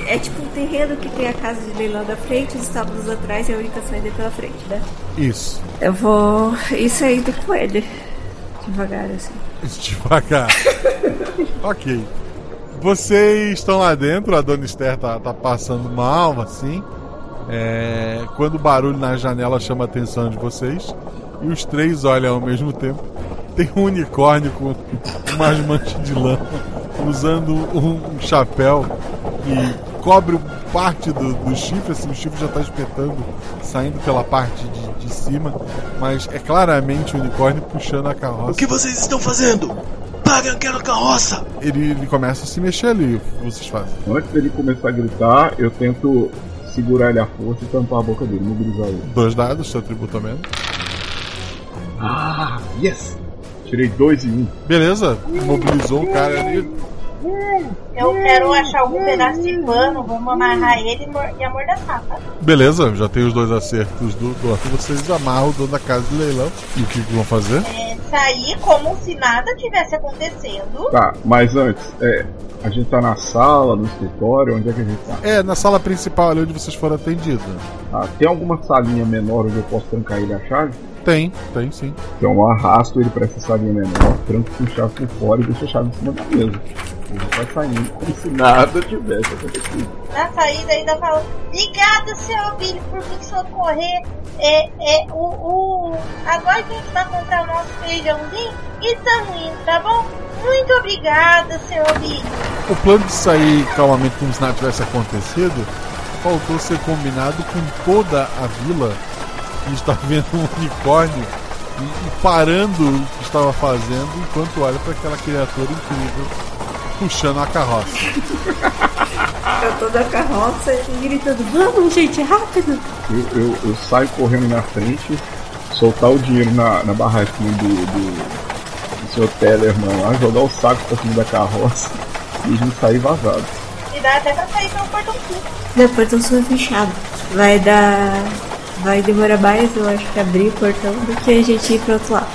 É tipo um terreno que tem a casa de leilão da frente, os estábulos atrás e a única saída é pela frente, né? Isso. Eu vou. Isso aí com ele. Devagar, assim. Devagar. ok. Vocês estão lá dentro, a dona Esther tá, tá passando mal, assim. É, quando o barulho na janela chama a atenção de vocês, e os três olham ao mesmo tempo, tem um unicórnio com umas manchas de lã, usando um, um chapéu que cobre parte do, do chifre, assim, o chifre já está espetando, saindo pela parte de, de cima, mas é claramente o unicórnio puxando a carroça. O que vocês estão fazendo? Parem aquela carroça! Ele, ele começa a se mexer ali, o que vocês fazem? Antes dele começar a gritar, eu tento segurar ele à força e tampar a boca dele, mobilizar ele. Dois dados, seu atributo também. Ah, yes! Tirei dois e um. Beleza, mobilizou o cara ali. Eu quero achar algum pedaço de pano, vamos amarrar ele e mor- amordaçar, tá? Beleza, já tem os dois acertos do, do Arthur. Vocês amarram o dono da casa de leilão. E o que, que vão fazer? É, sair como se nada tivesse acontecendo. Tá, mas antes, é, a gente tá na sala, no escritório, onde é que a gente tá? É, na sala principal ali onde vocês foram atendidos. Ah, tem alguma salinha menor onde eu posso trancar ele a chave? Tem, tem sim. Então eu arrasto ele pra essa salinha menor, tranco com chave por fora e deixo a chave em cima da mesa. Ele vai saindo como se nada tivesse acontecido. Na saída ainda fala, obrigada, seu Billy, por me socorrer. É, é, o, o... Agora a gente vai comprar o nosso feijãozinho e estamos indo, tá bom? Muito obrigada, seu Billy. O plano de sair calmamente como se nada tivesse acontecido faltou ser combinado com toda a vila que está vendo um unicórnio e, e parando o que estava fazendo enquanto olha para aquela criatura incrível puxando a carroça. Eu tô da carroça e gritando, vamos gente, rápido! Eu, eu, eu saio correndo na frente, soltar o dinheiro na, na barraquinha do, do, do seu Tellerman lá, jogar o saco pra cima da carroça e a gente sair vazado. E dá até pra sair pelo portãozinho. Meu portão só é fechado. Vai dar. Vai demorar mais, eu acho que abrir o portão do que a gente ir pro outro lado.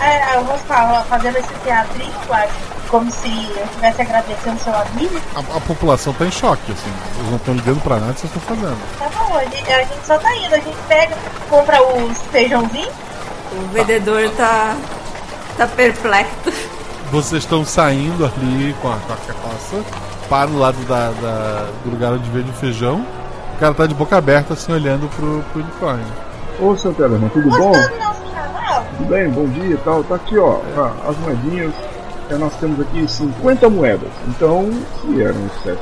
Ah, eu vou falar, fazendo esse teatrinho, eu acho. Como se eu estivesse agradecendo seu amigo. A, a população tá em choque, assim. Eles não estão ligando pra nada que vocês estão fazendo. Tá bom, a gente, a gente só tá indo. A gente pega, compra os feijãozinhos. O vendedor tá. tá perplexo. Vocês estão saindo ali com a, com a carroça para o lado da, da- do lugar onde vende o feijão. O cara tá de boca aberta, assim, olhando pro, pro unicórnio. Ô seu Tellerman, tudo bom? Tudo bem, bom dia e tal. Tá aqui ó, as moedinhas. É, nós temos aqui 50 moedas. Então, se eram 70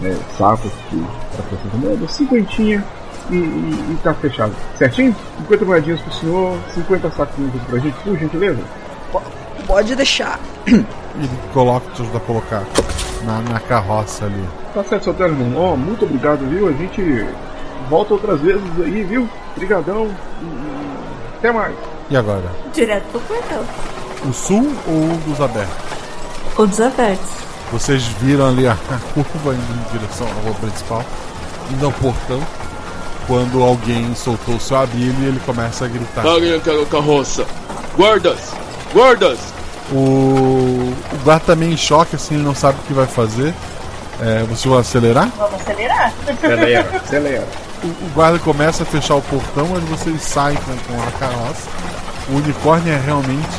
né, sacos para 60 moedas, 50 e, e, e tá fechado. Certinho? 50 moedinhas pro senhor, 50 saquinhos aqui pra gente, por gentileza? Pode deixar. Ele coloca, te ajuda a colocar na, na carroça ali. Tá certo, seu Tellerman. Ó, muito obrigado, viu? A gente volta outras vezes aí, viu? Obrigadão. Até mais. E agora? Direto pro portão. O sul ou o dos abertos? Ou dos abertos. Vocês viram ali a, curva indo em direção à rua principal, indo ao portão, quando alguém soltou o seu abrilho e ele começa a gritar. Parem aquela carroça! Guardas! Guardas! O, o guarda tá meio em choque, assim, ele não sabe o que vai fazer. É, vocês vão acelerar? Vamos acelerar. acelera. O, o guarda começa a fechar o portão, mas vocês saem com, com a carroça. O unicórnio é realmente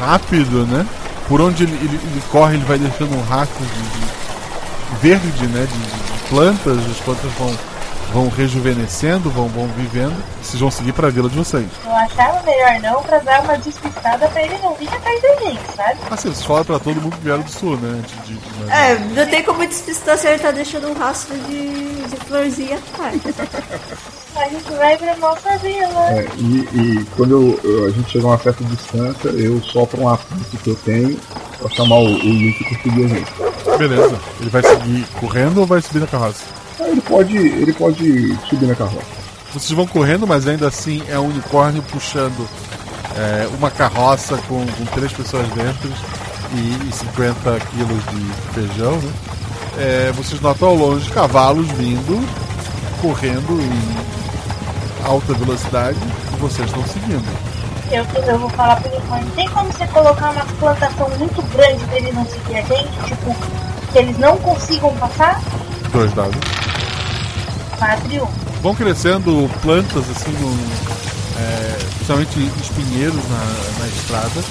rápido, né? Por onde ele, ele- ele corre, ele vai deixando um rastro de, de verde, né? De, de plantas, as plantas vão, vão rejuvenescendo, vão, vão vivendo. Vocês vão seguir pra vila de vocês. Eu achava melhor não pra dar uma despistada pra ele não vir atrás da gente, sabe? Assim, vocês falam pra todo mundo que vieram do sul, né? De, de- mas- É, não tem como despistar se ele tá deixando um rastro de, de florzinha atrás. A gente vai pra nossa vila. É, e, e quando eu- eu- a gente chega a uma certa distância, eu sopro um apito que eu tenho pra chamar o, o Luke pra seguir a gente. Beleza. Ele vai seguir correndo ou vai subir na carroça? Ah, Ele pode, ele pode subir na carroça. Vocês vão correndo, mas ainda assim é um unicórnio puxando é, uma carroça com, com três pessoas dentro e, e 50 quilos de feijão. Né? É, vocês notam ao longe cavalos vindo, correndo em alta velocidade e vocês estão seguindo. Eu, eu vou falar pro unicórnio, tem como você colocar uma plantação muito grande pra ele não seguir a gente? Tipo, que eles não consigam passar? Dois dados. Vão crescendo plantas assim, no, é, principalmente espinheiros na, na estrada.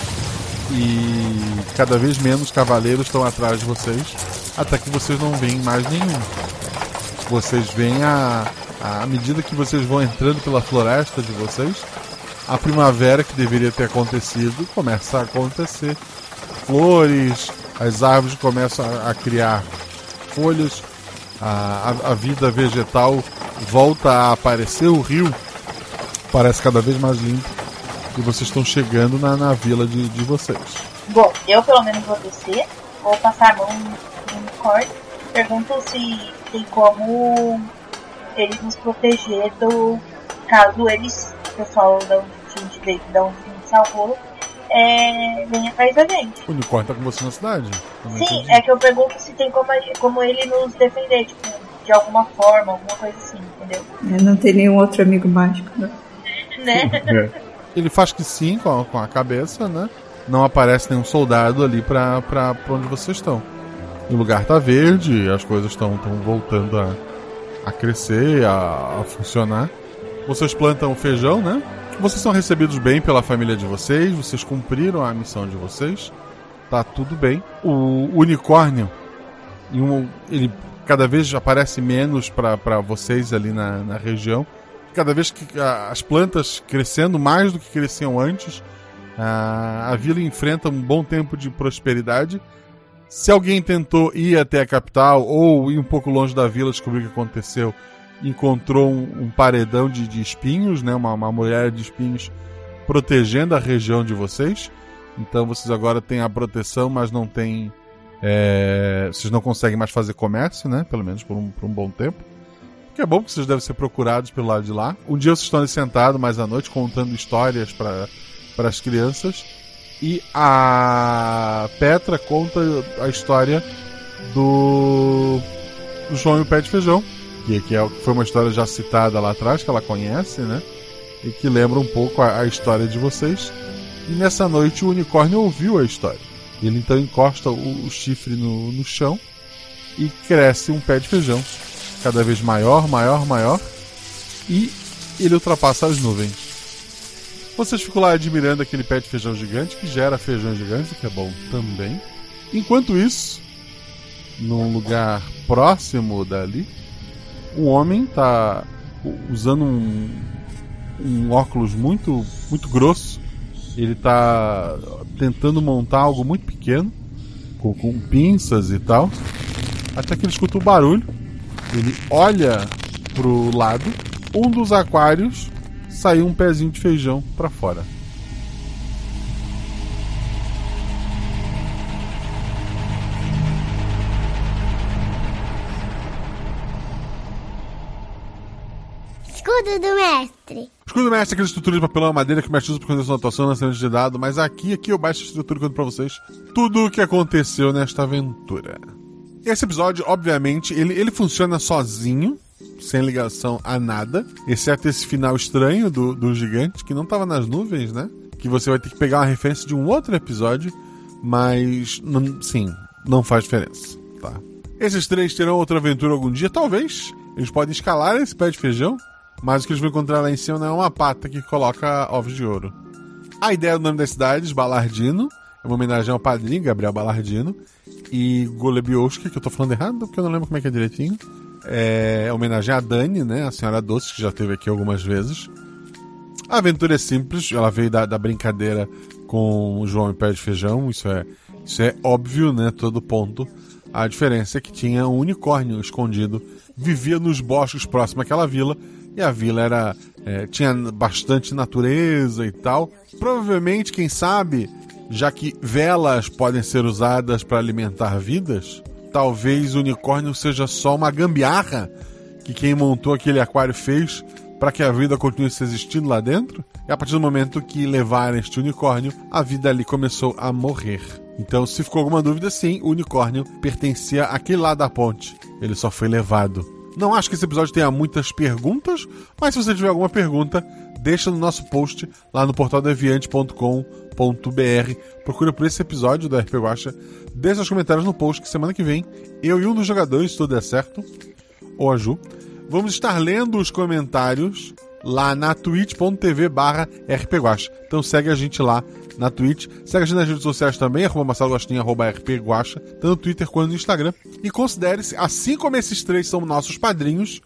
e cada vez menos cavaleiros estão atrás de vocês, até que vocês não veem mais nenhum. Vocês veem a, à medida que vocês vão entrando pela floresta de vocês, a primavera que deveria ter acontecido começa a acontecer. Flores, as árvores começam a, a criar folhas, a, a, vida vegetal volta a aparecer, o rio parece cada vez mais limpo e vocês estão chegando na, na vila de, de vocês. Bom, eu pelo menos vou descer, vou passar a mão no unicórnio, pergunto se tem como eles nos proteger do caso eles, o pessoal da onde veio, da onde a gente salvou, é, vem atrás da gente. O unicórnio tá com você na cidade? Sim, entendi. é que eu pergunto se tem como, como ele nos defender, tipo, de alguma forma, alguma coisa assim, entendeu? É, Não tem nenhum outro amigo mágico, né? Né? Ele faz que sim com a, com a cabeça, né? Não aparece nenhum soldado ali pra, pra, pra onde vocês estão. O lugar tá verde, as coisas estão voltando a, a crescer, a, a funcionar. Vocês plantam feijão, né? Vocês são recebidos bem pela família de vocês, vocês cumpriram a missão de vocês. Tá tudo bem. O unicórnio, ele cada vez aparece menos para vocês ali na, na região. Cada vez que as plantas crescendo mais do que cresciam antes, a, a vila enfrenta um bom tempo de prosperidade. Se alguém tentou ir até a capital ou ir um pouco longe da vila descobrir o que aconteceu, encontrou um, um paredão de, de espinhos, né? uma, uma mulher de espinhos protegendo a região de vocês. Então vocês agora têm a proteção, mas não tem. é, vocês não conseguem mais fazer comércio, né? Pelo menos por um, por um bom tempo. O que é bom que vocês devem ser procurados pelo lado de lá. Um dia vocês estão ali sentados mais à noite contando histórias para as crianças. E a Petra conta a história do João e o Pé de Feijão. Que, que é, foi uma história já citada lá atrás, que ela conhece, né? E que lembra um pouco a, a história de vocês. E nessa noite o unicórnio ouviu a história. Ele então encosta o, o chifre no, no chão e cresce um pé de feijão. Cada vez maior, maior, maior. E ele ultrapassa as nuvens. Vocês ficam lá admirando aquele pé de feijão gigante que gera feijão gigante, que é bom também. Enquanto isso, num lugar próximo dali, um homem tá usando um, um óculos muito, muito grosso. Ele tá tentando montar algo muito pequeno, com, com pinças e tal. Até que ele escuta o barulho. Ele olha pro lado. Um dos aquários saiu um pezinho de feijão para fora. Escudo do mestre. Escudo mestre é aquela estrutura de papelão madeira que o mestre usa para fazer sua anotação na cena de dado, mas aqui, aqui eu baixo a estrutura conto pra vocês tudo o que aconteceu nesta aventura. Esse episódio, obviamente, ele, ele funciona sozinho, sem ligação a nada, exceto esse final estranho do, do gigante, que não tava nas nuvens, né? Que você vai ter que pegar uma referência de um outro episódio, mas, não- sim, não faz diferença, tá? Esses três terão outra aventura algum dia, talvez. Eles podem escalar esse pé de feijão, mas o que eles vão encontrar lá em cima não é uma pata que coloca ovos de ouro. A ideia do nome das cidades, Balardino, é uma homenagem ao padrinho Gabriel Balardino. E Golebiowski, que eu tô falando errado, porque eu não lembro como é que é direitinho. É homenagem a Dani, né? A senhora Doce, que já esteve aqui algumas vezes. A aventura é simples, ela veio da, da brincadeira com o João e Pé de Feijão, isso é, isso é óbvio, né? Todo ponto. A diferença é que tinha um unicórnio escondido, vivia nos bosques próximos àquela vila, e a vila era é, tinha bastante natureza e tal. Provavelmente, quem sabe, já que velas podem ser usadas para alimentar vidas, talvez o unicórnio seja só uma gambiarra que quem montou aquele aquário fez para que a vida continue se existindo lá dentro. E a partir do momento que levaram este unicórnio, a vida ali começou a morrer. Então, se ficou alguma dúvida, sim, o unicórnio pertencia àquele lado da ponte. Ele só foi levado. Não acho que esse episódio tenha muitas perguntas, mas se você tiver alguma pergunta, deixa no nosso post lá no portaldeviante.com.br. Procura por esse episódio do RP Guacha, deixa os comentários no post que semana que vem eu e um dos jogadores, se tudo der certo, ou a Ju, vamos estar lendo os comentários lá na twitch.tv barra rpguacha. Então segue a gente lá na Twitch. Segue a gente nas redes sociais também, arroba Marcelo Gostinho, arroba rpguacha, tanto no Twitter quanto no Instagram. E considere-se, assim como esses três são nossos padrinhos,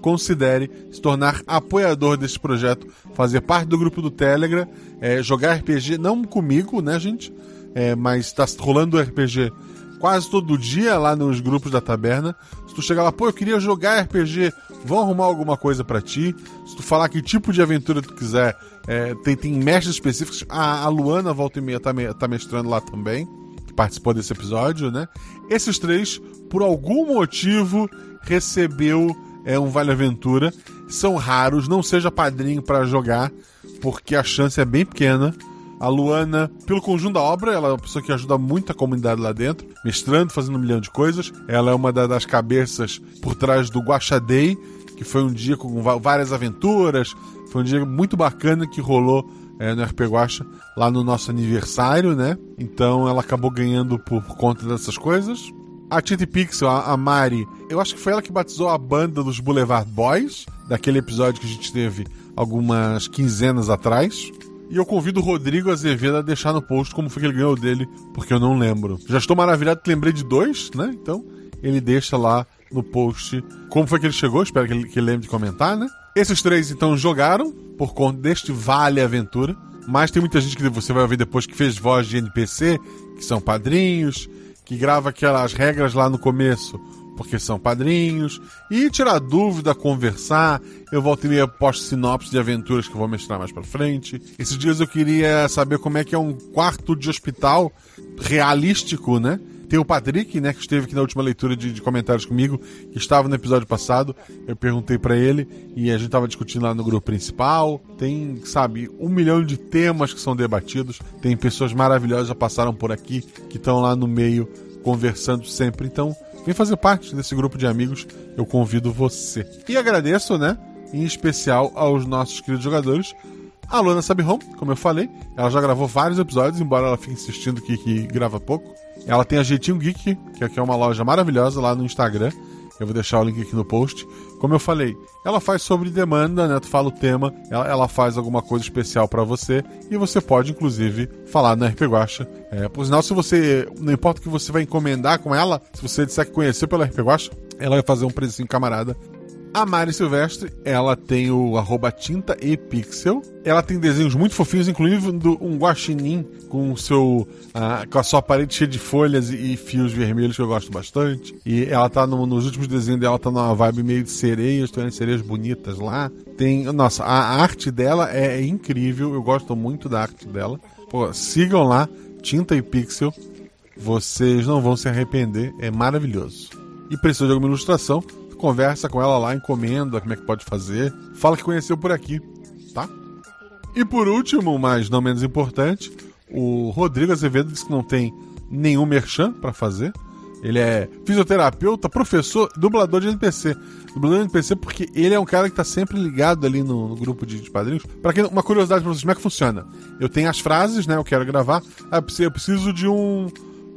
considere se tornar apoiador desse projeto, fazer parte do grupo do Telegram, é, jogar RPG, não comigo, né, gente? É, mas tá rolando RPG quase todo dia lá nos grupos da taberna. Tu chegar lá, pô, eu queria jogar RPG, vão arrumar alguma coisa para ti. Se tu falar que tipo de aventura tu quiser, é, tem, tem mestres específicos. A, a Luana, volta e meia, tá, me, tá mestrando lá também, que participou desse episódio, né? Esses três, por algum motivo, recebeu é, um Vale Aventura. São raros, não seja padrinho para jogar, porque a chance é bem pequena. A Luana, pelo conjunto da obra, ela é uma pessoa que ajuda muito a comunidade lá dentro, mestrando, fazendo um milhão de coisas. Ela é uma das cabeças por trás do Guaxa Day, que foi um dia com várias aventuras. Foi um dia muito bacana que rolou é, no RP Guacha, lá no nosso aniversário, né? Então ela acabou ganhando por conta dessas coisas. A Titi Pixel, a Mari, eu acho que foi ela que batizou a banda dos Boulevard Boys, daquele episódio que a gente teve algumas quinzenas atrás. E eu convido o Rodrigo Azevedo a deixar no post como foi que ele ganhou dele, porque eu não lembro. Já estou maravilhado que lembrei de dois, né? Então, ele deixa lá no post como foi que ele chegou. Espero que ele, que ele lembre de comentar, né? Esses três, então, jogaram por conta deste Vale Aventura. Mas tem muita gente que você vai ouvir depois que fez voz de NPC, que são padrinhos, que grava aquelas regras lá no começo porque são padrinhos, e tirar dúvida, conversar. Eu volto e posto sinopse de aventuras que eu vou mostrar mais pra frente. Esses dias eu queria saber como é que é um quarto de hospital realístico, né? Tem o Patrick, né, que esteve aqui na última leitura de, de comentários comigo, que estava no episódio passado. Eu perguntei para ele e a gente tava discutindo lá no grupo principal. Tem, sabe, um milhão de temas que são debatidos. Tem pessoas maravilhosas que já passaram por aqui, que estão lá no meio conversando sempre. Então, Vem fazer parte desse grupo de amigos, eu convido você. E agradeço, né, em especial aos nossos queridos jogadores. A Luana Sabihom, como eu falei, ela já gravou vários episódios, embora ela fique insistindo que, que grava pouco. Ela tem a Jeitinho Geek, que é uma loja maravilhosa lá no Instagram. Eu vou deixar o link aqui no post. Como eu falei, ela faz sobre demanda, né? Tu fala o tema, ela, ela faz alguma coisa especial para você e você pode, inclusive, falar no RP Guacha. É, por sinal, se você. Não importa o que você vai encomendar com ela, se você disser que conheceu pelo RP Guacha, ela vai fazer um precinho camarada a Mari Silvestre, ela tem o arroba tinta e pixel. Ela tem desenhos muito fofinhos, incluindo um guaxinim com, seu, uh, com a sua parede cheia de folhas e, e, fios vermelhos que eu gosto bastante. E ela tá no, nos últimos desenhos dela, tá numa vibe meio de sereias, tem umas sereias bonitas lá. Tem, nossa, a arte dela é, é incrível, eu gosto muito da arte dela. Pô, sigam lá, Tinta e Pixel. Vocês não vão se arrepender, é maravilhoso. E precisa de alguma ilustração? Conversa com ela lá, encomenda como é que pode fazer. Fala que conheceu por aqui, tá? E por último, mas não menos importante, o Rodrigo Azevedo disse que não tem nenhum merchan para fazer. Ele é fisioterapeuta, professor, dublador de NPC. Dublador de NPC porque ele é um cara que tá sempre ligado ali no, no grupo de, de padrinhos. Para quem uma curiosidade pra vocês, como é que funciona? Eu tenho as frases, né? Eu quero gravar. Ah, eu preciso de um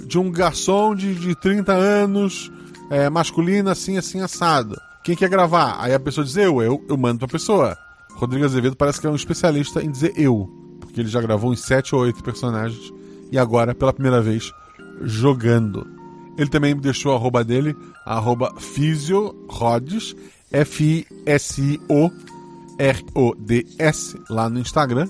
de um garçom de, de 30 anos é, masculina, assim, assim, assado. Quem quer gravar? Aí a pessoa diz eu, eu, eu mando pra pessoa. Rodrigo Azevedo parece que é um especialista em dizer eu, porque ele já gravou uns 7 ou 8 personagens e agora, pela primeira vez, jogando. Ele também deixou a arroba dele, a arroba F-I-S-I-O-R-O-D-S, lá no Instagram.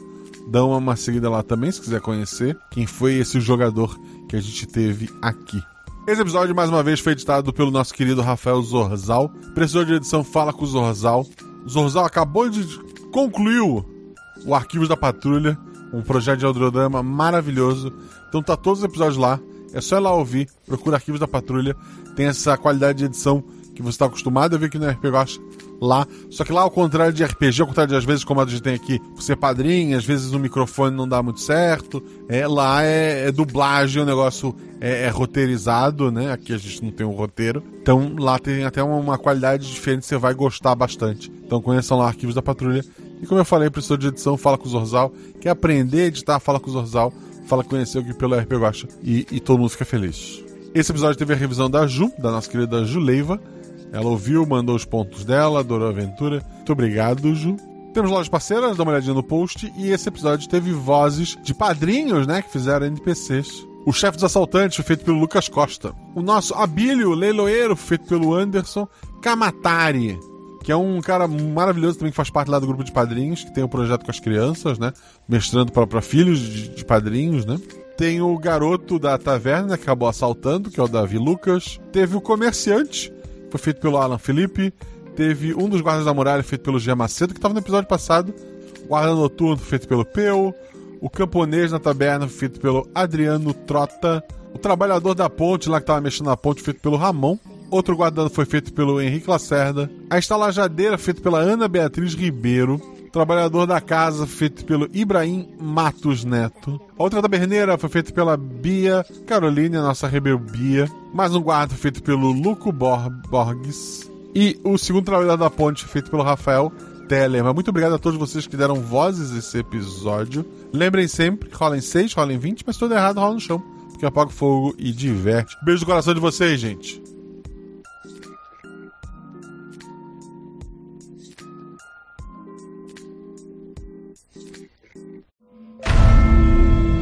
Dá uma seguida lá também, se quiser conhecer quem foi esse jogador que a gente teve aqui. Esse episódio, mais uma vez, foi editado pelo nosso querido Rafael Zorzal. Precisou de edição, fala com o Zorzal. Zorzal acabou de concluir o Arquivos da Patrulha, um projeto de audiodrama maravilhoso. Então tá todos os episódios lá. É só ir lá ouvir, procura Arquivos da Patrulha. Tem essa qualidade de edição que você está acostumado a ver aqui no RPG lá. Só que lá, ao contrário de RPG, ao contrário de às vezes, como a gente tem aqui, você padrinho, às vezes o microfone não dá muito certo. É, lá é, é dublagem, o negócio é, é, roteirizado, né? Aqui a gente não tem um roteiro. Então lá tem até uma, uma qualidade diferente, você vai gostar bastante. Então conheçam lá Arquivos da Patrulha. E como eu falei, professor de edição, fala com o Zorzal. Quer aprender a editar, fala com o Zorzal. Fala conhecer aqui pelo RP Guacha. E, e todo mundo fica feliz. Esse episódio teve a revisão da Ju, da nossa querida Juleiva. Ela ouviu, mandou os pontos dela, adorou a aventura. Muito obrigado, Ju. Temos lojas parceiras, dá uma olhadinha no post. E esse episódio teve vozes de padrinhos, né? Que fizeram NPCs. O chefe dos assaltantes foi feito pelo Lucas Costa. O nosso Abílio Leiloeiro foi feito pelo Anderson Kamatari. Que é um cara maravilhoso também que faz parte lá do grupo de padrinhos, que tem um projeto com as crianças, né? Mestrando para filhos de, de padrinhos, né? Tem o garoto da taverna que acabou assaltando, que é o Davi Lucas. Teve o comerciante, foi feito pelo Alan Felipe. Teve um dos guardas da muralha, feito pelo Gia Macedo, que estava no episódio passado. O guarda noturno, feito pelo Peu. O camponês na taberna, feito pelo Adriano Trota. O trabalhador da ponte, lá que estava mexendo na ponte, feito pelo Ramon. Outro guarda foi feito pelo Henrique Lacerda. A estalajadeira, feito pela Ana Beatriz Ribeiro. Trabalhador da casa, feito pelo Ibrahim Matos Neto. Outra taberneira foi feita pela Bia Caroline, a nossa rebelbia. Mais um guarda feito pelo Luco Bor Borges. E o segundo trabalhador da ponte, feito pelo Rafael Telema. Muito obrigado a todos vocês que deram vozes nesse episódio. Lembrem sempre, rolem 6, rolem 20, mas tudo errado rola no chão. Porque apaga o fogo e diverte. Beijo no coração de vocês, gente.